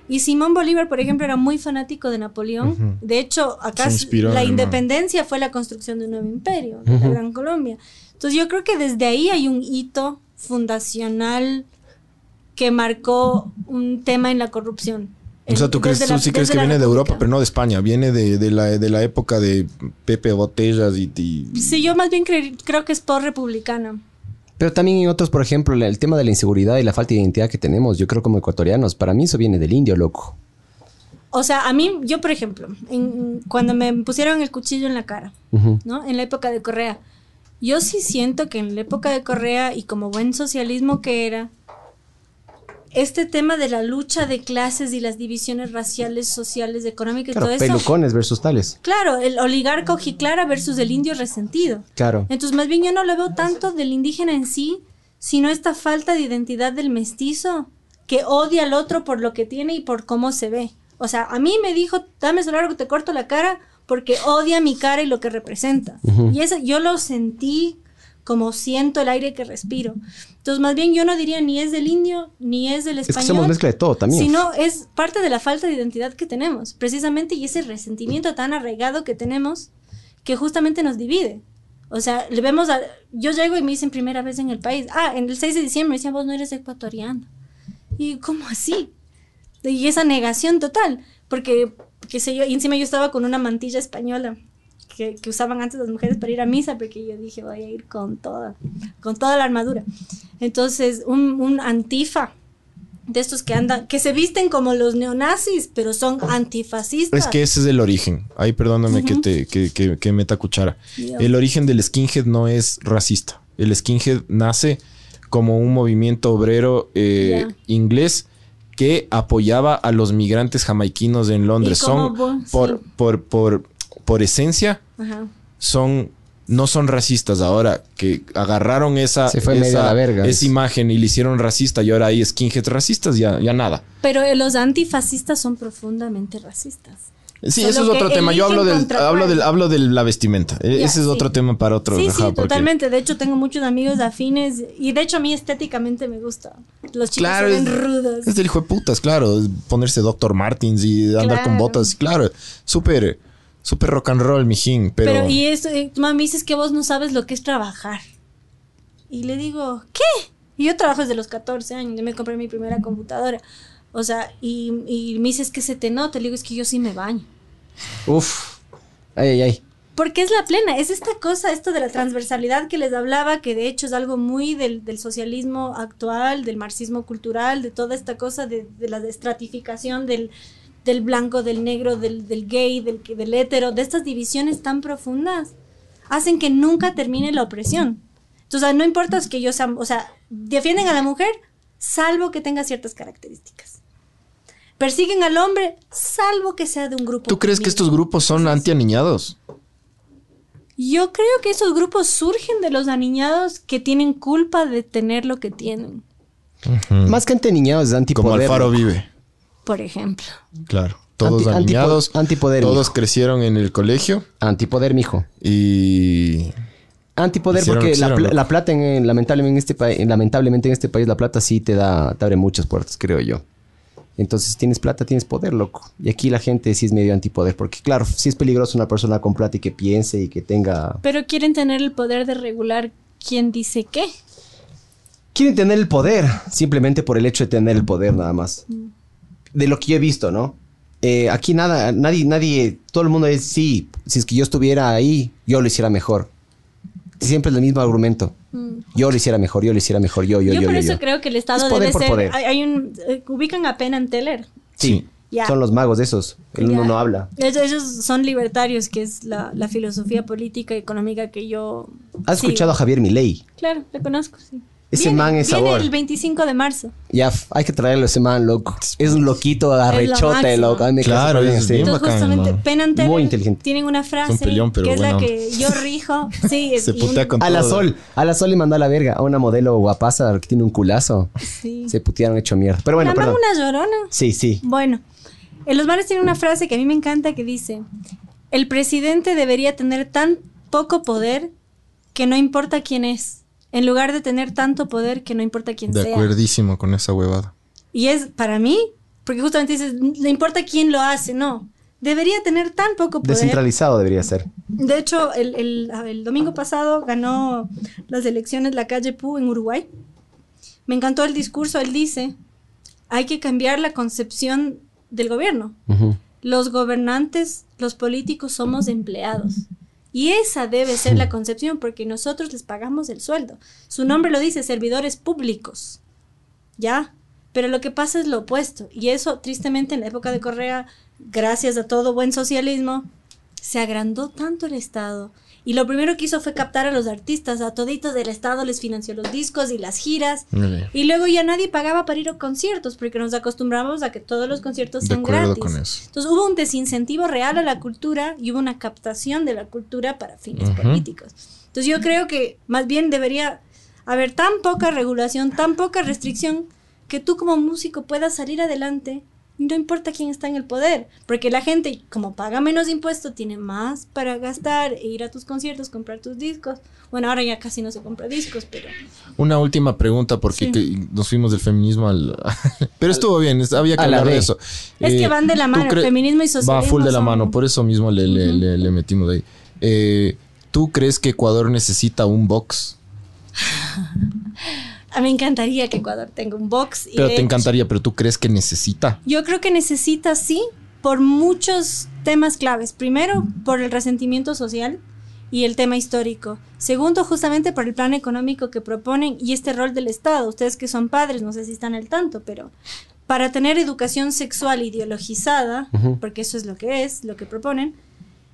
Y Simón Bolívar, por ejemplo, era muy fanático de Napoleón. De hecho, acá inspiró la independencia fue la construcción de un nuevo imperio, de la Gran Colombia. Entonces yo creo que desde ahí hay un hito fundacional que marcó un tema en la corrupción. O sea, tú, crees, Desde tú la- sí crees que la viene de Europa, pero no de España. Viene de, de la, de la época de Pepe Botellas y... y- Sí, yo más bien cre- creo que es por republicana. Pero también en otros, por ejemplo, la- el tema de la inseguridad y la falta de identidad que tenemos, yo creo como ecuatorianos, para mí eso viene del indio, loco. O sea, a mí, yo por ejemplo, en- cuando me pusieron el cuchillo en la cara. ¿no? En la época de Correa, yo sí siento que en la época de Correa y como buen socialismo que era, este tema de la lucha de clases y las divisiones raciales, sociales, económicas y Claro, todo eso. pelucones versus tales. Claro, el oligarca ojiclara versus el indio resentido. Claro. Entonces, más bien yo no lo veo tanto del indígena en sí, sino esta falta de identidad del mestizo que odia al otro por lo que tiene y por cómo se ve. O sea, a mí me dijo, dame celular que te corto la cara porque odia mi cara y lo que representa. Y eso yo lo sentí como siento el aire que respiro. Entonces, más bien yo no diría ni es del indio ni es del Es que español. somos mezcla de todo también. Sino es parte de la falta de identidad que tenemos, precisamente, y ese resentimiento tan arraigado que tenemos que justamente nos divide. O sea, le vemos a... Yo llego y me dicen primera vez en el país, ah, en el 6 de diciembre me decían, vos no eres ecuatoriano. Y ¿cómo así? Y esa negación total, porque, qué sé yo, y encima yo estaba con una mantilla española que, que usaban antes las mujeres para ir a misa, porque yo dije, voy a ir con toda, con toda la armadura. Entonces, un, un antifa de estos que andan, que se visten como los neonazis, pero son antifascistas. Es que ese es el origen. Ahí perdóname que te que, que- que meta cuchara. Ya. El origen del skinhead no es racista. El skinhead nace como un movimiento obrero eh, inglés que apoyaba a los migrantes jamaiquinos en Londres. Son por, sí. por, por, por esencia, Ajá. son no son racistas ahora que agarraron esa, Se fue medio esa, la verga. esa imagen y le hicieron racista y ahora hay skinheads racistas ya, ya nada Pero eh, los antifascistas son profundamente racistas. Sí, Solo eso es otro tema. Yo hablo del, hablo del, hablo de la vestimenta. E- Ese es sí. otro tema para otro. Sí, ajá, sí, porque- totalmente. De hecho, tengo muchos amigos afines y de hecho a mí estéticamente me gusta. Los chicos Claro, se ven es, rudos. es del hijo de putas, claro. Ponerse Dr. Martins y andar con botas, claro. Súper, súper rock and roll, mijín. Pero, Pero, y eso, eh, me dices que vos no sabes lo que es trabajar. Y le digo, ¿qué? Y yo trabajo desde los 14 años, yo me compré mi primera computadora. O sea, y, y me dices que se te nota. Le digo, es que yo sí me baño. Uf. Ay, ay, ay. Porque es la plena, es esta cosa, esto de la transversalidad que les hablaba, que de hecho es algo muy del, del socialismo actual, del marxismo cultural, de toda esta cosa de, de la estratificación del, del blanco, del negro, del, del gay, del, del hétero, de estas divisiones tan profundas, hacen que nunca termine la opresión. Entonces, no importa que yo sea, o sea, defienden a la mujer, salvo que tenga ciertas características. Persiguen al hombre, salvo que sea de un grupo. ¿tú crees que estos grupos son antianiñados? Yo creo que esos grupos surgen de los aniñados que tienen culpa de tener lo que tienen, Más que anteniñados, es Como antipoder. Alfaro vive. Por ejemplo. Claro. Todos Anti- antipo- antipoder, Todos mijo. crecieron en el colegio Antipoder, mijo. y. Antipoder Hicieron porque la, plata en, en- lamentablemente en este país, lamentablemente en este país la plata sí te da, te abre muchas puertas, creo yo. Entonces, si tienes plata, tienes poder, loco. Y aquí la gente sí es medio antipoder, porque claro, sí es peligroso una persona con plata y que piense y que tenga... Pero quieren tener el poder de regular quién dice qué. Quieren tener el poder, simplemente por el hecho de tener el poder nada más. De lo que yo he visto, ¿no? Eh, aquí nada, nadie, nadie, todo el mundo es, sí, si es que yo estuviera ahí, yo lo hiciera mejor. Siempre es el mismo argumento. Yo lo hiciera mejor, yo lo hiciera mejor, yo, yo, yo, yo, por yo, eso yo. creo que el Estado Es poder debe por ser. poder. Hay, hay un. eh, ubican a Penn Teller. Sí, Ya. son los magos de esos. El uno Ya. no habla. Ellos son libertarios, que es la, la filosofía política y económica que yo. ¿Has sigo. escuchado a Javier Milei? Claro, le conozco, sí. Ese Viene- man es viene sabor. el 25 de marzo. Ya, hay que traerlo a ese man, loco. Es un loquito arrechote, loco. Me Claro, es bien Entonces, bacán, justamente, man. Penn and Teller Muy inteligente. tienen una frase peleón, pero que es la que yo rijo. Sí, es Se y un- putea con A la todo. Sol, a la Sol le mandó a la verga a una modelo guapaza que tiene un culazo. Sí. Se putearon hecho mierda. Pero bueno, ¿La mamá perdón. una llorona? Sí, sí. Bueno, en los manes tienen una frase que a mí me encanta que dice, el presidente debería tener tan poco poder que no importa quién es, en lugar de tener tanto poder que no importa quién De sea. acuerdísimo con esa huevada. Y es para mí, porque justamente dices, no importa quién lo hace, no. Debería tener tan poco poder. Descentralizado debería ser. De hecho, el, el- el domingo pasado ganó las elecciones la calle Pú en Uruguay. Me encantó el discurso. Él dice, hay que cambiar la concepción del gobierno. Ujú. Los gobernantes, los políticos somos empleados. Y esa debe ser la concepción porque nosotros les pagamos el sueldo. Su nombre lo dice, servidores públicos. ¿Ya? Pero lo que pasa es lo opuesto. Y eso, tristemente, en la época de Correa, gracias a todo buen socialismo, se agrandó tanto el Estado. Y lo primero que hizo fue captar a los artistas, a toditos del Estado les financió los discos y las giras. Y luego ya nadie pagaba para ir a conciertos, porque nos acostumbramos a que todos los conciertos sean gratis. con eso. Entonces hubo un desincentivo real a la cultura y hubo una captación de la cultura para fines políticos. Entonces yo creo que más bien debería haber tan poca regulación, tan poca restricción, que tú como músico puedas salir adelante no importa quién está en el poder, porque la gente, como paga menos impuestos, tiene más para gastar e ir a tus conciertos, comprar tus discos. Bueno, ahora ya casi no se compra discos, pero... Una última pregunta, porque Sí. que- nos fuimos del feminismo al. Pero estuvo bien, había que hablar de eso. Es que van de la ¿tú mano, cre- feminismo y Va socialismo full de la son- mano, por eso mismo le, le- le- le metimos de ahí. Eh, ¿Tú crees que Ecuador necesita un box? A mí me encantaría que Ecuador tenga un box. y Pero te hecho- encantaría, pero tú crees que necesita. Yo creo que necesita, sí, por muchos temas claves. Primero, por el resentimiento social y el tema histórico. Segundo, justamente por el plan económico que proponen y este rol del Estado. Ustedes que son padres, no sé si están al tanto, pero para tener educación sexual ideologizada, porque eso es lo que es, lo que proponen,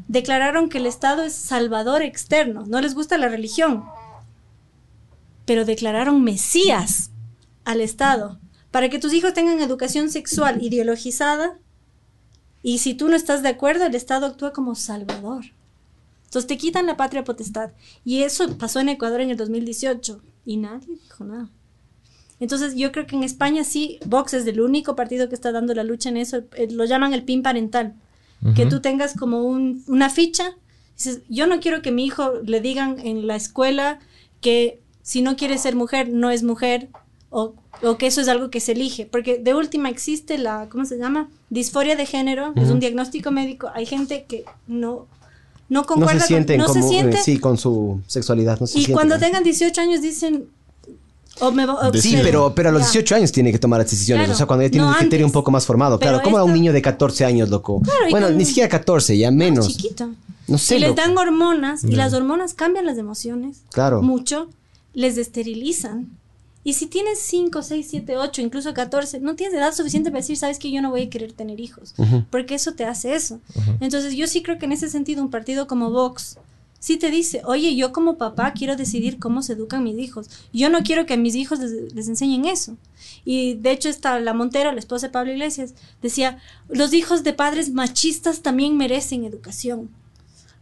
declararon que el Estado es salvador externo. No les gusta la religión, pero declararon Mesías al Estado para que tus hijos tengan educación sexual ideologizada y si tú no estás de acuerdo, el Estado actúa como salvador. Entonces te quitan la patria potestad. Y eso pasó en Ecuador en el 2018 y nadie dijo nada. Entonces yo creo que en España sí, Vox es el único partido que está dando la lucha en eso. eh, Lo llaman el PIN parental. que tú tengas como un- una ficha. Dices, yo no quiero que mi hijo le digan en la escuela que si no quiere ser mujer, no es mujer, o, o que eso es algo que se elige, porque de última existe la, ¿cómo se llama? Disforia de género, es un diagnóstico médico, hay gente que no, no No concuerda se sienten con, no como, se siente, eh, sí, con su sexualidad. No se y cuando tengan 18 años dicen, o me o- Sí, pero, pero a los Ya. 18 años tiene que tomar las decisiones. Claro. O sea, cuando ya tiene No un criterio antes. un poco más formado. Claro, ¿cómo a un esto- niño de 14 años, loco? Claro, bueno, con- ni siquiera 14, ya menos. chiquito. No sé, y loco. dan hormonas y las hormonas cambian las emociones Claro. mucho, les esterilizan. Y si tienes 5, 6, 7, 8, incluso 14, no tienes edad suficiente para decir, sabes que yo no voy a querer tener hijos, porque eso te hace eso. Entonces yo sí creo que en ese sentido un partido como Vox sí te dice, oye, yo como papá quiero decidir cómo se educan mis hijos. Yo no quiero que a mis hijos les, les enseñen eso. Y de hecho está la Montero, la esposa de Pablo Iglesias, decía, los hijos de padres machistas también merecen educación.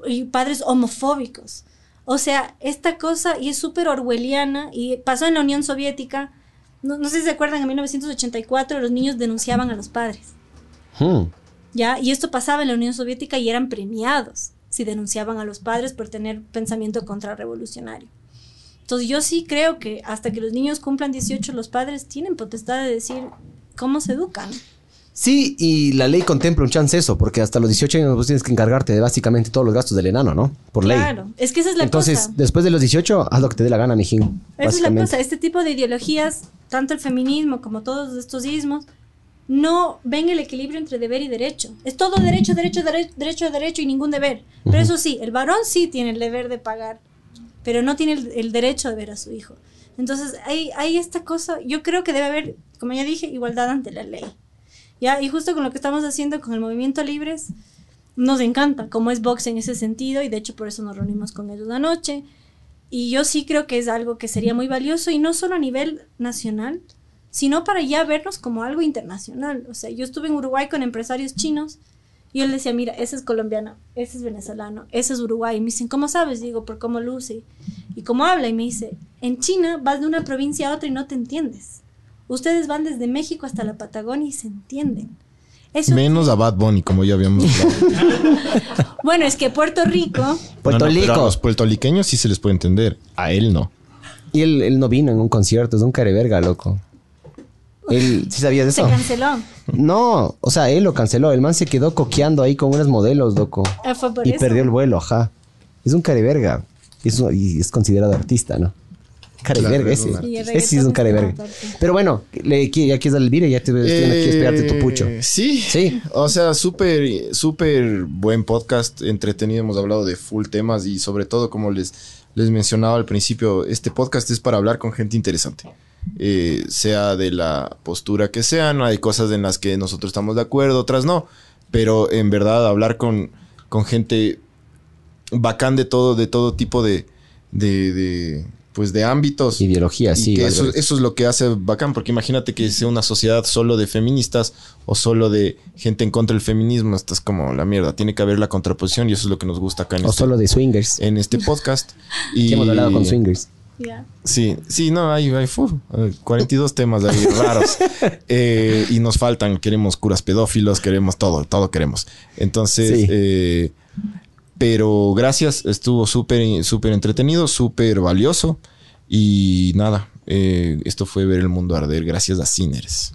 Y padres homofóbicos. O sea, esta cosa, y es súper orwelliana, y pasó en la Unión Soviética. No, no sé si se acuerdan, en 1984 los niños denunciaban a los padres. Hmm. ¿ya? Y esto pasaba en la Unión Soviética y eran premiados si denunciaban a los padres por tener pensamiento contrarrevolucionario. Entonces yo sí creo que hasta que los niños cumplan 18 los padres tienen potestad de decir cómo se educan. Sí, y la ley contempla un chance eso, porque hasta los 18 años vos tienes que encargarte de básicamente todos los gastos del enano, ¿no? Por ley. Claro, es que esa es la Entonces, cosa. después de los 18, haz lo que te dé la gana, mijín. Esa es la cosa, este tipo de ideologías, tanto el feminismo como todos estos ismos, no ven el equilibrio entre deber y derecho. Es todo derecho, derecho, dere- derecho, derecho y ningún deber. Pero eso sí, el varón sí tiene el deber de pagar, pero no tiene el, el derecho de ver a su hijo. Entonces, hay, hay esta cosa, yo creo que debe haber, como ya dije, igualdad ante la ley. Y justo con lo que estamos haciendo con el movimiento Libres, nos encanta, como es Vox en ese sentido, y de hecho por eso nos reunimos con ellos anoche. Y yo sí creo que es algo que sería muy valioso, y no solo a nivel nacional, sino para ya vernos como algo internacional. O sea, yo estuve en Uruguay con empresarios chinos, y les decía, mira, ese es colombiano, ese es venezolano, ese es Uruguay. Y me dicen, ¿cómo sabes? Digo, por cómo luce y cómo habla. Y me dice, en China vas de una provincia a otra y no te entiendes. Ustedes van desde México hasta la Patagonia y se entienden. Eso Menos a Bad Bunny, como ya habíamos hablado. Bueno, es que Puerto Rico, Puerto No, no, Rico. a los puertorriqueños sí se les puede entender. A él no. Y él, él no vino en un concierto, es un careverga, loco. Él, ¿sí sabías de se eso? canceló. No, o sea, él lo canceló. El man se quedó coqueando ahí con unos modelos, loco. Ah, fue por Y eso. perdió el vuelo, ajá. Es un careverga. Es un- y es considerado artista, ¿no? Careverga, Claro, ese. ese sí es un parte. Pero bueno, le, ya quieres darle el vire, ya te estoy aquí a esperarte tu pucho. Eh, Sí. Sí. O sea, súper, súper buen podcast, entretenido. Hemos hablado de full temas y sobre todo, como les, les mencionaba al principio, este podcast es para hablar con gente interesante. Eh, sea de la postura que sea, no hay cosas en las que nosotros estamos de acuerdo, otras no. Pero en verdad, hablar con, con gente bacán de todo, de todo tipo de, de, de, pues de ámbitos. Ideología, Y sí. que eso, eso es lo que hace bacán, porque imagínate que sea una sociedad solo de feministas o solo de gente en contra del feminismo, estás como la mierda. Tiene que haber la contraposición y eso es lo que nos gusta acá en, O este, solo de swingers. en este podcast. Y Que hemos hablado con swingers. Sí, sí, no, hay, hay fu, eh, 42 temas ahí raros. Eh, y nos faltan, queremos curas pedófilos, queremos todo, todo queremos. Entonces, Sí. eh, pero gracias, estuvo súper, súper entretenido, súper valioso. Y nada, eh, esto fue ver el mundo arder gracias a Sinners.